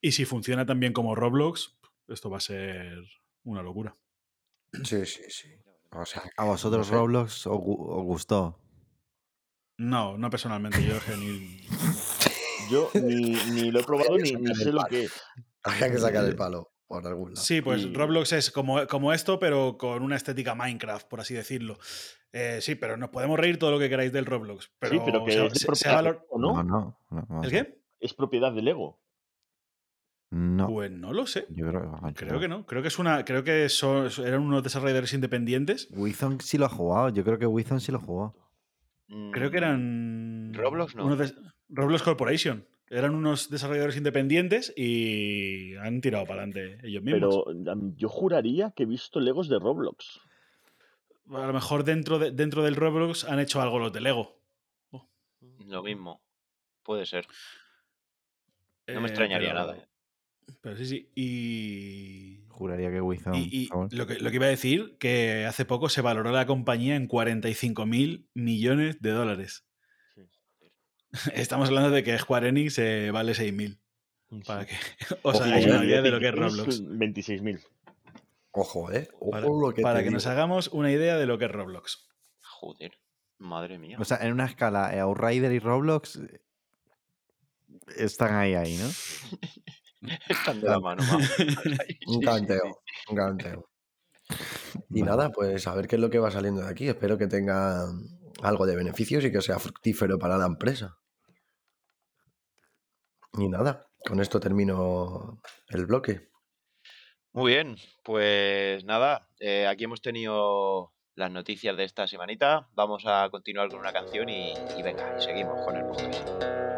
Y si funciona también como Roblox, esto va a ser una locura. sí, sí, sí. O sea, ¿A vosotros sé. Roblox os, gu- os gustó? No, no personalmente. Yo ni- Yo ni, ni lo he probado ni, ni sé lo que es. había que sacar el palo por algún lado. Sí, pues Y- Roblox es como, como esto, pero con una estética Minecraft, por así decirlo. Eh, sí, pero nos podemos reír todo lo que queráis del Roblox. Pero, sí, pero que es se- se valor- ¿no? no. no, no, vamos ¿El a ver. qué? Es propiedad de Lego. No, Pues no lo sé. yo creo, yo Creo que no. Creo que es una. Creo que son, eran unos desarrolladores independientes. Wizon sí lo ha jugado. Yo creo que Wizon sí lo jugó. Creo que Mm, eran. Roblox no. Roblox Corporation. Eran unos desarrolladores independientes y han tirado para adelante ellos mismos. Pero yo juraría que he visto Legos de Roblox. A lo mejor dentro, de- dentro del Roblox han hecho algo los de Lego. Lo mismo. Puede ser. No me Eh, extrañaría pero- nada. Pero sí, sí. Y. Juraría que Wizon. Y, y lo, que, lo que iba a decir, que hace poco se valoró la compañía en 45 mil millones de dólares. Sí. Estamos hablando de que Square Enix eh, vale 6 mil. Para que os hagáis eh, una idea de lo que es Roblox. 26.000. Ojo, ¿eh? Ojo Para, lo que para te que nos hagamos una idea de lo que es Roblox. Joder. Madre mía. O sea, en una escala, eh, Outrider y Roblox eh, están ahí, ahí, ¿no? Están de la mano. Un canteo, un canteo. Y nada, pues a ver qué es lo que va saliendo de aquí. Espero que tenga algo de beneficios y que sea fructífero para la empresa. Y nada, con esto termino el bloque. Muy bien, pues nada, eh, aquí hemos tenido las noticias de esta semanita. Vamos a continuar con una canción y, y venga, y seguimos con el podcast.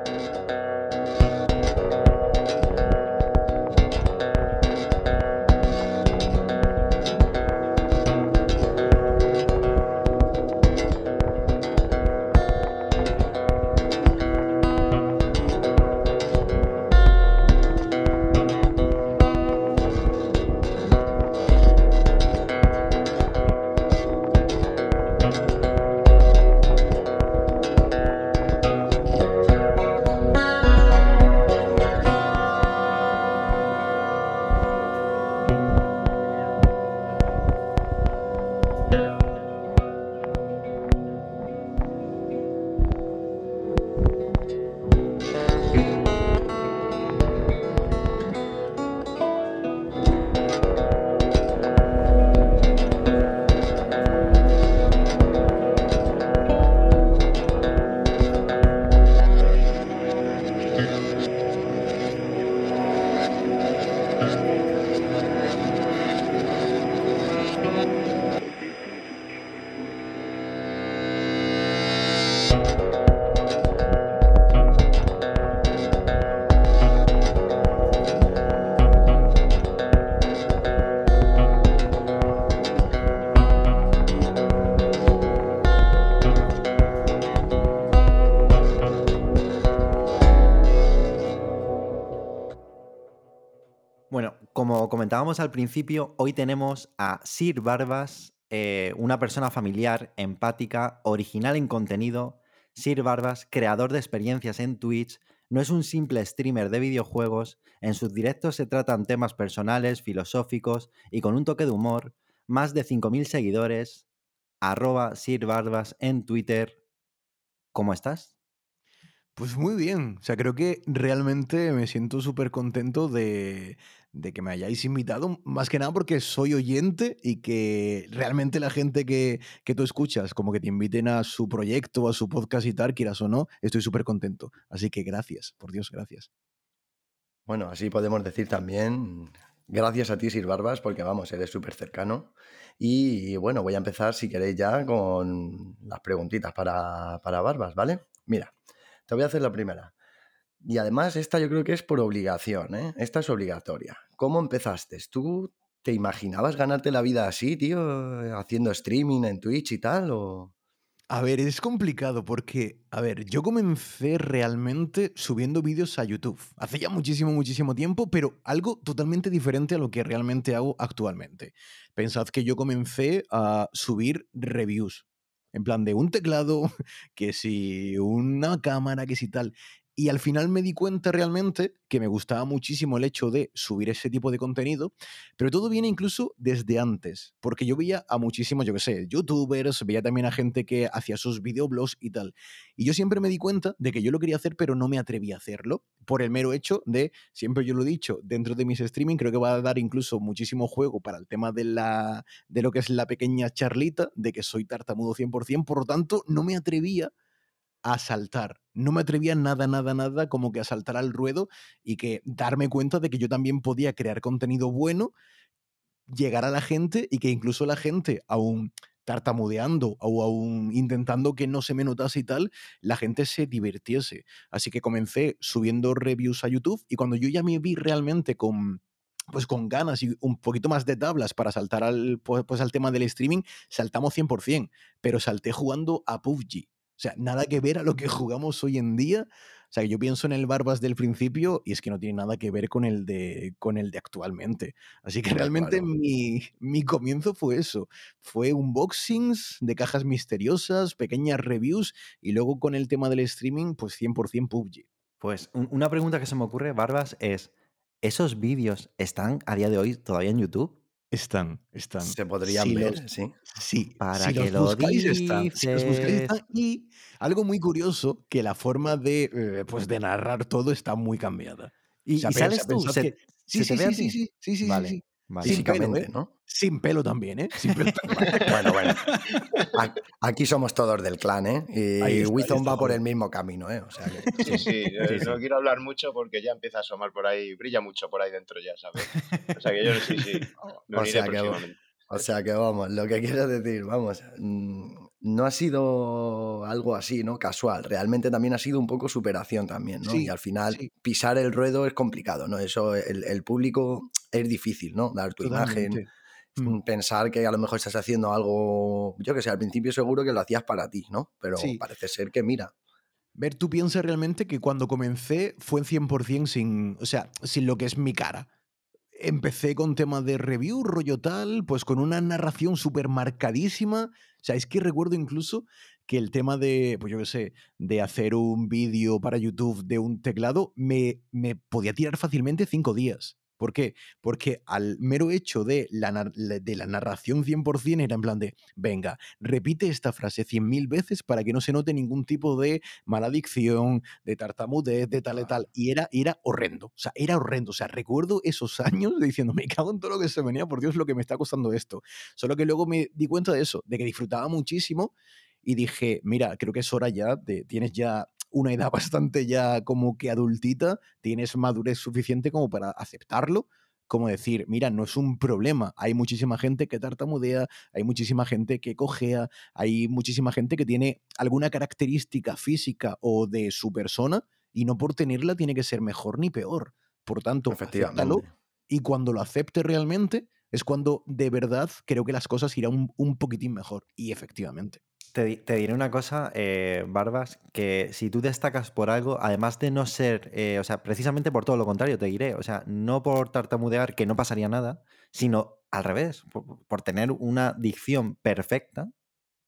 Comentábamos al principio, hoy tenemos a Sir Barbas, eh, una persona familiar, empática, original en contenido. Sir Barbas, creador de experiencias en Twitch, no es un simple streamer de videojuegos, en sus directos se tratan temas personales, filosóficos y con un toque de humor. Más de 5.000 seguidores, arroba Sir Barbas en Twitter. ¿Cómo estás? Pues muy bien, o sea, creo que realmente me siento súper contento de, de que me hayáis invitado, más que nada porque soy oyente y que realmente la gente que, que tú escuchas, como que te inviten a su proyecto, a su podcast y tal, quieras o no, estoy súper contento. Así que gracias, por Dios, gracias. Bueno, así podemos decir también, gracias a ti, Sir Barbas, porque vamos, eres súper cercano. Y bueno, voy a empezar, si queréis, ya con las preguntitas para, para Barbas, ¿vale? Mira, te voy a hacer la primera. Y además, esta yo creo que es por obligación, ¿eh? Esta es obligatoria. ¿Cómo empezaste? ¿Tú te imaginabas ganarte la vida así, tío? Haciendo streaming en Twitch y tal, o...? A ver, es complicado porque, a ver, yo comencé realmente subiendo vídeos a YouTube. Hace ya muchísimo, muchísimo tiempo, pero algo totalmente diferente a lo que realmente hago actualmente. Pensad que yo comencé a subir reviews. En plan de un teclado, que si una cámara, que si tal. Y al final me di cuenta realmente que me gustaba muchísimo el hecho de subir ese tipo de contenido, pero todo viene incluso desde antes, porque yo veía a muchísimos, yo qué sé, youtubers, veía también a gente que hacía sus videoblogs y tal. Y yo siempre me di cuenta de que yo lo quería hacer, pero no me atreví a hacerlo, por el mero hecho de, siempre yo lo he dicho, dentro de mis streaming creo que va a dar incluso muchísimo juego para el tema de, la, de lo que es la pequeña charlita, de que soy tartamudo 100%, por lo tanto no me atrevía a saltar. No me atrevía nada, nada, nada como que a saltar al ruedo y que darme cuenta de que yo también podía crear contenido bueno, llegar a la gente y que incluso la gente, aún tartamudeando o aún intentando que no se me notase y tal, la gente se divirtiese. Así que comencé subiendo reviews a YouTube y cuando yo ya me vi realmente con pues con ganas y un poquito más de tablas para saltar al, pues, pues al tema del streaming, saltamos 100%, pero salté jugando a PUBG. O sea, nada que ver a lo que jugamos hoy en día. O sea, yo pienso en el Barbas del principio y es que no tiene nada que ver con el de, con el de actualmente. Así que realmente mi, mi, comienzo fue eso. Fue unboxings de cajas misteriosas, pequeñas reviews y luego con el tema del streaming, pues 100% PUBG. Pues una pregunta que se me ocurre, Barbas, es, ¿esos vídeos están a día de hoy todavía en YouTube? Están, están. Se podrían ver, sí. Sí, para que lo buscáis, están. Si los buscáis, están. Y algo muy curioso, que la forma de, eh, pues de narrar todo está muy cambiada. ¿Y, o sea, ¿y sales tú? ¿Se, que... sí, ¿se sí, sí, sí, sí, sí, sí, vale. sí. Vale. Pelo, Físicamente, ¿eh? ¿no? Sin pelo también, ¿eh? Sin pelo bueno, bueno. Aquí somos todos del clan, ¿eh? Y está, está, va por el mismo camino, ¿eh? O sea que... Sí, sí, yo Sí, sí. no quiero hablar mucho porque ya empieza a asomar por ahí, brilla mucho por ahí dentro ya, ¿sabes? O sea que yo sí, sí, me O sea que- próximamente. O sea que vamos, lo que quiero decir, vamos, mm, no ha sido algo así, ¿no? Casual. Realmente también ha sido un poco superación también, ¿no? Sí, y al final sí. pisar el ruedo es complicado, ¿no? Eso, el, el público es difícil, ¿no? Dar tu imagen, Totalmente. Mm. Mm, pensar que a lo mejor estás haciendo algo, yo que sé, al principio seguro que lo hacías para ti, ¿no? Pero Sí. parece ser que mira, Ver, tú piensas realmente que cuando comencé fue en 100% sin, o sea, sin lo que es mi cara. Empecé con temas de review, rollo tal, pues con una narración súper marcadísima. O sea, es que recuerdo incluso que el tema de, pues yo qué sé, de hacer un vídeo para YouTube de un teclado me, me podía tirar fácilmente cinco días. ¿Por qué? Porque al mero hecho de la, de la narración 100% era en plan de, venga, repite esta frase 100.000 veces para que no se note ningún tipo de mala dicción, de tartamudez, de tal y tal. Y era, era horrendo. O sea, era horrendo. O sea, recuerdo esos años diciendo, me cago en todo lo que se venía, por Dios, lo que me está costando esto. Solo que luego me di cuenta de eso, de que disfrutaba muchísimo y dije, mira, creo que es hora ya de, tienes ya una edad bastante ya como que adultita, tienes madurez suficiente como para aceptarlo, como decir, mira, no es un problema, hay muchísima gente que tartamudea, hay muchísima gente que cojea, hay muchísima gente que tiene alguna característica física o de su persona y no por tenerla tiene que ser mejor ni peor. Por tanto, acéptalo y cuando lo acepte realmente es cuando de verdad creo que las cosas irán un, un poquitín mejor. Y efectivamente. Te, di- te diré una cosa, eh, Barbas, que si tú destacas por algo, además de no ser, eh, o sea, precisamente por todo lo contrario, te diré, o sea, no por tartamudear, que no pasaría nada, sino al revés, por, tener una dicción perfecta,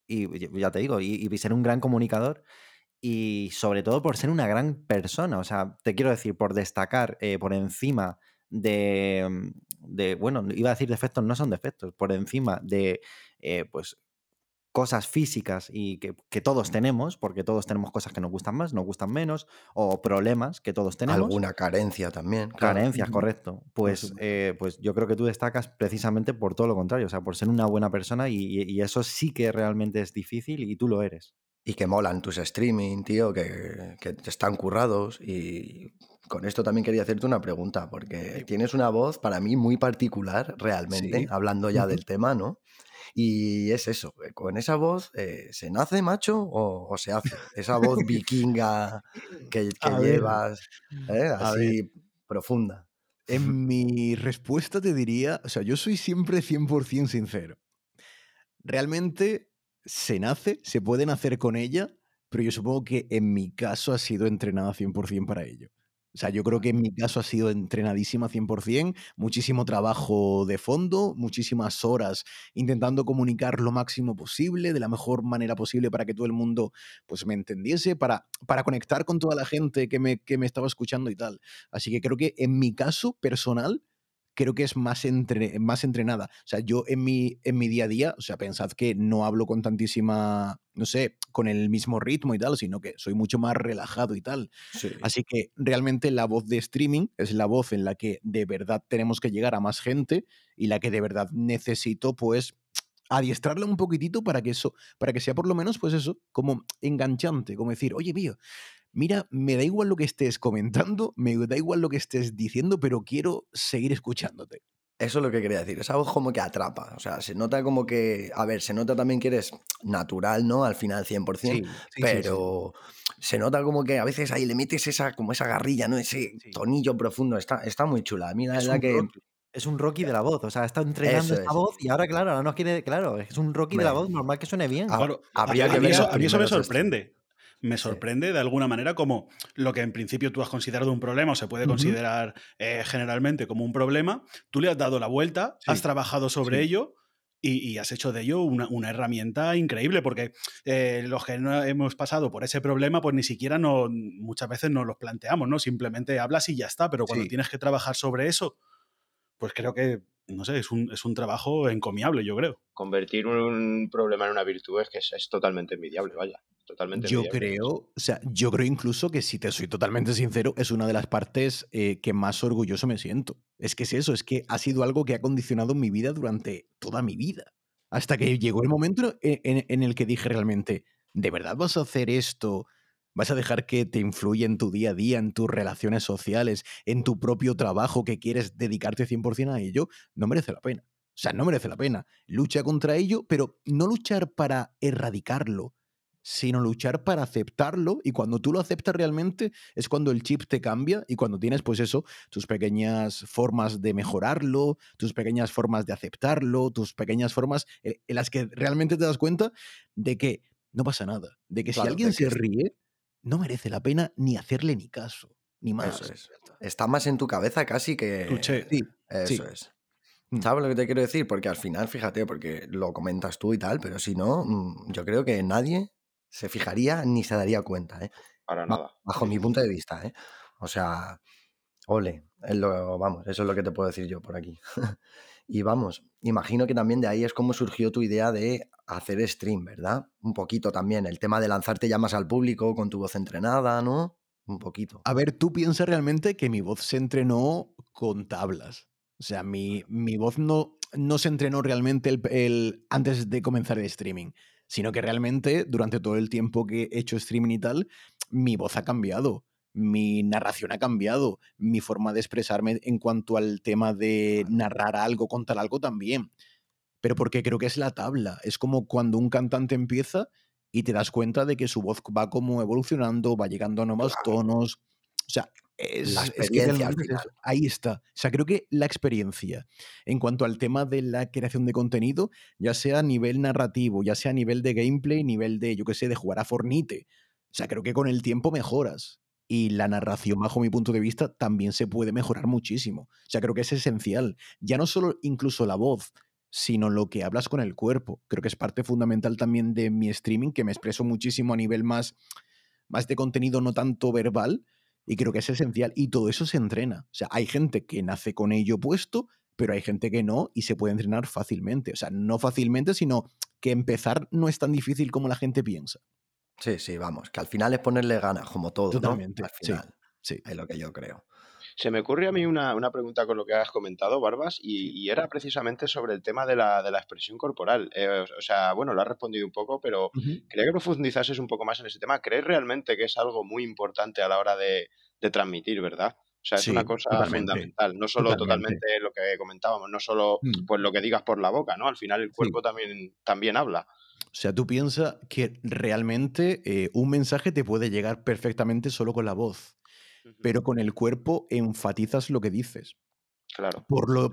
y ya- te digo, y, ser un gran comunicador, y sobre todo por ser una gran persona, o sea, te quiero decir, por destacar eh, por encima de, bueno, iba a decir defectos, no son defectos, por encima de, pues, cosas físicas y que, que todos tenemos, porque todos tenemos cosas que nos gustan más, nos gustan menos, o problemas que todos tenemos. Alguna carencia también. claro. Carencias, correcto. Pues, eh, pues yo creo que tú destacas precisamente por todo lo contrario, o sea, por ser una buena persona y, y- eso sí que realmente es difícil y tú lo eres. Y que molan tus streaming, tío, que, que te están currados. Y con esto también quería hacerte una pregunta, porque tienes una voz para mí muy particular, realmente, Sí. hablando ya del tema, ¿no? Y es eso, eh, con esa voz, eh, ¿se nace macho o, o se hace? Esa voz vikinga que, que llevas, ¿eh? a así profunda. En mi respuesta te diría, o sea, yo soy siempre 100% sincero. Realmente se nace, se puede nacer con ella, pero yo supongo que en mi caso ha sido entrenada 100% para ello. O sea, yo creo que en mi caso ha sido entrenadísima 100%, muchísimo trabajo de fondo, muchísimas horas intentando comunicar lo máximo posible, de la mejor manera posible para que todo el mundo pues, me entendiese, para, para conectar con toda la gente que me, que me estaba escuchando y tal. Así que creo que en mi caso personal creo que es más, entre, más entrenada. O sea, yo en mi, en mi día a día, o sea, pensad que no hablo con tantísima, no sé, con el mismo ritmo y tal, sino que soy mucho más relajado y tal. Así que realmente la voz de streaming es la voz en la que de verdad tenemos que llegar a más gente y la que de verdad necesito, pues, adiestrarla un poquitito para que eso, para que sea por lo menos, pues eso, como enganchante, como decir, oye, mío, mira, me da igual lo que estés comentando, me da igual lo que estés diciendo, pero quiero seguir escuchándote. Eso es lo que quería decir. Esa voz como que atrapa. O sea, se nota como que. A ver, se nota también que eres natural, ¿no? Al final 100%. pero se nota como que a veces ahí le metes esa, como esa garrilla, ¿no? Ese tonillo profundo. Está, está muy chula. A mí la verdad que. Es un Rocky de la voz, o sea, está entrenando esta voz y ahora, claro, ahora no quiere, claro, es un Rocky de la voz, normal que suene bien. Claro, habría que eso, a mí eso me sorprende me sorprende de alguna manera como lo que en principio tú has considerado un problema o se puede considerar eh, generalmente como un problema, tú le has dado la vuelta, has trabajado sobre ello. Y, has hecho de ello una, herramienta increíble, porque eh, los que no hemos pasado por ese problema, pues ni siquiera no, muchas veces nos los planteamos, ¿no? Simplemente hablas y ya está, pero cuando tienes que trabajar sobre eso, pues creo que no sé, es un, es un trabajo encomiable, yo creo. Convertir un problema en una virtud es que es, totalmente envidiable, vaya. Totalmente yo creo, o sea, yo creo incluso que si te soy totalmente sincero, es una de las partes eh, que más orgulloso me siento. Es que es eso, es que ha sido algo que ha condicionado mi vida durante toda mi vida. Hasta que llegó el momento en el que dije realmente, ¿de verdad vas a hacer esto ¿Vas a dejar que te influya en tu día a día, en tus relaciones sociales, en tu propio trabajo que quieres dedicarte 100% a ello? No merece la pena. O sea, no merece la pena. Lucha contra ello, pero no luchar para erradicarlo, sino luchar para aceptarlo y cuando tú lo aceptas realmente es cuando el chip te cambia y cuando tienes pues eso, tus pequeñas formas de mejorarlo, tus pequeñas formas de aceptarlo, tus pequeñas formas en las que realmente te das cuenta de que no pasa nada, de que si alguien se ríe, no merece la pena ni hacerle ni caso, ni más. Eso es. Está más en tu cabeza casi que... Sí, Eso es. Mm. ¿Sabes lo que te quiero decir? Porque al final, fíjate, porque lo comentas tú y tal, pero si no, mm, yo creo que nadie se fijaría ni se daría cuenta, ¿eh? Para nada. Bajo mi punto de vista, ¿eh? O sea, ole, lo, vamos, eso es lo que te puedo decir yo por aquí. y vamos, imagino que también de ahí es como surgió tu idea de hacer stream, ¿verdad? Un poquito también, el tema de lanzarte ya más al público con tu voz entrenada, ¿no? Un poquito. A ver, tú piensas realmente que mi voz se entrenó con tablas. O sea, mi, mi voz no, no se entrenó realmente el, antes de comenzar el streaming, sino que realmente durante todo el tiempo que he hecho streaming y tal, mi voz ha cambiado mi narración ha cambiado, mi forma de expresarme en cuanto al tema de narrar algo, contar algo también pero porque creo que es la tabla. Es como cuando un cantante empieza y te das cuenta de que su voz va como evolucionando, va llegando a nuevos tonos. O sea, es, la experiencia ahí está. O sea, creo que la experiencia en cuanto al tema de la creación de contenido, ya sea a nivel narrativo, ya sea a nivel de gameplay, nivel de, yo qué sé, de jugar a Fornite. O sea, creo que con el tiempo mejoras. Y la narración, bajo mi punto de vista, también se puede mejorar muchísimo. O sea, creo que es esencial. Ya no solo incluso la voz, sino lo que hablas con el cuerpo. Creo que es parte fundamental también de mi streaming, que me expreso muchísimo a nivel más, más de contenido, no tanto verbal, y creo que es esencial. Y todo eso se entrena. O sea, hay gente que nace con ello puesto, pero hay gente que no y se puede entrenar fácilmente. O sea, no fácilmente, sino que empezar no es tan difícil como la gente piensa. Sí, sí, vamos, que al final es ponerle ganas, como todo. Totalmente. Al final. Sí, Es lo que yo creo. Se me ocurre a mí una, pregunta con lo que has comentado, Barbas, y, era precisamente sobre el tema de la, de la expresión corporal. Eh, o sea, bueno, lo has respondido un poco, pero quería que profundizases un poco más en ese tema. ¿Crees realmente que es algo muy importante a la hora de, transmitir, verdad? O sea, es una cosa fundamental, no solo totalmente. lo que comentábamos, no solo mm. pues lo que digas por la boca, ¿no? Al final el cuerpo también, también habla. O sea, tú piensas que realmente eh, un mensaje te puede llegar perfectamente solo con la voz pero con el cuerpo enfatizas lo que dices. Claro. Por lo,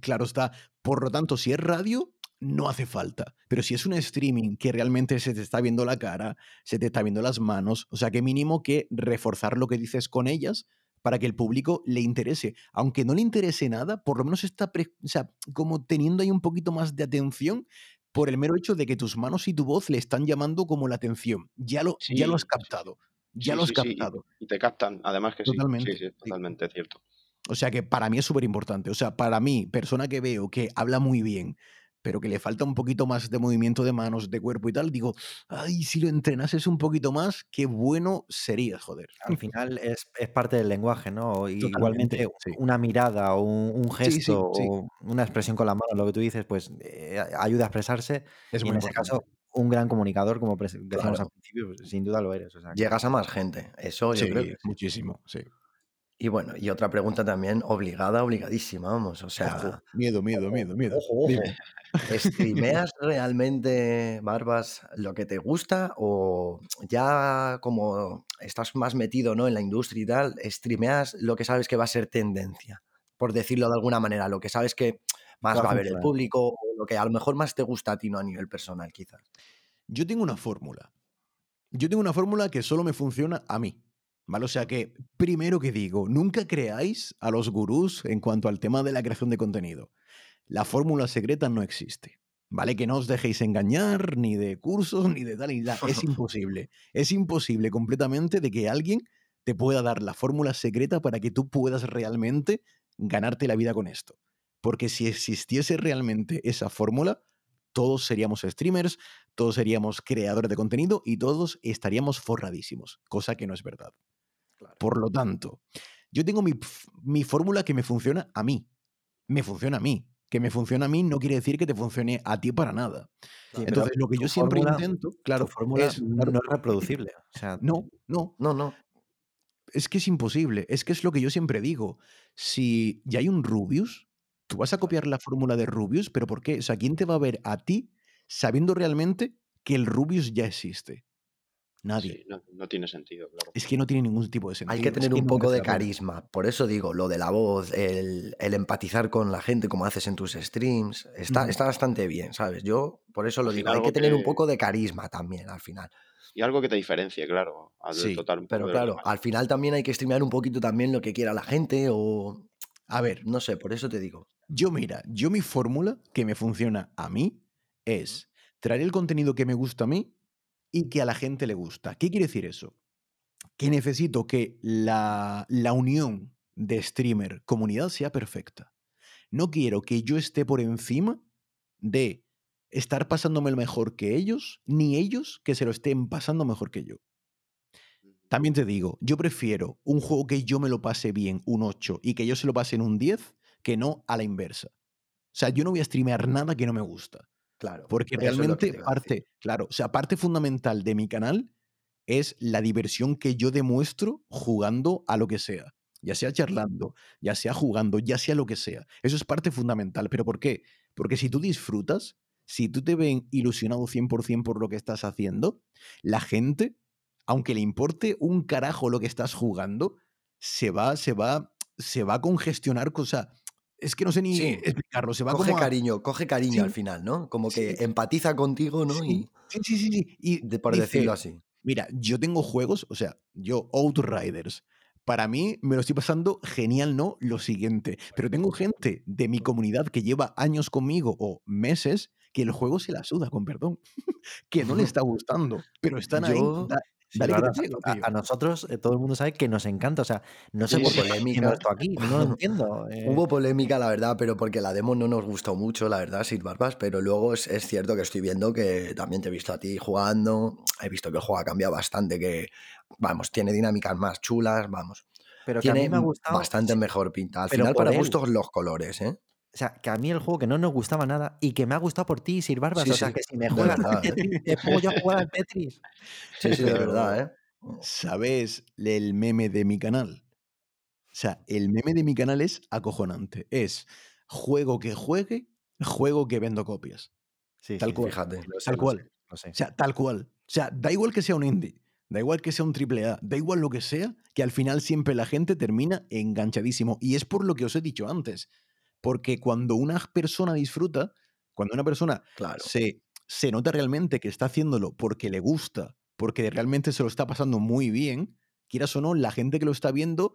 claro está. Por lo tanto, si es radio, no hace falta. Pero si es un streaming que realmente se te está viendo la cara, se te está viendo las manos, o sea, que mínimo que reforzar lo que dices con ellas para que el público le interese. Aunque no le interese nada, por lo menos está o sea, como teniendo ahí un poquito más de atención por el mero hecho de que tus manos y tu voz le están llamando como la atención. Ya lo, ya lo has captado. Ya lo has captado. Y te captan, además que totalmente, sí. totalmente cierto. O sea que para mí es súper importante. O sea, para mí, persona que veo que habla muy bien, pero que le falta un poquito más de movimiento de manos, de cuerpo y tal, digo, ay, si lo entrenases un poquito más, qué bueno sería, joder. Al final es, parte del lenguaje, ¿no? Igualmente una mirada o un, gesto o una expresión con la mano, lo que tú dices, pues eh, ayuda a expresarse. Es y en ese caso, un gran comunicador, como decíamos al principio, pues, sin duda lo eres. Llegas a más gente, eso yo creo. muchísimo, sí. Y bueno, y otra pregunta también obligada, obligadísima, vamos. O sea. miedo, miedo, miedo, miedo. Ojo, ¿Streameas realmente, Barbas, lo que te gusta? ¿O ya como estás más metido ¿no? en la industria y tal, streameas lo que sabes que va a ser tendencia? Por decirlo de alguna manera, lo que sabes que más va a ver el público, o lo que a lo mejor más te gusta a ti, no a nivel personal, quizás. Yo tengo una fórmula. Yo tengo una fórmula que solo me funciona a mí. ¿Vale? O sea que, primero que digo, nunca creáis a los gurús en cuanto al tema de la creación de contenido. La fórmula secreta no existe. ¿Vale? Que no os dejéis engañar ni de cursos ni de tal y tal. Es imposible. Es imposible completamente de que alguien te pueda dar la fórmula secreta para que tú puedas realmente ganarte la vida con esto. Porque si existiese realmente esa fórmula, todos seríamos streamers, todos seríamos creadores de contenido y todos estaríamos forradísimos, cosa que no es verdad. Por lo tanto, yo tengo mi, fórmula que me funciona a mí. Me funciona a mí. Que me funciona a mí no quiere decir que te funcione a ti para nada. Entonces, lo que yo siempre intento, claro, fórmula es, no, es reproducible. no, no, no, no. Es que es imposible. Es que es lo que yo siempre digo. Si ya hay un Rubius, tú vas a copiar la fórmula de Rubius, pero ¿por qué? O sea, ¿quién te va a ver a ti sabiendo realmente que el Rubius ya existe? Nadie. no, tiene sentido, claro. Es que no tiene ningún tipo de sentido. Hay que tener un poco de carisma. Por eso digo, lo de la voz, el, empatizar con la gente como haces en tus streams, está, está bastante bien, ¿sabes? Yo por eso lo digo. Hay que tener un poco de carisma también al final. Y algo que te diferencie, claro. Sí, pero claro, al final también hay que streamear un poquito también lo que quiera la gente o... A ver. No sé, por eso te digo. Yo mira, yo mi fórmula que me funciona a mí es traer el contenido que me gusta a mí y que a la gente le gusta. ¿Qué quiere decir eso? Que necesito que la, la unión de streamer comunidad sea perfecta. No quiero que yo esté por encima de estar pasándome lo mejor que ellos, ni ellos que se lo estén pasando mejor que yo. También te digo, yo prefiero un juego que yo me lo pase bien, un 8, y que yo se lo pase en un 10, que no a la inversa. O sea, yo no voy a streamear nada que no me gusta. Claro. Porque realmente parte, claro, o sea, parte fundamental de mi canal es la diversión que yo demuestro jugando a lo que sea. Ya sea charlando, ya sea jugando, ya sea lo que sea. Eso es parte fundamental. ¿Pero por qué? Porque si tú disfrutas, si tú te ven ilusionado 100% por lo que estás haciendo, la gente, aunque le importe un carajo lo que estás jugando, se va, se va, se va a congestionar, cosa, es que no sé ni explicarlo. Se va coge cariño, coge cariño al final, ¿no? Como que empatiza contigo, ¿no? Sí, sí, sí, sí. Y por decirlo así. Mira, yo tengo juegos, o sea, yo Outriders. Para mí me lo estoy pasando genial, ¿no? Lo siguiente. Pero tengo gente de mi comunidad que lleva años conmigo o meses que el juego se la suda, con perdón, que no le está gustando, pero están ahí a, nosotros eh, todo el mundo sabe que nos encanta. O sea, no sé por qué polémica esto aquí, no lo entiendo. Eh. Hubo polémica, la verdad, pero porque la demo no nos gustó mucho, la verdad, sin barbas. Pero luego es, cierto que estoy viendo que también te he visto a ti jugando. He visto que el juego ha cambiado bastante, que vamos, tiene dinámicas más chulas, vamos. Pero tiene a mí me ha gustado, bastante mejor pinta. Al final, para gustos, los colores, ¿eh? O sea, que a mí el juego que no nos gustaba nada y que me ha gustado por ti, Sir Barbas. o sea, que si me juegas al Tetris, te pongo yo a jugar al Tetris. Sí, sí, de verdad, ¿eh? ¿Sabes el meme de mi canal? O sea, el meme de mi canal es acojonante. Es juego que juegue, juego que vendo copias. Sí, tal cual. Fíjate. Tal cual. O sea, tal cual. O sea, da igual que sea un indie, da igual que sea un triple A, da igual lo que sea, que al final siempre la gente termina enganchadísimo. Y es por lo que os he dicho antes. Porque cuando una persona disfruta, cuando una persona se, se nota realmente que está haciéndolo porque le gusta, porque realmente se lo está pasando muy bien, quieras o no, la gente que lo está viendo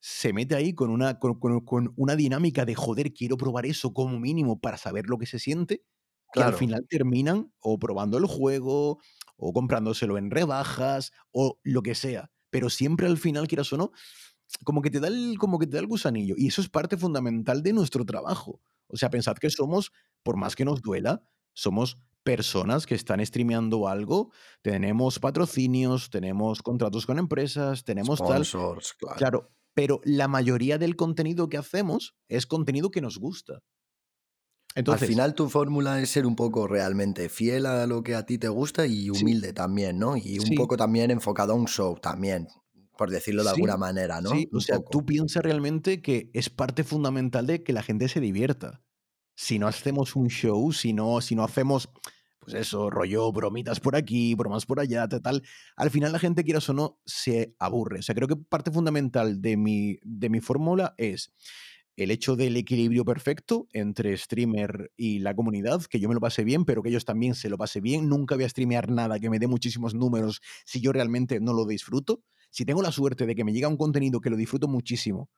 se mete ahí con una, con, una dinámica de joder, quiero probar eso como mínimo para saber lo que se siente, que al final terminan o probando el juego o comprándoselo en rebajas o lo que sea. Pero siempre al final, quieras o no, como que te da el, como que te da el gusanillo. Y eso es parte fundamental de nuestro trabajo. O sea, pensad que somos, por más que nos duela, somos personas que están streameando algo, tenemos patrocinios, tenemos contratos con empresas, tenemos Sponsors, Claro. claro, pero la mayoría del contenido que hacemos es contenido que nos gusta. Entonces, Al final tu fórmula es ser un poco realmente fiel a lo que a ti te gusta y humilde también, ¿no? Y un poco también enfocado a un show también, por decirlo de alguna manera, ¿no? Sí, o sea, tú piensas realmente que es parte fundamental de que la gente se divierta. Si no hacemos un show, si no, si no hacemos, pues eso, rollo, bromitas por aquí, bromas por allá, tal, al final la gente, quieras o no, se aburre. O sea, creo que parte fundamental de mi, de mi fórmula es el hecho del equilibrio perfecto entre streamer y la comunidad, que yo me lo pase bien, pero que ellos también se lo pase bien. Nunca voy a streamear nada que me dé muchísimos números si yo realmente no lo disfruto. Si tengo la suerte de que me llega un contenido que lo disfruto muchísimo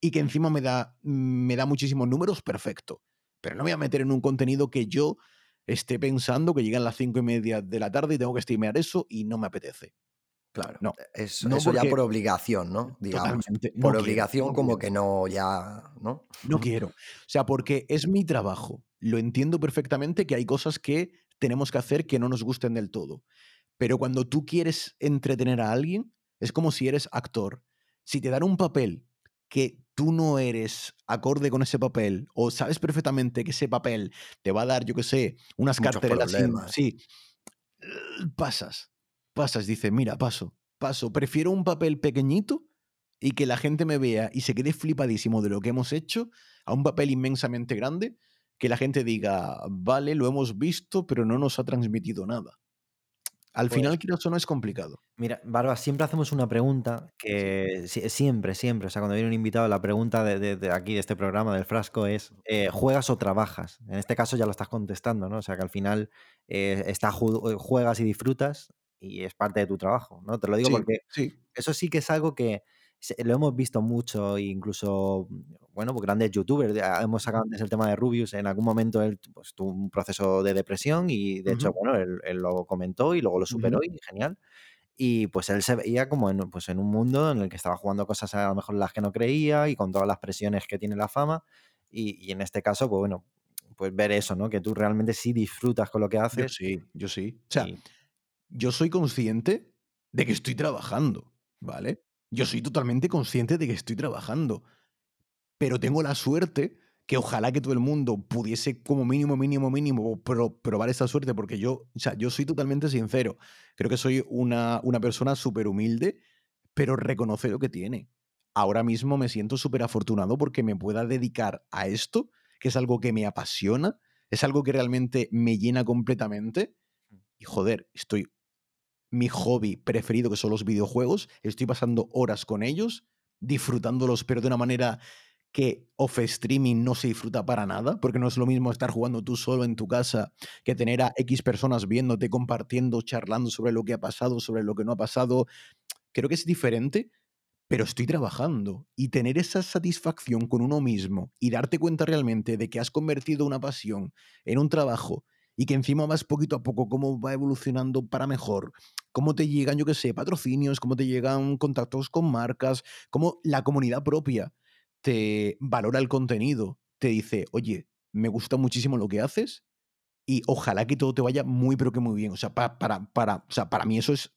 y que encima me da, me da muchísimos números, perfecto. Pero no me voy a meter en un contenido que yo esté pensando que llegan las cinco y media de la tarde y tengo que streamear eso y no me apetece. Claro, no, eso ya por obligación, ¿no? Digamos. por obligación, como que no, ya, ¿no? No quiero. O sea, porque es mi trabajo. Lo entiendo perfectamente que hay cosas que tenemos que hacer que no nos gusten del todo. Pero cuando tú quieres entretener a alguien, es como si eres actor. Si te dan un papel que tú no eres acorde con ese papel o sabes perfectamente que ese papel te va a dar, yo qué sé, unas carteras sí, pasas pasas, dice, mira, paso, paso, prefiero un papel pequeñito y que la gente me vea y se quede flipadísimo de lo que hemos hecho a un papel inmensamente grande que la gente diga, vale, lo hemos visto, pero no nos ha transmitido nada. Al final, final, eso no es complicado. Mira, Barba, siempre hacemos una pregunta que siempre, siempre, o sea, cuando viene un invitado, la pregunta de, aquí, de este programa, del frasco, es, eh, ¿juegas o trabajas? En este caso ya lo estás contestando, ¿no? O sea, que al final eh, está, juegas y disfrutas y es parte de tu trabajo, ¿no? Te lo digo porque eso sí que es algo que lo hemos visto mucho, incluso, bueno, pues grandes youtubers, hemos sacado antes el tema de Rubius, en algún momento él pues, tuvo un proceso de depresión y de hecho, bueno, él, lo comentó y luego lo superó y genial. Y pues él se veía como en, pues en un mundo en el que estaba jugando cosas a lo mejor las que no creía y con todas las presiones que tiene la fama. Y, en este caso, pues bueno, pues ver eso, ¿no? Que tú realmente sí disfrutas con lo que haces. Yo sí, yo sí. O sea, yo soy consciente de que estoy trabajando, ¿vale? Yo soy totalmente consciente de que estoy trabajando. Pero tengo la suerte que ojalá que todo el mundo pudiese como mínimo, mínimo, mínimo probar esta suerte, porque yo, o sea, yo soy totalmente sincero. Creo que soy una, una persona súper humilde, pero reconoce lo que tiene. Ahora mismo me siento súper afortunado porque me pueda dedicar a esto, que es algo que me apasiona, es algo que realmente me llena completamente. Y joder, estoy mi hobby preferido, que son los videojuegos. Estoy pasando horas con ellos, disfrutándolos, pero de una manera que off streaming no se disfruta para nada, porque no es lo mismo estar jugando tú solo en tu casa que tener a X personas viéndote, compartiendo, charlando sobre lo que ha pasado, sobre lo que no ha pasado. Creo que es diferente, pero estoy trabajando y tener esa satisfacción con uno mismo y darte cuenta realmente de que has convertido una pasión en un trabajo y que encima vas poquito a poco cómo va evolucionando para mejor, cómo te llegan, yo qué sé, patrocinios, cómo te llegan contactos con marcas, cómo la comunidad propia te valora el contenido, te dice, oye, me gusta muchísimo lo que haces y ojalá que todo te vaya muy, pero que muy bien. O sea, para, para, para, o sea, para mí eso es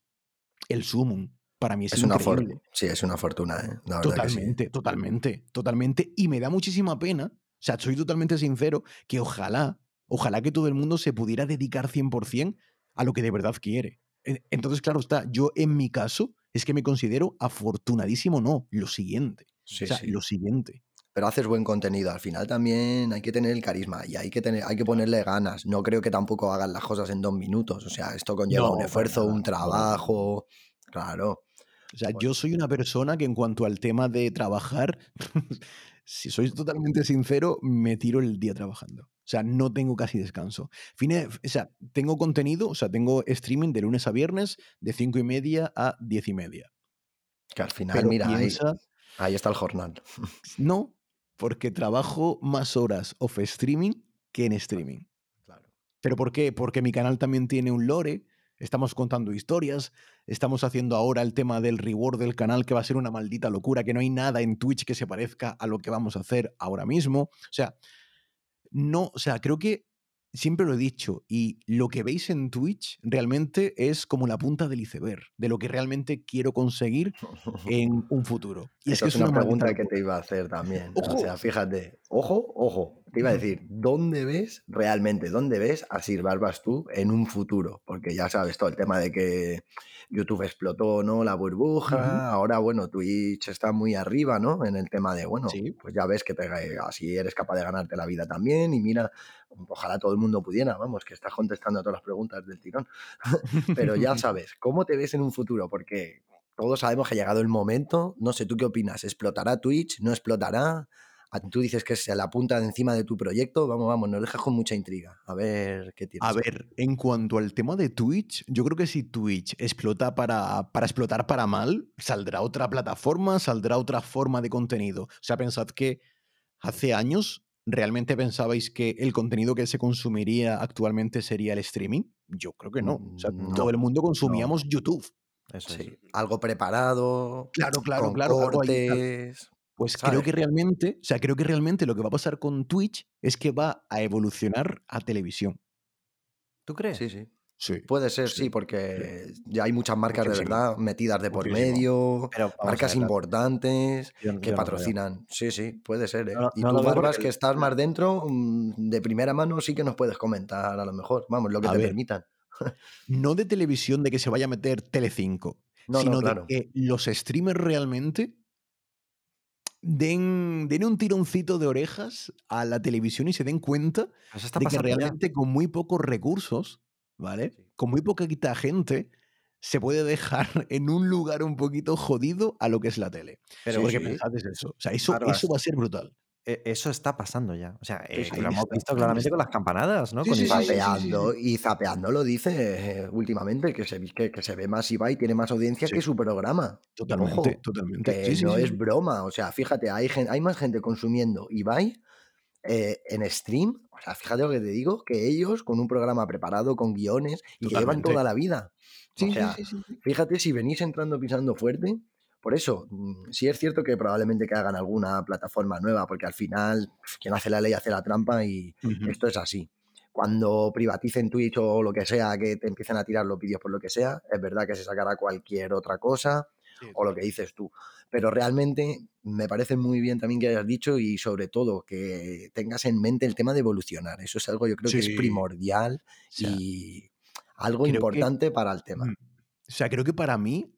el sumum. Para mí es, es una fortuna. Sí, es una fortuna, ¿eh? totalmente, totalmente, totalmente. Y me da muchísima pena, o sea, soy totalmente sincero, que ojalá Ojalá que todo el mundo se pudiera dedicar 100% a lo que de verdad quiere. Entonces, claro está, yo en mi caso es que me considero afortunadísimo, no, lo siguiente. o sea, lo siguiente. Pero haces buen contenido. Al final también hay que tener el carisma y hay que, tener, hay que ponerle ganas. No creo que tampoco hagan las cosas en dos minutos. O sea, esto conlleva un esfuerzo, un trabajo. Claro. O sea, yo soy una persona que en cuanto al tema de trabajar, si soy totalmente sincero, me tiro el día trabajando. O sea, no tengo casi descanso. Fine, o sea, tengo contenido, o sea, tengo streaming de lunes a viernes de cinco y media a diez y media. Que al final, mira, Ahí está el jornal. No, porque trabajo más horas off streaming que en streaming. Claro. ¿Pero por qué? Porque mi canal también tiene un lore, estamos contando historias, estamos haciendo ahora el tema del reward del canal que va a ser una maldita locura, que no hay nada en Twitch que se parezca a lo que vamos a hacer ahora mismo. O sea, no, o sea, creo que siempre lo he dicho, y lo que veis en Twitch realmente es como la punta del iceberg, de lo que realmente quiero conseguir en un futuro. Y es que es una, pregunta que te iba a hacer también. O sea, fíjate, ojo, ojo, te iba a decir, ¿dónde ves realmente, dónde ves a Sir Barbas tú en un futuro? Porque ya sabes todo el tema de que YouTube explotó, ¿no? La burbuja, ahora, bueno, Twitch está muy arriba, ¿no? En el tema de, bueno, pues ya ves que te, así eres capaz de ganarte la vida también y mira, ojalá todo el mundo pudiera, vamos, que estás contestando a todas las preguntas del tirón. Pero ya sabes, ¿cómo te ves en un futuro? Porque todos sabemos que ha llegado el momento, no sé, ¿tú qué opinas? ¿Explotará Twitch? ¿No explotará? Tú dices que se la punta de encima de tu proyecto. Vamos, vamos, nos dejas con mucha intriga. A ver qué tienes. A ver, en cuanto al tema de Twitch, yo creo que si Twitch explota para, para explotar para mal, saldrá otra plataforma, saldrá otra forma de contenido. O sea, pensad que hace años realmente pensabais que el contenido que se consumiría actualmente sería el streaming. Yo creo que no. O sea, mm, todo el mundo consumíamos YouTube. Eso sí. Algo preparado. Claro, claro, claro. Cortes. Pues creo que realmente, o sea, creo que realmente lo que va a pasar con Twitch es que va a evolucionar a televisión. ¿Tú crees? Sí, sí. Sí, Puede ser, sí, porque ya hay muchas marcas de verdad metidas de por medio, marcas importantes que patrocinan. Sí, sí, puede ser. ¿eh? y tú, Barbas, que estás más dentro, mm, de primera mano sí que nos puedes comentar a lo mejor. Vamos, lo que te permitan. no de televisión de que se vaya a meter Telecinco, sino de que los streamers realmente den, un tironcito de orejas a la televisión y se den cuenta pues de que realmente con muy pocos recursos, ¿vale? Con muy poquita gente se puede dejar en un lugar un poquito jodido a lo que es la tele. Pero porque pensad eso. O sea, eso, eso va a ser brutal. E, eso está pasando ya. O sea, eh, lo hemos visto claramente con las campanadas, ¿no? con y zapeando, y zapeando lo dice eh, últimamente, que se, que, que, se ve más y va y tiene más audiencia que su programa. Totalmente, totalmente. Que no es broma. O sea, fíjate, hay, hay más gente consumiendo Ibai eh, en stream. O sea, fíjate lo que te digo, que ellos con un programa preparado, con guiones, y que llevan toda la vida. o sea, fíjate si venís entrando pisando fuerte por eso, mm, sí es cierto que probablemente que hagan alguna plataforma nueva, porque al final quien hace la ley hace la trampa y esto es así. Cuando privaticen Twitch o lo que sea, que te empiecen a tirar los vídeos por lo que sea, es verdad que se sacará cualquier otra cosa o lo que dices tú. Pero realmente me parece muy bien también que hayas dicho y sobre todo que tengas en mente el tema de evolucionar. Eso es algo yo creo que es primordial y algo importante para el tema. O sea, creo que para mí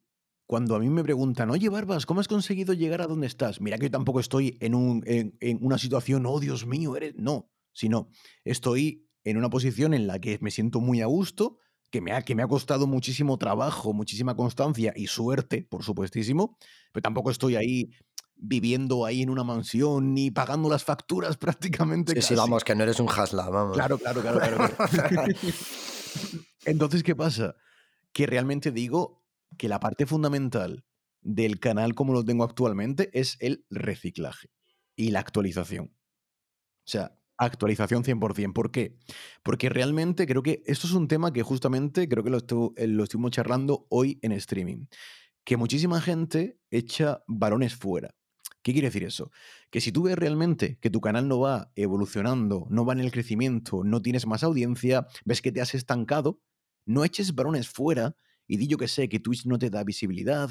cuando a mí me preguntan, oye, Barbas, ¿cómo has conseguido llegar a donde estás? Mira que yo tampoco estoy en, un, en, una situación, oh Dios mío, eres. No, sino estoy en una posición en la que me siento muy a gusto, que me ha, que me ha costado muchísimo trabajo, muchísima constancia y suerte, por supuestísimo, pero tampoco estoy ahí viviendo ahí en una mansión ni pagando las facturas prácticamente. Sí, sí, vamos, que no eres un hasla, vamos. Claro, claro, claro, claro. Entonces, ¿qué pasa? Que realmente digo, que la parte fundamental del canal como lo tengo actualmente es el reciclaje y la actualización. O sea, actualización 100%. ¿Por qué? Porque realmente creo que esto es un tema que justamente creo que lo, eh, lo estuvimos charlando hoy en streaming. Que muchísima gente echa varones fuera. ¿Qué quiere decir eso? Que si tú ves realmente que tu canal no va evolucionando, no va en el crecimiento, no tienes más audiencia, ves que te has estancado, no eches varones fuera y di yo que sé que Twitch no te da visibilidad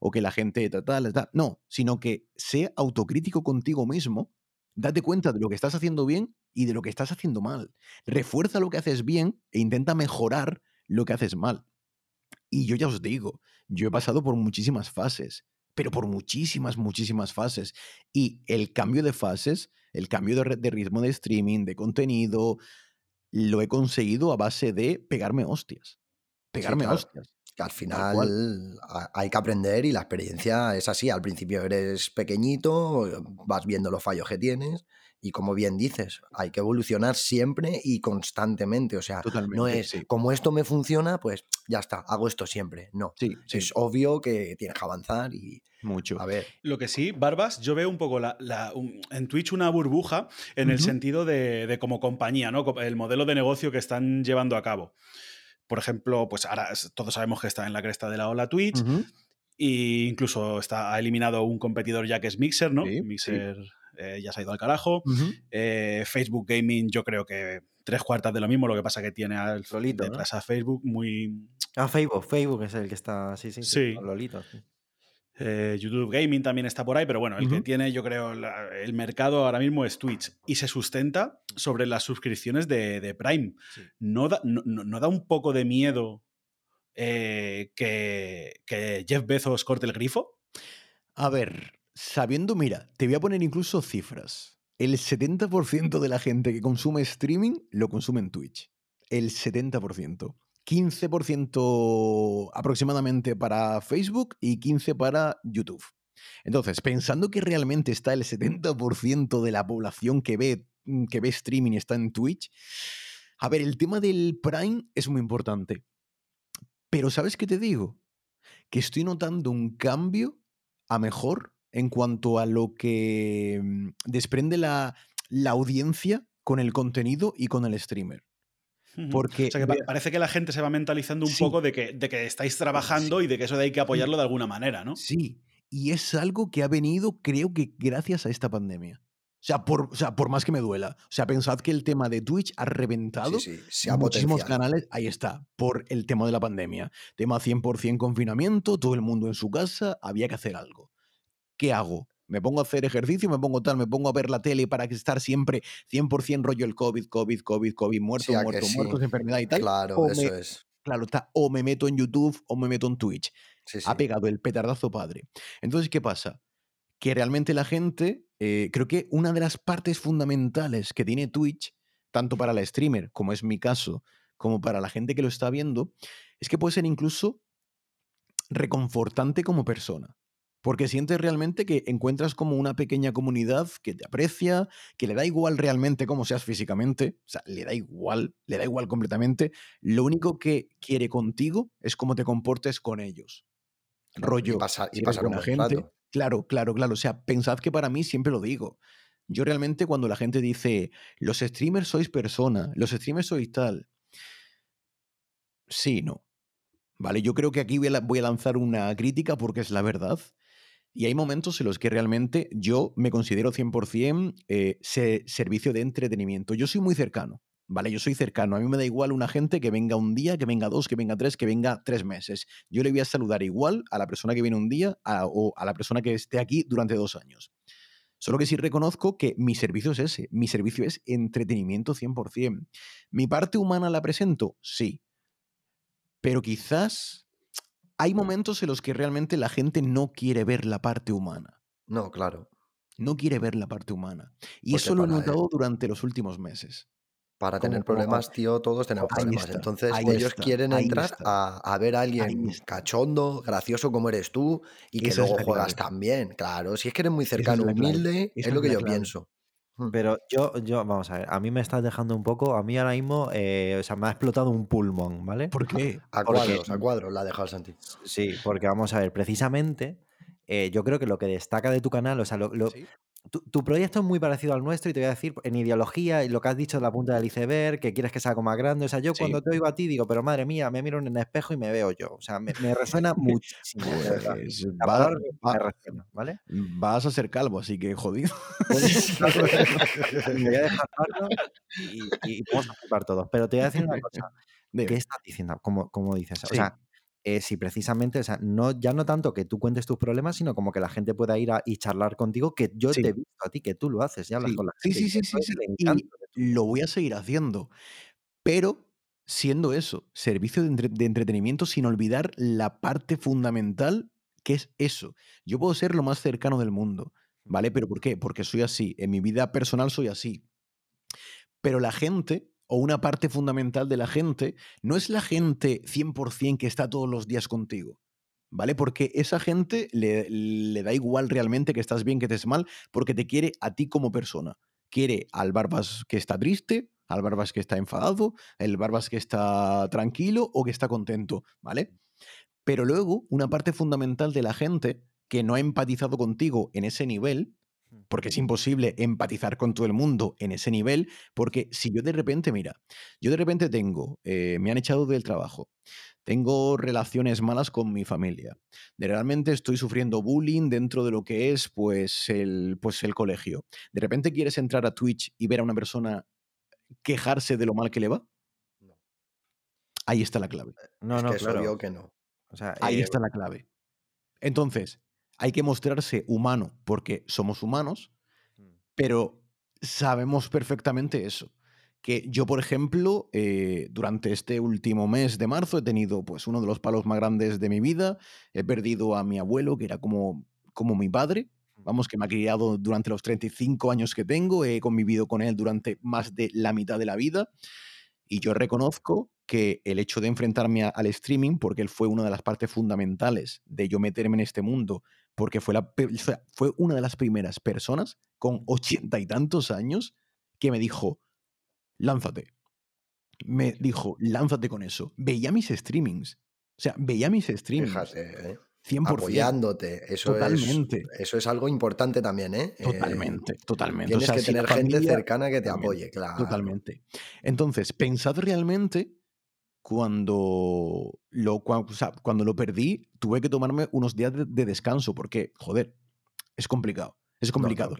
o que la gente tal, tal, tal. No, sino que sea autocrítico contigo mismo, date cuenta de lo que estás haciendo bien y de lo que estás haciendo mal. Refuerza lo que haces bien e intenta mejorar lo que haces mal. Y yo ya os digo, yo he pasado por muchísimas fases, pero por muchísimas, muchísimas fases. Y el cambio de fases, el cambio de, de ritmo de streaming, de contenido, lo he conseguido a base de pegarme hostias pegarme hostias. Que al final hay que aprender y la experiencia es así. Al principio eres pequeñito, vas viendo los fallos que tienes Y como bien dices, hay que evolucionar siempre y constantemente. O sea, no es sí. como esto me funciona, pues ya está, hago esto siempre. No. Sí, sí, Es obvio que tienes que avanzar y mucho. a ver. Lo que sí, Barbas, yo veo un poco la, la- un- en Twitch una burbuja en el sentido de, de como compañía, ¿no? El modelo de negocio que están llevando a cabo. Por ejemplo, pues ahora todos sabemos que está en la cresta de la ola Twitch Ujú. e incluso está, ha eliminado un competidor ya que es Mixer, ¿no? Sí, sí. Mixer eh, ya se ha ido al carajo. Eh, Facebook Gaming, yo creo que tres cuartas de lo mismo, lo que pasa que tiene al, Lolito, ¿no? detrás a Facebook muy, Ah, Facebook, Facebook es el que está. Sí, sí, Sí. Lolito. sí. Eh, YouTube Gaming también está por ahí, pero bueno, el que tiene, yo creo, la- el mercado ahora mismo es Twitch y se sustenta sobre las suscripciones de, de Prime. Sí. ¿No, da, no- no da un poco de miedo eh, que, que Jeff Bezos corte el grifo? A ver, sabiendo, mira, te voy a poner incluso cifras. El 70% de la gente que consume streaming lo consume en Twitch. El 70%. 15% aproximadamente para Facebook y 15% para YouTube. Entonces, pensando que realmente está el 70% de la población que ve, mm, que ve streaming está en Twitch, a ver, el tema del Prime es muy importante. Pero ¿sabes qué te digo? Que estoy notando un cambio a mejor en cuanto a lo que mm, desprende la, la audiencia con el contenido y con el streamer. Porque O sea, que parece que la gente se va mentalizando un Sí. poco de que, de que estáis trabajando y de que eso de hay que apoyarlo de alguna manera, ¿no? Sí, y es algo que ha venido, creo que gracias a esta pandemia. O sea, por, o sea, por más que me duela. O sea, pensad que el tema de Twitch ha reventado Sí, sí, se ha muchísimos potenciado. canales. Ahí está, por el tema de la pandemia. Tema 100% confinamiento, todo el mundo en su casa, había que hacer algo. ¿Qué hago? ¿Me pongo a hacer ejercicio? ¿Me pongo tal? ¿Me pongo a ver la tele para que estar siempre 100% rollo el COVID, COVID, COVID, COVID, muerto, Sí, muerto, sí. muertos, enfermedad y tal? Claro, o eso me- es. Claro, está, o me meto en YouTube o me meto en Twitch sí. ha pegado el petardazo padre. Entonces, ¿qué pasa? Que realmente la gente, eh, creo que una de las partes fundamentales que tiene Twitch, tanto para la streamer, como es mi caso, como para la gente que lo está viendo, es que puede ser incluso reconfortante como persona. Porque sientes realmente que encuentras como una pequeña comunidad que te aprecia, que le da igual realmente cómo seas físicamente, o sea, le da igual, le da igual completamente. Lo único que quiere contigo es cómo te comportes con ellos. Rollo, Y, pasar, y pasar un gente. rato. Claro, claro, claro. O sea, pensad que para mí siempre lo digo. Yo realmente cuando la gente dice, los streamers sois persona, los streamers sois tal. Sí, no. Vale, yo creo que aquí voy a lanzar una crítica porque es la verdad. Y hay momentos en los que realmente yo me considero 100% eh, se- servicio de entretenimiento. Yo soy muy cercano, ¿vale? Yo soy cercano. A mí me da igual una gente que venga un día, que venga dos, que venga tres, que venga tres meses. Yo le voy a saludar igual a la persona que viene un día o a la persona que esté aquí durante dos años. Solo que sí reconozco que mi servicio es ese. Mi servicio es entretenimiento 100%. ¿Mi parte humana la presento? Sí. Pero quizás hay momentos en los que realmente la gente no quiere ver la parte humana. No, claro. No quiere ver la parte humana. Y Porque eso lo he para- notado durante los últimos meses. Para tener como- problemas, tío, todos tenemos Ahí problemas. está, Entonces, ellos está, quieren entrar a, a ver a alguien cachondo, gracioso como eres tú y que Esa es luego juegas también. Claro, si es que eres muy es cercano, humilde, es lo que yo pienso. Mm. Pero yo, yo, vamos a ver, a mí me estás dejando un poco, a mí ahora mismo, eh, o sea, me ha explotado un pulmón, ¿vale? ¿Por qué? A porque- cuadros, a cuadros la ha dejado Santi. Sí, porque vamos a ver, precisamente, eh, yo creo que lo que destaca de tu canal, o sea, lo- lo- Sí. Tu, tu proyecto es muy parecido al nuestro y te voy a decir en ideología y lo que has dicho de la punta del iceberg, que quieres que sea algo más grande. O sea, yo Sí. cuando te oigo a ti digo, pero madre mía, me miro en el espejo y me veo yo. O sea, me, me resuena muchísimo. Pues La va- palabra va- me resuena, ¿vale? vas a ser calvo, así que jodido. Me voy a dejar y, y vamos a todos. Pero te voy a decir una cosa. ¿Qué estás diciendo? Como, como dices. O Sí. sea, eh, si precisamente, o sea, no, ya no tanto que tú cuentes tus problemas, sino como que la gente pueda ir a, y charlar contigo, que yo Sí. te he visto a ti, que tú lo haces, ya hablas Sí, con la gente. sí, sí, sí, sí. Y lo voy a seguir haciendo. Pero siendo eso, servicio de, entre- de entretenimiento sin olvidar la parte fundamental que es eso. Yo puedo ser lo más cercano del mundo, ¿vale? ¿Pero por qué? Porque soy así. En mi vida personal soy así. Pero la gente, o una parte fundamental de la gente, no es la gente 100% que está todos los días contigo. ¿Vale? Porque esa gente le, da igual realmente que estás bien, que estés mal, porque te quiere a ti como persona. Quiere al Barbas que está triste, al Barbas que está enfadado, el Barbas que está tranquilo o que está contento, ¿vale? Pero luego, una parte fundamental de la gente que no ha empatizado contigo en ese nivel, porque es imposible empatizar con todo el mundo en ese nivel, porque si yo de repente, mira, yo de repente tengo, eh, me han echado del trabajo, tengo relaciones malas con mi familia, de realmente estoy sufriendo bullying dentro de lo que es pues el, pues el colegio. De repente quieres entrar a Twitch y ver a una persona quejarse de lo mal que le va. Ahí está la clave. Eh, no, no, claro. que no. Ahí eh, está la clave. Entonces, hay que mostrarse humano porque somos humanos, mm. pero sabemos perfectamente eso. Que yo, por ejemplo, eh, durante este último mes de marzo he tenido pues uno de los palos más grandes de mi vida. He perdido a mi abuelo, que era como, como mi padre. Mm. Vamos, que me ha criado durante los 35 años que tengo. He convivido con él durante más de la mitad de la vida. Y yo reconozco que el hecho de enfrentarme al streaming, porque él fue una de las partes fundamentales de yo meterme en este mundo, porque fue, la, fue una de las primeras personas con ochenta y tantos años que me dijo, lánzate. Me dijo, lánzate con eso. Veía mis streamings. O sea, veía mis streamings. Fíjate, ¿eh? 100%. Apoyándote. Eso totalmente. Es, eso es algo importante también, ¿eh? Totalmente, totalmente. Tienes que tener gente cercana que te apoye, claro. Totalmente. Entonces, pensad realmente cuando lo, cuando, lo perdí, tuve que tomarme unos días de, descanso porque, joder, es complicado. Es complicado.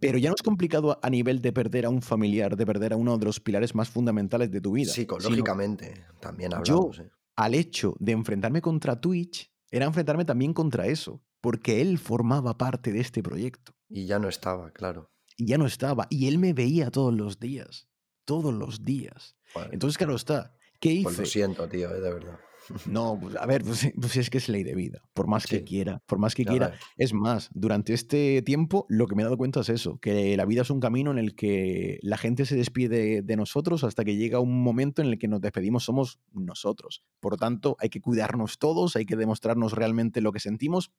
Pero ya no es complicado a nivel de perder a un familiar, de perder a uno de los pilares más fundamentales de tu vida. Psicológicamente, también hablamos. Yo, al hecho de enfrentarme contra Twitch, era enfrentarme también contra eso, porque él formaba parte de este proyecto. Y ya no estaba, claro. Y ya no estaba. Y él me veía todos los días. Todos los días. Entonces, claro está. ¿Qué hice? Pues lo siento, tío, eh, de verdad. No, pues, a ver, pues, pues, es que es ley de vida, por más que quiera, por más que quiera. Es más, durante este tiempo lo que me he dado cuenta es eso, que la vida es un camino en el que la gente se despide de nosotros hasta que llega un momento en el que nos despedimos somos nosotros. Por lo tanto, hay que cuidarnos todos, hay que demostrarnos realmente lo que sentimos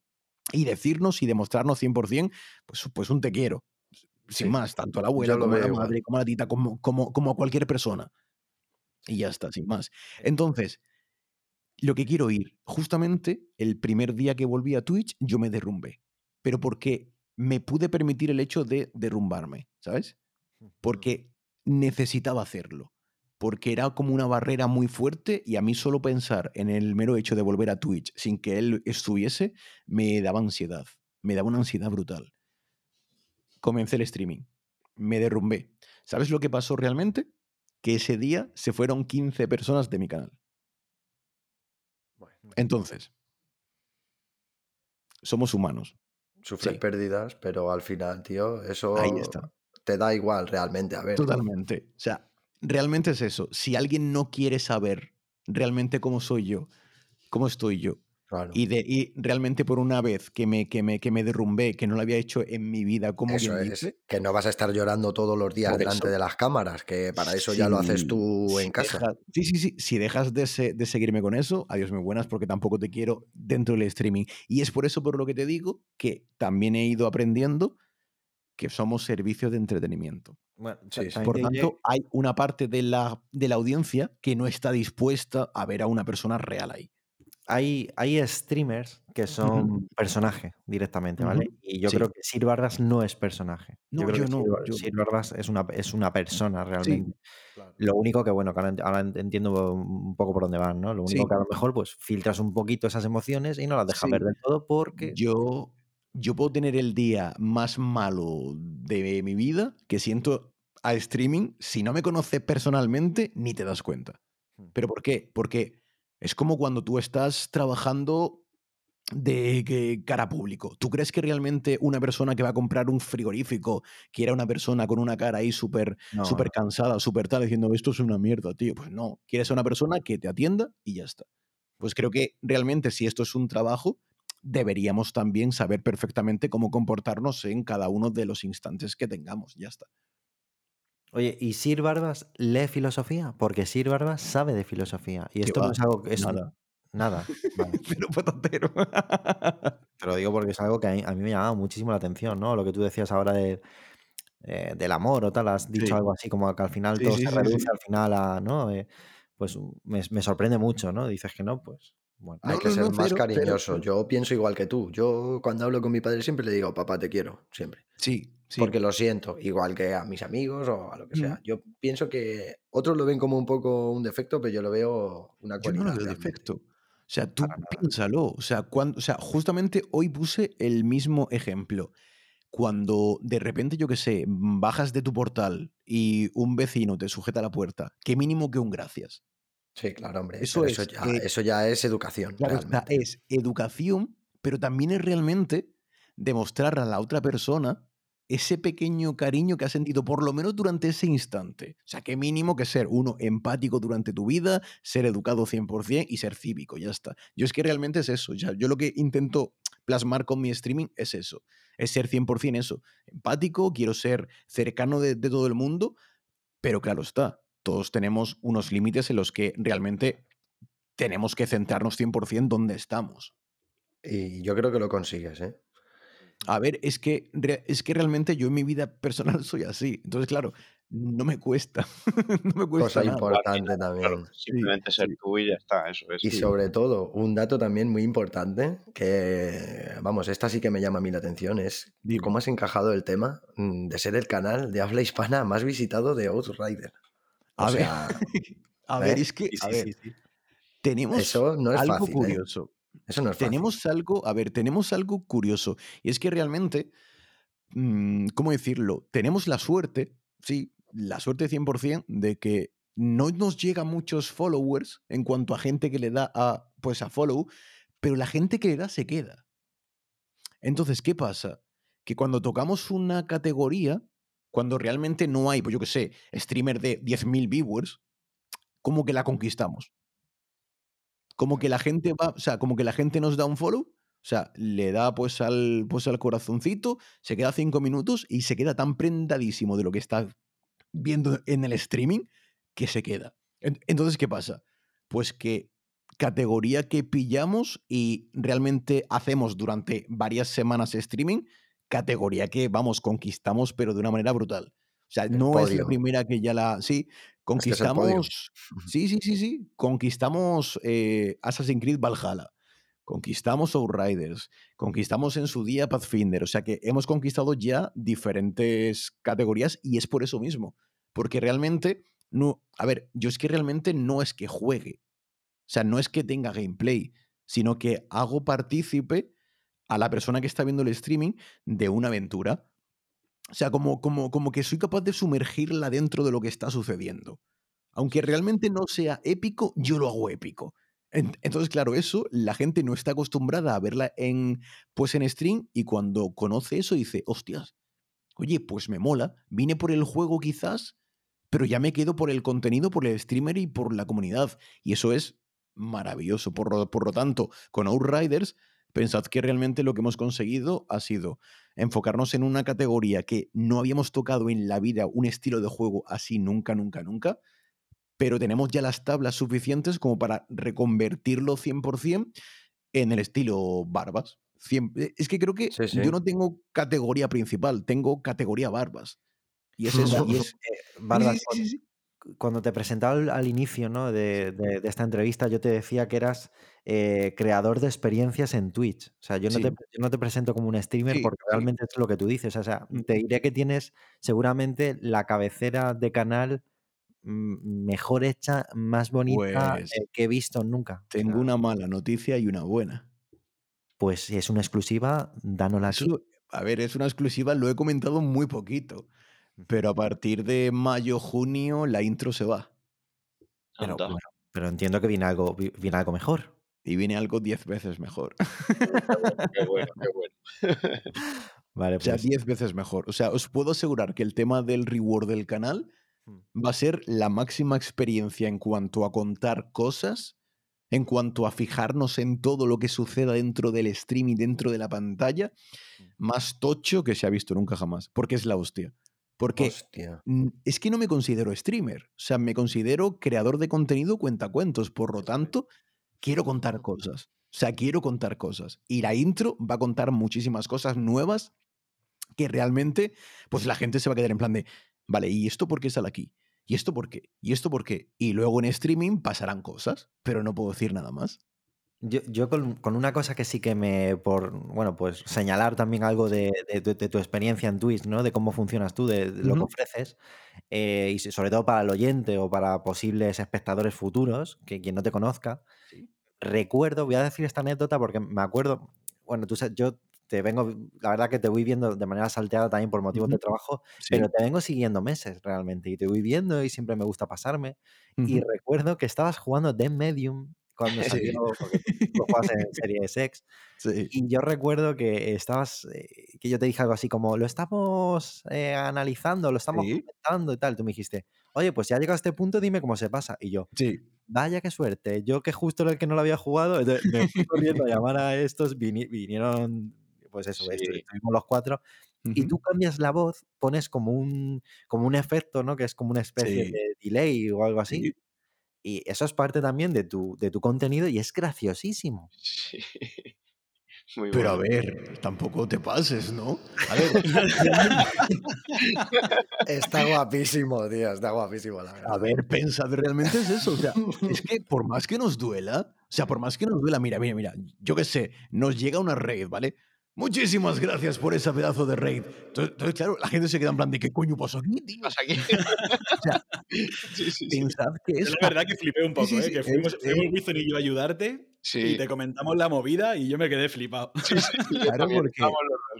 y decirnos y demostrarnos 100%, pues, pues un te quiero. Sin más, tanto a la abuela como a la madre, como a la tita, como, como, como a cualquier persona. Y ya está, sin más. Entonces, lo que quiero ir, justamente el primer día que volví a Twitch, yo me derrumbé. Pero porque me pude permitir el hecho de derrumbarme, ¿sabes? Porque necesitaba hacerlo. Porque era como una barrera muy fuerte y a mí solo pensar en el mero hecho de volver a Twitch sin que él estuviese me daba ansiedad. Me daba una ansiedad brutal. Comencé el streaming. Me derrumbé. ¿Sabes lo que pasó realmente? Que ese día se fueron 15 personas de mi canal. Entonces, somos humanos. Sufres pérdidas, pero al final, tío, eso te da igual realmente. A ver. Totalmente. O sea, realmente es eso. Si alguien no quiere saber realmente cómo soy yo, cómo estoy yo, y, de, realmente por una vez que me, que, me, que me derrumbé, que no lo había hecho en mi vida, como eso que no vas a estar llorando todos los días delante de las cámaras, que para eso ya lo haces tú en casa. sí, sí, sí. Si dejas de, de, seguirme con eso, adiós muy buenas, porque tampoco te quiero dentro del streaming. Y es por eso por lo que te digo que también he ido aprendiendo que somos servicios de entretenimiento. por tanto, hay una parte de la, de la audiencia que no está dispuesta a ver a una persona real ahí hay, hay streamers que son personaje directamente, ¿vale? Y yo creo que Sir Barbas no es personaje. yo creo que no, Sir, Barbas es una, es una persona realmente. Lo único que, bueno, ahora, entiendo un poco por dónde van, ¿no? Lo único que a lo mejor pues filtras un poquito esas emociones y no las dejas ver del todo porque... Yo, yo puedo tener el día más malo de mi vida que siento a streaming, si no me conoces personalmente, ni te das cuenta. Hmm. ¿Pero por qué? Porque es como cuando tú estás trabajando de cara público. ¿Tú crees que realmente una persona que va a comprar un frigorífico quiera una persona con una cara ahí súper super cansada, súper tal, diciendo esto es una mierda, tío? Pues no, quieres a una persona que te atienda y ya está. Pues creo que realmente si esto es un trabajo, deberíamos también saber perfectamente cómo comportarnos en cada uno de los instantes que tengamos, ya está. Oye, ¿y Sir Barbas lee filosofía? Porque Sir Barbas sabe de filosofía. Y esto no es algo que es. Nada. Nada. Pero patatero. Te lo digo porque es algo que a mí, me llamaba muchísimo la atención, ¿no? Lo que tú decías ahora de. eh, del amor o tal, has dicho Sí. algo así como que al final Sí, todo sí, se reduce al final a, ¿no? Eh, pues me, me sorprende mucho, ¿no? Dices que no, pues bueno. Hay que no, ser no, más cariñoso. Yo pienso igual que tú. Yo cuando hablo con mi padre siempre le digo, papá, te quiero, siempre. Sí, sí. Porque lo siento, igual que a mis amigos o a lo que sea. Mm. Yo pienso que otros lo ven como un poco un defecto, pero yo lo veo una Yo no cualidad. lo veo realmente. defecto. O sea, tú Para nada. piénsalo. O sea, cuando, o sea, justamente hoy puse el mismo ejemplo. Cuando de repente, yo qué sé, bajas de tu portal y un vecino te sujeta la puerta, qué mínimo que un gracias. Sí, claro, hombre. Eso eso, es, ya, eh, eso ya es educación, Claro realmente. es educación, pero también es realmente demostrar a la otra persona ese pequeño cariño que has sentido, por lo menos durante ese instante. O sea, qué mínimo que ser uno empático durante tu vida, ser educado 100% y ser cívico, ya está. Yo es que realmente es eso. Yo lo que intento plasmar con mi streaming es eso. Es ser 100% eso. Empático, quiero ser cercano de, de todo el mundo, pero claro está, todos tenemos unos límites en los que realmente tenemos que centrarnos 100% donde estamos. Y yo creo que lo consigues, ¿eh? A ver, es que, es que realmente yo en mi vida personal soy así. Entonces, claro, no me cuesta. no me cuesta Cosa nada. importante Claro, también. simplemente ser sí. tú y ya está, eso es. Y sobre todo, un dato también muy importante, que, vamos, esta sí que me llama a mí la atención, es Dime. cómo has encajado el tema mm, de ser el canal de habla hispana más visitado de Outrider. O A ver, sea, a ver, ¿eh? es que, Sí, a sí, ver, sí, sí. tenemos eso no es algo fácil, ¿eh? Tenemos algo, a ver, tenemos algo curioso. Y es que realmente, mm, ¿cómo decirlo? Tenemos la suerte, sí, la suerte 100% de que no nos llega muchos followers en cuanto a gente que le da a, pues a follow, pero la gente que le da se queda. Entonces, ¿qué pasa? Que cuando tocamos una categoría, cuando realmente no hay, pues yo qué sé, streamer de 10.000 viewers, como que la conquistamos. Como que la gente va, o sea, como que la gente nos da un follow, o sea, le da pues al, pues al corazoncito, se queda cinco minutos y se queda tan prendadísimo de lo que está viendo en el streaming que se queda. En- Entonces, ¿qué pasa? Pues que categoría que pillamos y realmente hacemos durante varias semanas streaming, categoría que, vamos, conquistamos, pero de una manera brutal. O sea, El no es la primera que ya la... Sí, Este es conquistamos... Sí, sí, sí, sí. Conquistamos eh, Assassin's Creed Valhalla. Conquistamos Outriders. Conquistamos en su día Pathfinder. O sea que hemos conquistado ya diferentes categorías y es por eso mismo. Porque realmente, no. A ver, yo es que realmente no es que juegue. O sea, no es que tenga gameplay, sino que hago partícipe a la persona que está viendo el streaming de una aventura. O sea, como, como, como que soy capaz de sumergirla dentro de lo que está sucediendo. Aunque realmente no sea épico, yo lo hago épico. En- Entonces, claro, eso la gente no está acostumbrada a verla en, pues en stream y cuando conoce eso dice, hostias, oye, pues me mola, vine por el juego quizás, pero ya me quedo por el contenido, por el streamer y por la comunidad. Y eso es maravilloso. Por por lo tanto, con Outriders, pensad que realmente lo que hemos conseguido ha sido enfocarnos en una categoría que no habíamos tocado en la vida, un estilo de juego así nunca, nunca, nunca, pero tenemos ya las tablas suficientes como para reconvertirlo 100% en el estilo barbas. Eh, Es que creo que Sí, sí. yo no tengo categoría principal, tengo categoría barbas. Y es eso. y es- Eh, Barbas, sí. Cuando te presentaba al, al inicio ¿no? de, de- de esta entrevista, yo te decía que eras eh, creador de experiencias en Twitch. O sea, yo no, Sí. te, yo no te presento como un streamer Sí, porque sí. realmente es lo que tú dices. O sea, Mm. te diré que tienes seguramente la cabecera de canal mm, mejor hecha, más bonita Pues eh, que he visto nunca. O tengo sea, una mala noticia y una buena. pues si es una exclusiva, dánosla aquí. Eso, a ver, es una exclusiva, lo he comentado muy poquito. Pero a partir de mayo, junio, la intro se va. Pero, Anda. bueno, pero entiendo que viene algo, vi- viene algo mejor. Y viene algo 10 veces mejor. Qué bueno, qué bueno. Vale, O sea, pues. 10 veces mejor. O sea, os puedo asegurar que el tema del reward del canal Hmm. va a ser la máxima experiencia en cuanto a contar cosas, en cuanto a fijarnos en todo lo que suceda dentro del stream y dentro de la pantalla, más tocho que se ha visto nunca jamás. Porque es la hostia. Porque Hostia. es que no me considero streamer. O sea, me considero creador de contenido cuentacuentos. Por lo tanto, quiero contar cosas. O sea, quiero contar cosas. Y la intro va a contar muchísimas cosas nuevas que realmente, pues la gente se va a quedar en plan de, vale, ¿y esto por qué sale aquí? ¿Y esto por qué? ¿Y esto por qué? Y luego en streaming pasarán cosas, pero no puedo decir nada más. Yo, con, una cosa que sí que me, por, bueno, pues señalar también algo de, tu experiencia en Twitch, ¿no? De cómo funcionas tú, de, lo que ofreces, eh, y sobre todo para el oyente o para posibles espectadores futuros, que quien no te conozca, recuerdo, voy a decir esta anécdota porque me acuerdo, bueno, tú yo te vengo, la verdad que te voy viendo de manera salteada también por motivos de trabajo, pero te vengo siguiendo meses realmente y te voy viendo y siempre me gusta pasarme. Y recuerdo que estabas jugando The Medium cuando salió, porque tú juegas en Series X. Y yo recuerdo que estabas, eh, que yo te dije algo así como, lo estamos eh, analizando, lo estamos comentando y tal. Tú me dijiste, oye, pues ya llegado a este punto, dime cómo se pasa. Y yo, sí. vaya qué suerte, yo que justo era el que no lo había jugado, me fui corriendo a llamar a estos, vinieron, pues eso, estuvimos los cuatro. Y tú cambias la voz, pones como un, como un efecto, ¿no? Que es como una especie de delay o algo así. Y eso es parte también de tu, de tu contenido y es graciosísimo. Sí. Pero a ver, tampoco te pases, ¿no? A ver. está guapísimo, tío, está guapísimo, la verdad. A ver, pensad, realmente es eso. O sea, es que por más que nos duela, o sea, por más que nos duela, mira, mira, mira, yo qué sé, nos llega una red, ¿vale? Muchísimas gracias por ese pedazo de raid. Entonces, claro, la gente se queda en plan de ¿qué coño pasó aquí, ¿Qué pasa aquí? o sea, sí, sí, pensad que es... Es la verdad que flipé un poco, ¿eh? Que fuimos, fuimos Wizen y yo a ayudarte y te comentamos la movida y yo me quedé flipado. Sí, sí, claro, porque...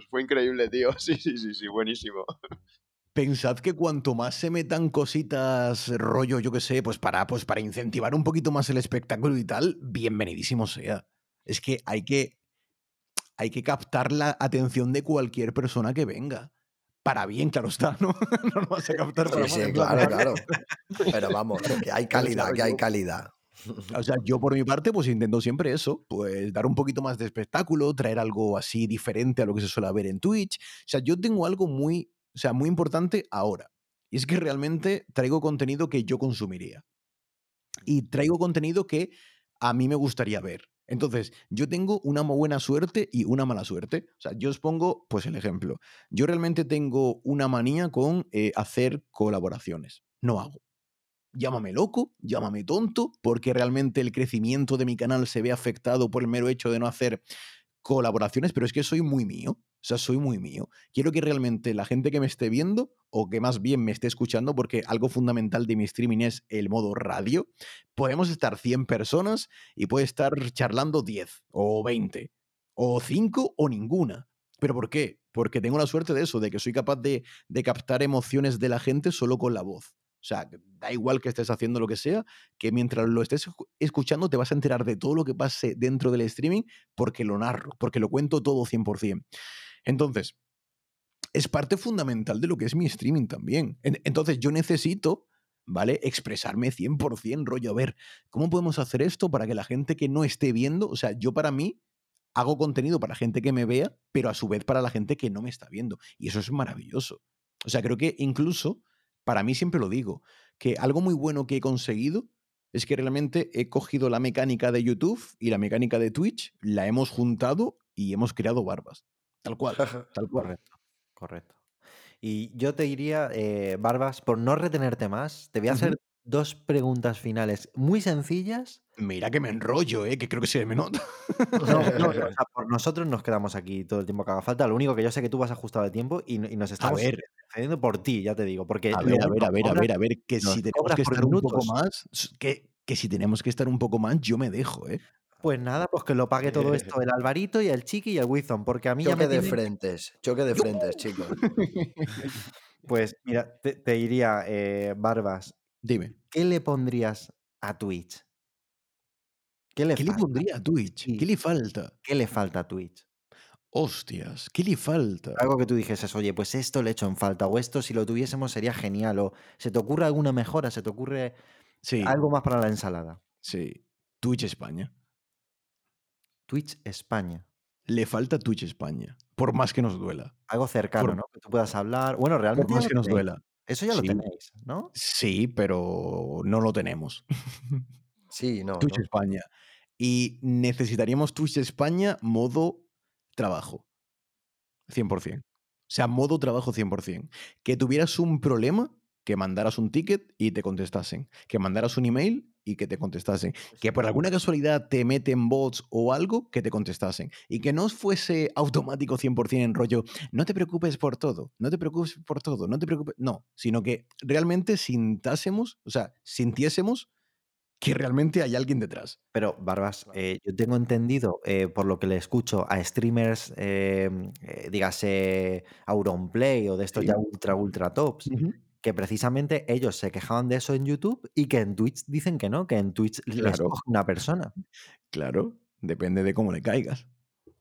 Fue increíble, tío. Sí, sí, sí, sí, buenísimo. Pensad que cuanto más se metan cositas, rollo, yo qué sé, pues para, pues para incentivar un poquito más el espectáculo y tal, bienvenidísimo sea. Es que hay que hay que captar la atención de cualquier persona que venga. Para bien, claro está, ¿no? no lo vas a captar para sí, sí, claro, claro. Pero vamos, que hay calidad, que hay calidad. O sea, yo por mi parte, pues intento siempre eso, pues dar un poquito más de espectáculo, traer algo así diferente a lo que se suele ver en Twitch. O sea, yo tengo algo muy, o sea, muy importante ahora. Y es que realmente traigo contenido que yo consumiría. Y traigo contenido que a mí me gustaría ver. Entonces, yo tengo una buena suerte y una mala suerte. O sea, yo os pongo, pues, el ejemplo. Yo realmente tengo una manía con eh, hacer colaboraciones. No hago. Llámame loco, llámame tonto, porque realmente el crecimiento de mi canal se ve afectado por el mero hecho de no hacer colaboraciones, pero es que soy muy mío. O sea, soy muy mío. Quiero que realmente la gente que me esté viendo, o que más bien me esté escuchando, porque algo fundamental de mi streaming es el modo radio, podemos estar 100 personas y puede estar charlando 10 o 20 o 5 o ninguna. ¿Pero por qué? Porque tengo la suerte de eso, de que soy capaz de, de captar emociones de la gente solo con la voz. O sea, da igual que estés haciendo lo que sea, que mientras lo estés escuchando te vas a enterar de todo lo que pase dentro del streaming porque lo narro, porque lo cuento todo 100%. Entonces, es parte fundamental de lo que es mi streaming también. Entonces, yo necesito, ¿vale? Expresarme 100% rollo. A ver, ¿cómo podemos hacer esto para que la gente que no esté viendo, o sea, yo para mí hago contenido para gente que me vea, pero a su vez para la gente que no me está viendo. Y eso es maravilloso. O sea, creo que incluso para mí siempre lo digo, que algo muy bueno que he conseguido es que realmente he cogido la mecánica de YouTube y la mecánica de Twitch, la hemos juntado y hemos creado barbas. Tal cual, tal cual. Correcto, correcto. Y yo te diría, eh, Barbas, por no retenerte más, te voy a hacer dos preguntas finales muy sencillas. Mira que me enrollo, ¿eh? que creo que se me nota. No, no, por nosotros nos quedamos aquí todo el tiempo que haga falta. Lo único que yo sé que tú vas ajustado de tiempo y, nos estamos defendiendo por ti, ya te digo. Porque a ver, a ver, a ver, a ver, a ver, que si tenemos que estar un poco más, que, que si tenemos que estar un poco más, yo me dejo, ¿eh? Pues nada, pues que lo pague todo esto el Alvarito y el Chiqui y el Wizon, porque a mí choque ya me de frentes, choque de frentes, chicos. pues mira, te, diría, eh, Barbas, dime, ¿qué le pondrías a Twitch? ¿Qué le, pondría a Twitch? ¿Qué le falta? ¿Qué le falta a Twitch? Hostias, ¿qué le falta? Algo que tú dijeses, oye, pues esto le echo en falta, o esto si lo tuviésemos sería genial, o ¿se te ocurre alguna mejora? ¿Se te ocurre algo más para la ensalada? Sí, Twitch España. Twitch España. Le falta Twitch España, por más que nos duela. Algo cercano, ¿no? Que tú puedas hablar. Bueno, realmente. Por más que nos duela. Eso ya lo tenéis, ¿no? Sí, pero no lo tenemos. Sí, no. Twitch España. Y necesitaríamos Twitch España modo trabajo. 100%. O sea, modo trabajo 100%. Que tuvieras un problema, que mandaras un ticket y te contestasen. Que mandaras un email y que te contestasen. Que por alguna casualidad te meten bots o algo, que te contestasen. Y que no fuese automático 100% en rollo, no te preocupes por todo, no te preocupes por todo, no te preocupes. No, sino que realmente sintásemos, o sea, sintiésemos que realmente hay alguien detrás. Pero, Barbas, eh, yo tengo entendido, eh, por lo que le escucho a streamers, eh, eh, dígase Auronplay o de estos Sí. ya ultra, ultra tops, que precisamente ellos se quejaban de eso en YouTube y que en Twitch dicen que no, que en Twitch les coge una persona. Claro, depende de cómo le caigas.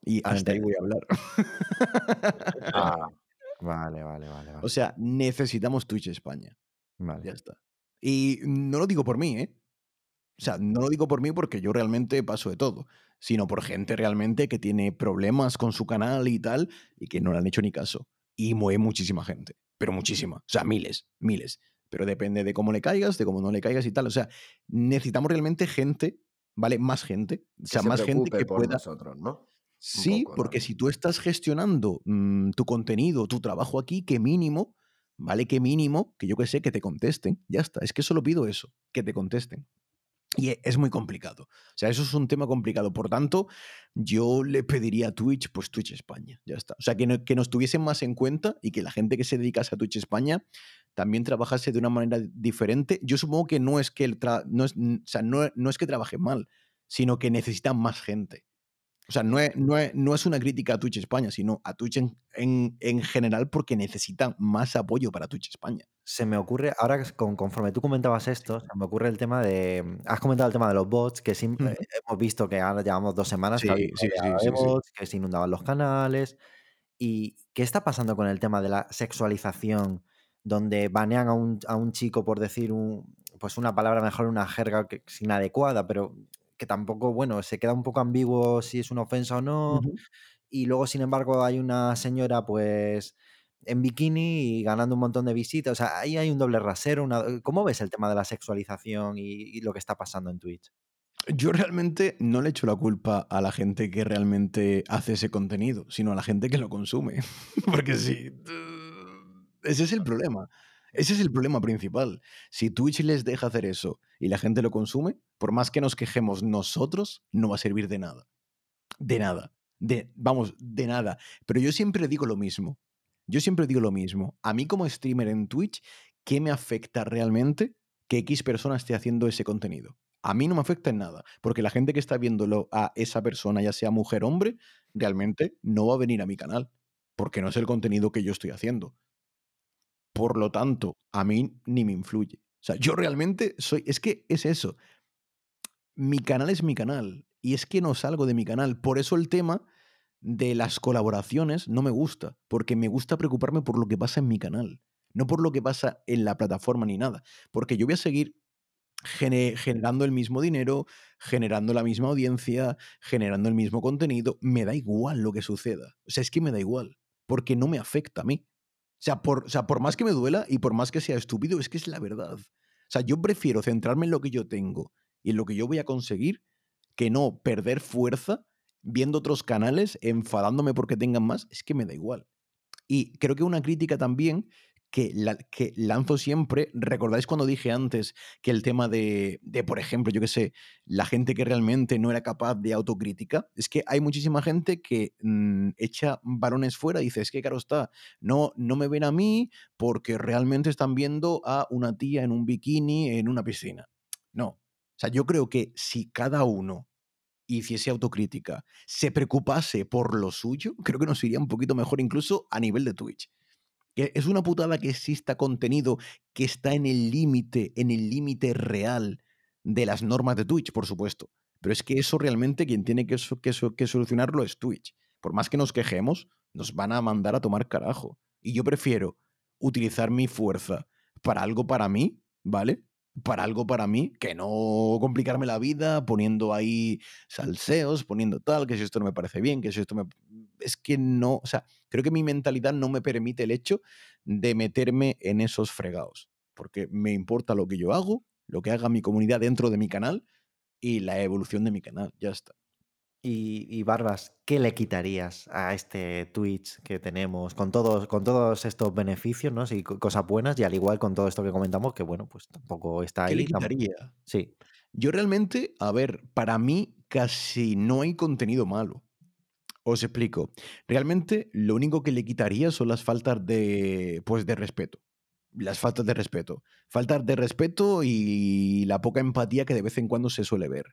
Y hasta ahí voy a hablar. Ah, vale, vale, vale, O vale. sea, necesitamos Twitch España. Ya vale. está. Y no lo digo por mí, ¿eh? O sea, no lo digo por mí porque yo realmente paso de todo, sino por gente realmente que tiene problemas con su canal y tal, y que no le han hecho ni caso. Y mueve muchísima gente, pero muchísima. O sea, miles, miles. Pero depende de cómo le caigas, de cómo no le caigas y tal. O sea, necesitamos realmente gente, ¿vale? Más gente. O Que sea, se más gente que por pueda. nosotros, ¿no? Sí, poco porque si tú estás gestionando mm, tu contenido, tu trabajo aquí, que mínimo, ¿vale? Que mínimo, que yo que sé, que te contesten. Ya está. Es que solo pido eso, que te contesten. Y e- es muy complicado. O sea, eso es un tema complicado. Por tanto, yo le pediría a Twitch, pues Twitch España. Ya está. O sea, que, no- que nos tuviesen más en cuenta y que la gente que se dedicase a Twitch España también trabajase de una manera diferente. Yo supongo que no es que el no es, o sea, no, no es que trabaje mal, sino que necesitan más gente. O sea, no es, no es, no es una crítica a Twitch España, sino a Twitch en, en, en general porque necesitan más apoyo para Twitch España. Se me ocurre, ahora que con- conforme tú comentabas esto, se me ocurre el tema de. Has comentado el tema de los bots, que sim- Ujú. eh, hemos visto que ahora llevamos dos semanas que Sí, habido sí, sí, sí, sí. bots, que se inundaban los canales. ¿Y qué está pasando con el tema de la sexualización? Donde banean a un, a un chico por decir un, pues una palabra mejor, una jerga que es inadecuada, pero que tampoco, bueno, se queda un poco ambiguo si es una ofensa o no. Y luego, sin embargo, hay una señora, pues, en bikini y ganando un montón de visitas. O sea, ahí hay un doble rasero. Una... ¿Cómo ves el tema de la sexualización y, y lo que está pasando en Twitch? Yo realmente no le echo la culpa a la gente que realmente hace ese contenido, sino a la gente que lo consume. Porque sí, ese es el problema. Ese es el problema principal. Si Twitch les deja hacer eso y la gente lo consume, por más que nos quejemos nosotros, no va a servir de nada. De nada. De, vamos, de nada. Pero yo siempre digo lo mismo. Yo siempre digo lo mismo. A mí como streamer en Twitch, ¿qué me afecta realmente que X persona esté haciendo ese contenido? A mí no me afecta en nada, porque la gente que está viéndolo a esa persona, ya sea mujer o hombre, realmente no va a venir a mi canal, porque no es el contenido que yo estoy haciendo. Por lo tanto, a mí ni me influye. O sea, yo realmente soy, es que es eso. Mi canal es mi canal y es que no salgo de mi canal. Por eso el tema de las colaboraciones no me gusta, porque me gusta preocuparme por lo que pasa en mi canal, no por lo que pasa en la plataforma ni nada, porque yo voy a seguir gene- generando el mismo dinero, generando la misma audiencia, generando el mismo contenido, me da igual lo que suceda. O sea, es que me da igual, porque no me afecta a mí. Sea, por, o sea, por más que me duela y por más que sea estúpido, es que es la verdad. O sea, yo prefiero centrarme en lo que yo tengo y en lo que yo voy a conseguir que no perder fuerza viendo otros canales, enfadándome porque tengan más, es que me da igual. Y creo que una crítica también que, la- que lanzo siempre, recordáis cuando dije antes que el tema de, de, por ejemplo, yo qué sé, la gente que realmente no era capaz de autocrítica, es que hay muchísima gente que mm, echa varones fuera y dice, es que claro está, no, no me ven a mí porque realmente están viendo a una tía en un bikini en una piscina. No. O sea, yo creo que si cada uno hiciese autocrítica, se preocupase por lo suyo, creo que nos iría un poquito mejor incluso a nivel de Twitch. Que es una putada que exista contenido que está en el límite, en el límite real de las normas de Twitch, por supuesto. Pero es que eso realmente quien tiene que, que que solucionarlo es Twitch. Por más que nos quejemos, nos van a mandar a tomar carajo. Y yo prefiero utilizar mi fuerza para algo para mí, ¿vale? Para algo para mí, que no complicarme la vida poniendo ahí salseos, poniendo tal, que si esto no me parece bien, que si esto me... Es que no, o sea, creo que mi mentalidad no me permite el hecho de meterme en esos fregados, porque me importa lo que yo hago, lo que haga mi comunidad dentro de mi canal y la evolución de mi canal, ya está. Y, Barbas, ¿qué le quitarías a este Twitch que tenemos con todos, con todos estos beneficios, ¿no? Sí, cosas buenas y al igual con todo esto que comentamos, que bueno, pues tampoco está ahí. ¿Qué le quitaría? Sí. Yo realmente, a ver, para mí casi no hay contenido malo. Os explico. Realmente lo único que le quitaría son las faltas de, pues, de respeto. Las faltas de respeto. Faltas de respeto y la poca empatía que de vez en cuando se suele ver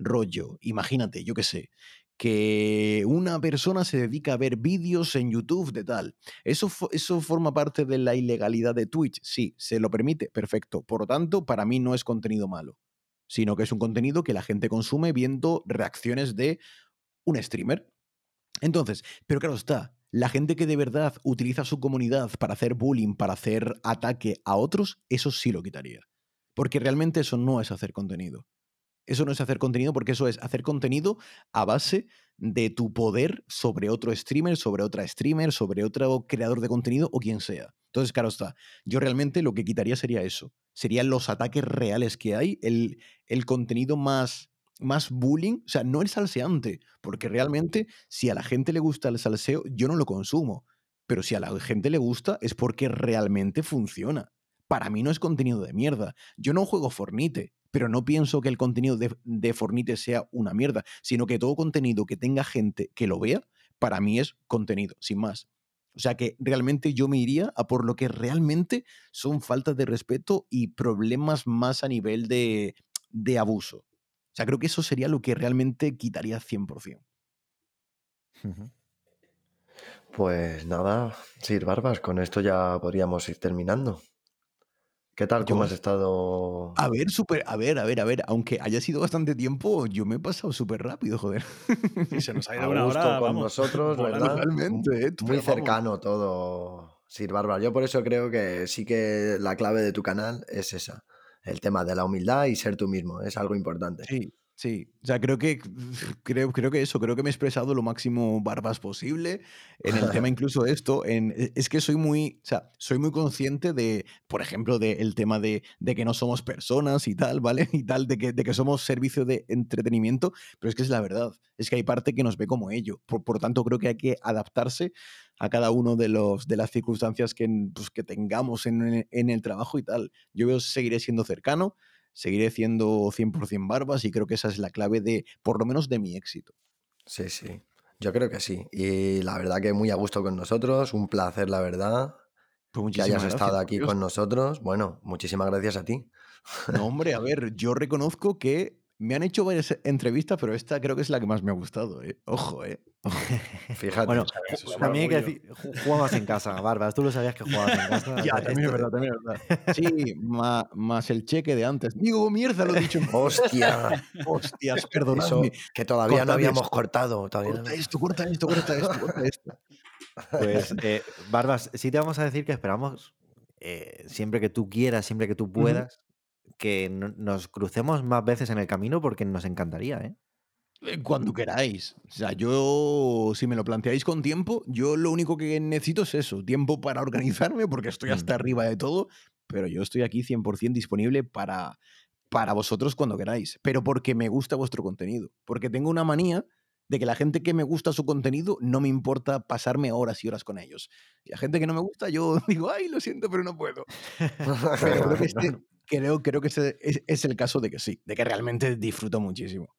rollo. Imagínate, yo qué sé, que una persona se dedica a ver vídeos en YouTube de tal. ¿Eso, ¿Eso forma parte de la ilegalidad de Twitch? Sí, se lo permite, perfecto. Por lo tanto, para mí no es contenido malo, sino que es un contenido que la gente consume viendo reacciones de un streamer. Entonces, pero claro está, la gente que de verdad utiliza su comunidad para hacer bullying, para hacer ataque a otros, eso sí lo quitaría. Porque realmente eso no es hacer contenido. Eso no es hacer contenido porque eso es hacer contenido a base de tu poder sobre otro streamer, sobre otra streamer, sobre otro creador de contenido o quien sea. Entonces, claro está, yo realmente lo que quitaría sería eso. Serían los ataques reales que hay, el, el contenido más, más bullying. O sea, no el salseante, porque realmente si a la gente le gusta el salseo, yo no lo consumo. Pero si a la gente le gusta es porque realmente funciona. Para mí no es contenido de mierda. Yo no juego Fornite pero no pienso que el contenido de, Fornite sea una mierda, sino que todo contenido que tenga gente que lo vea, para mí es contenido, sin más. O sea que realmente yo me iría a por lo que realmente son faltas de respeto y problemas más a nivel de, de abuso. O sea, creo que eso sería lo que realmente quitaría 100%. Pues nada, Sir Barbas, con esto ya podríamos ir terminando. ¿Qué tal? ¿Cómo has estado? A ver, súper, a ver, a ver, a ver, aunque haya sido bastante tiempo, yo me he pasado súper rápido, joder. Y se nos ha ido una hora, con nosotros, ¿verdad? Realmente, ¿eh? Muy cercano todo, Sir Bárbara. Yo por eso creo que sí que la clave de tu canal es esa. El tema de la humildad y ser tú mismo. Es algo importante. Sí, Sí, o sea, creo que, creo, creo que eso, creo que me he expresado lo máximo barbas posible en el tema incluso de esto. En, e, es que soy muy, o sea, soy muy consciente de, por ejemplo, del tema de, de, que no somos personas y tal, ¿vale? Y tal, de que, de que somos servicio de entretenimiento, pero es que es la verdad, es que hay parte que nos ve como ello. Por, por tanto, creo que hay que adaptarse a cada uno de, los, de las circunstancias que, pues, que tengamos en, en el trabajo y tal. Yo seguiré siendo cercano, seguiré siendo 100% barbas y creo que esa es la clave de, por lo menos, de mi éxito. Sí, sí. Yo creo que sí. Y la verdad que muy a gusto con nosotros, un placer, la verdad. Pues que hayas estado aquí con nosotros. Bueno, muchísimas gracias a ti. No, hombre, a ver, yo reconozco que me han hecho varias entrevistas, pero esta creo que es la que más me ha gustado, ¿eh? Ojo, ¿eh? Fíjate. Bueno, también hay que decir, jugabas en casa, Barbas. Tú lo sabías que jugabas en casa. ya, también es verdad, también es verdad. Sí, más, el cheque de antes. Digo, mierda, lo he dicho. Hostia. Hostias, perdonadme. que todavía no habíamos cortado. Todavía corta esto, corta esto, corta esto, corta esto. Pues, eh, Barbas, sí te vamos a decir que esperamos eh, siempre que tú quieras, siempre que tú puedas, que nos crucemos más veces en el camino porque nos encantaría, ¿eh? ¿eh? Cuando queráis. O sea, yo, si me lo planteáis con tiempo, yo lo único que necesito es eso, tiempo para organizarme, porque estoy hasta mm. arriba de todo, pero yo estoy aquí 100% disponible para, para vosotros cuando queráis, pero porque me gusta vuestro contenido, porque tengo una manía de que la gente que me gusta su contenido no me importa pasarme horas y horas con ellos. Y la gente que no me gusta, yo digo, ay, lo siento, pero no puedo. pero creo que este, creo, creo que ese es, el caso de que sí, de que realmente disfruto muchísimo.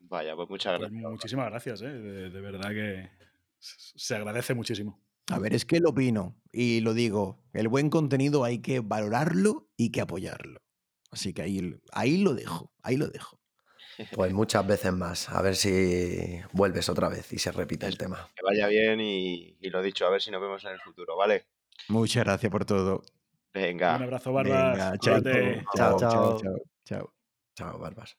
Vaya, pues muchas pues gracias. muchísimas gracias, ¿eh? de, verdad que se agradece muchísimo. A ver, es que lo opino y lo digo, el buen contenido hay que valorarlo y que apoyarlo. Así que ahí, ahí lo dejo, ahí lo dejo. Pues muchas veces más, a ver si vuelves otra vez y se repite el tema. Que vaya bien y, y lo dicho, a ver si nos vemos en el futuro, ¿vale? Muchas gracias por todo. Venga. Un abrazo, Barbas. Venga, chao, chao, chao, chao, chao. Barbas.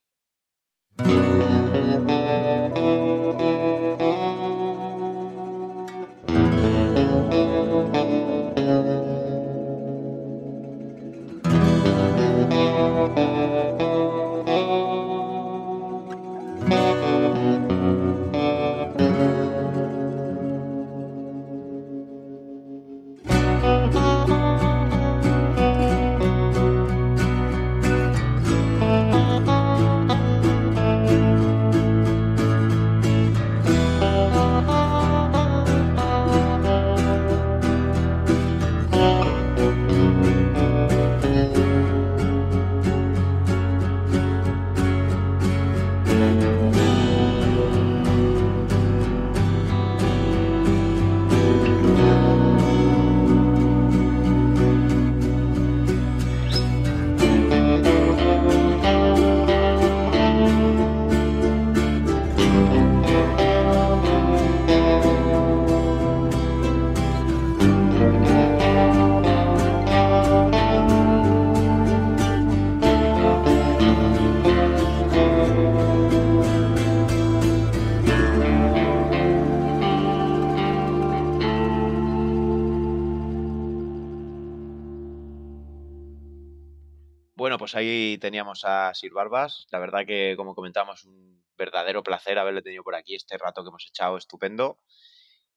Pues ahí teníamos a Sir Barbas. La verdad que, como comentamos, un verdadero placer haberle tenido por aquí este rato que hemos echado estupendo.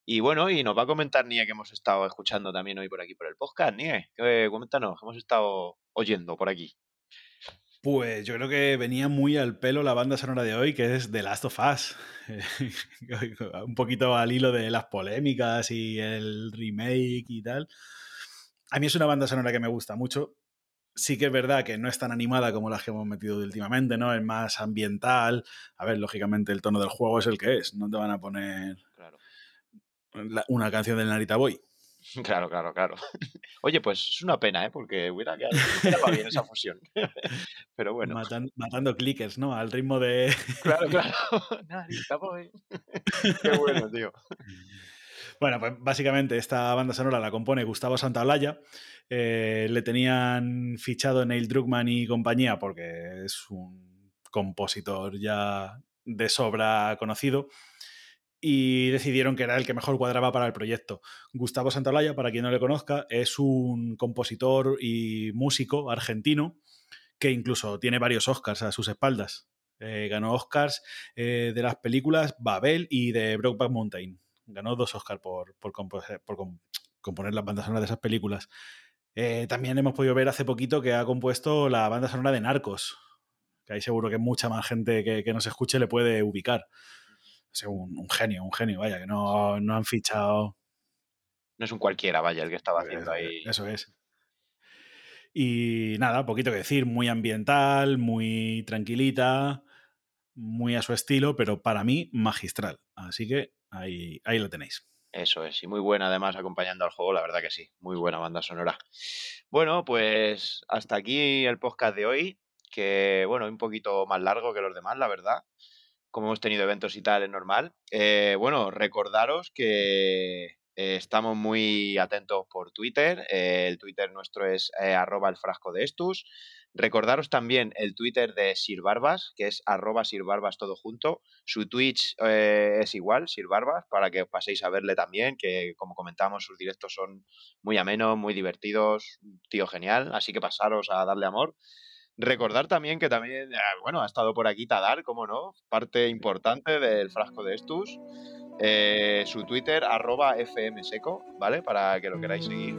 Y bueno, y nos va a comentar Nie que hemos estado escuchando también hoy por aquí por el podcast. Nie, que, coméntanos, hemos estado oyendo por aquí. Pues yo creo que venía muy al pelo la banda sonora de hoy, que es The Last of Us. un poquito al hilo de las polémicas y el remake y tal. A mí es una banda sonora que me gusta mucho. Sí que es verdad que no es tan animada como las que hemos metido últimamente, ¿no? Es más ambiental. A ver, lógicamente el tono del juego es el que es. No te van a poner una canción del Narita Boy. Claro, claro, claro. Oye, pues es una pena, ¿eh? Porque hubiera quedado, bien esa fusión. Pero bueno. matando clickers, ¿no? Al ritmo de. Claro, claro. Narita Boy. Qué bueno, tío. Bueno, pues básicamente esta banda sonora la compone Gustavo Santaolalla. Eh, le tenían fichado Neil Druckmann y compañía porque es un compositor ya de sobra conocido y decidieron que era el que mejor cuadraba para el proyecto. Gustavo Santaolalla, para quien no le conozca, es un compositor y músico argentino que incluso tiene varios Oscars a sus espaldas. Eh, ganó Oscars eh, de las películas Babel y de Brokeback Mountain. Ganó dos Oscars por, por, componer las bandas sonoras de esas películas. Eh, también hemos podido ver hace poquito que ha compuesto la banda sonora de Narcos, que ahí seguro que mucha más gente que, que nos escuche le puede ubicar un, genio, un genio, vaya, que no, han fichado. No es un cualquiera, vaya, el que estaba haciendo ahí. Eso es. Y nada, poquito que decir, muy ambiental, muy tranquilita, muy a su estilo, pero para mí magistral. Así que ahí, ahí lo tenéis. Eso es, y muy buena además acompañando al juego, la verdad que sí, muy buena banda sonora. Bueno, pues hasta aquí el podcast de hoy, que bueno, un poquito más largo que los demás, la verdad como hemos tenido eventos y tal, es normal. Eh, bueno, recordaros que eh, estamos muy atentos por Twitter. Eh, el Twitter nuestro es arroba el frasco de estus. Recordaros también el Twitter de Sir Barbas, que es arroba Sir Barbas todo junto. Su Twitch es igual, Sir Barbas, para que os paséis a verle también, que como comentamos, sus directos son muy amenos, muy divertidos, tío genial, así que pasaros a darle amor. Recordar también que también, eh, bueno, ha estado por aquí Tadar, como no, parte importante del frasco de Estus. Eh, su Twitter, arroba fmseco, ¿vale? Para que lo queráis seguir.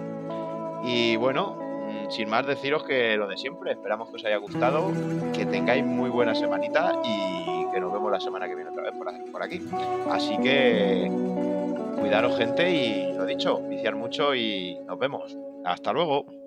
Y bueno, mm, sin más deciros que lo de siempre, esperamos que os haya gustado, que tengáis muy buena semanita y que nos vemos la semana que viene otra vez por aquí. Así que cuidaros gente y lo dicho, viciar mucho y nos vemos. Hasta luego.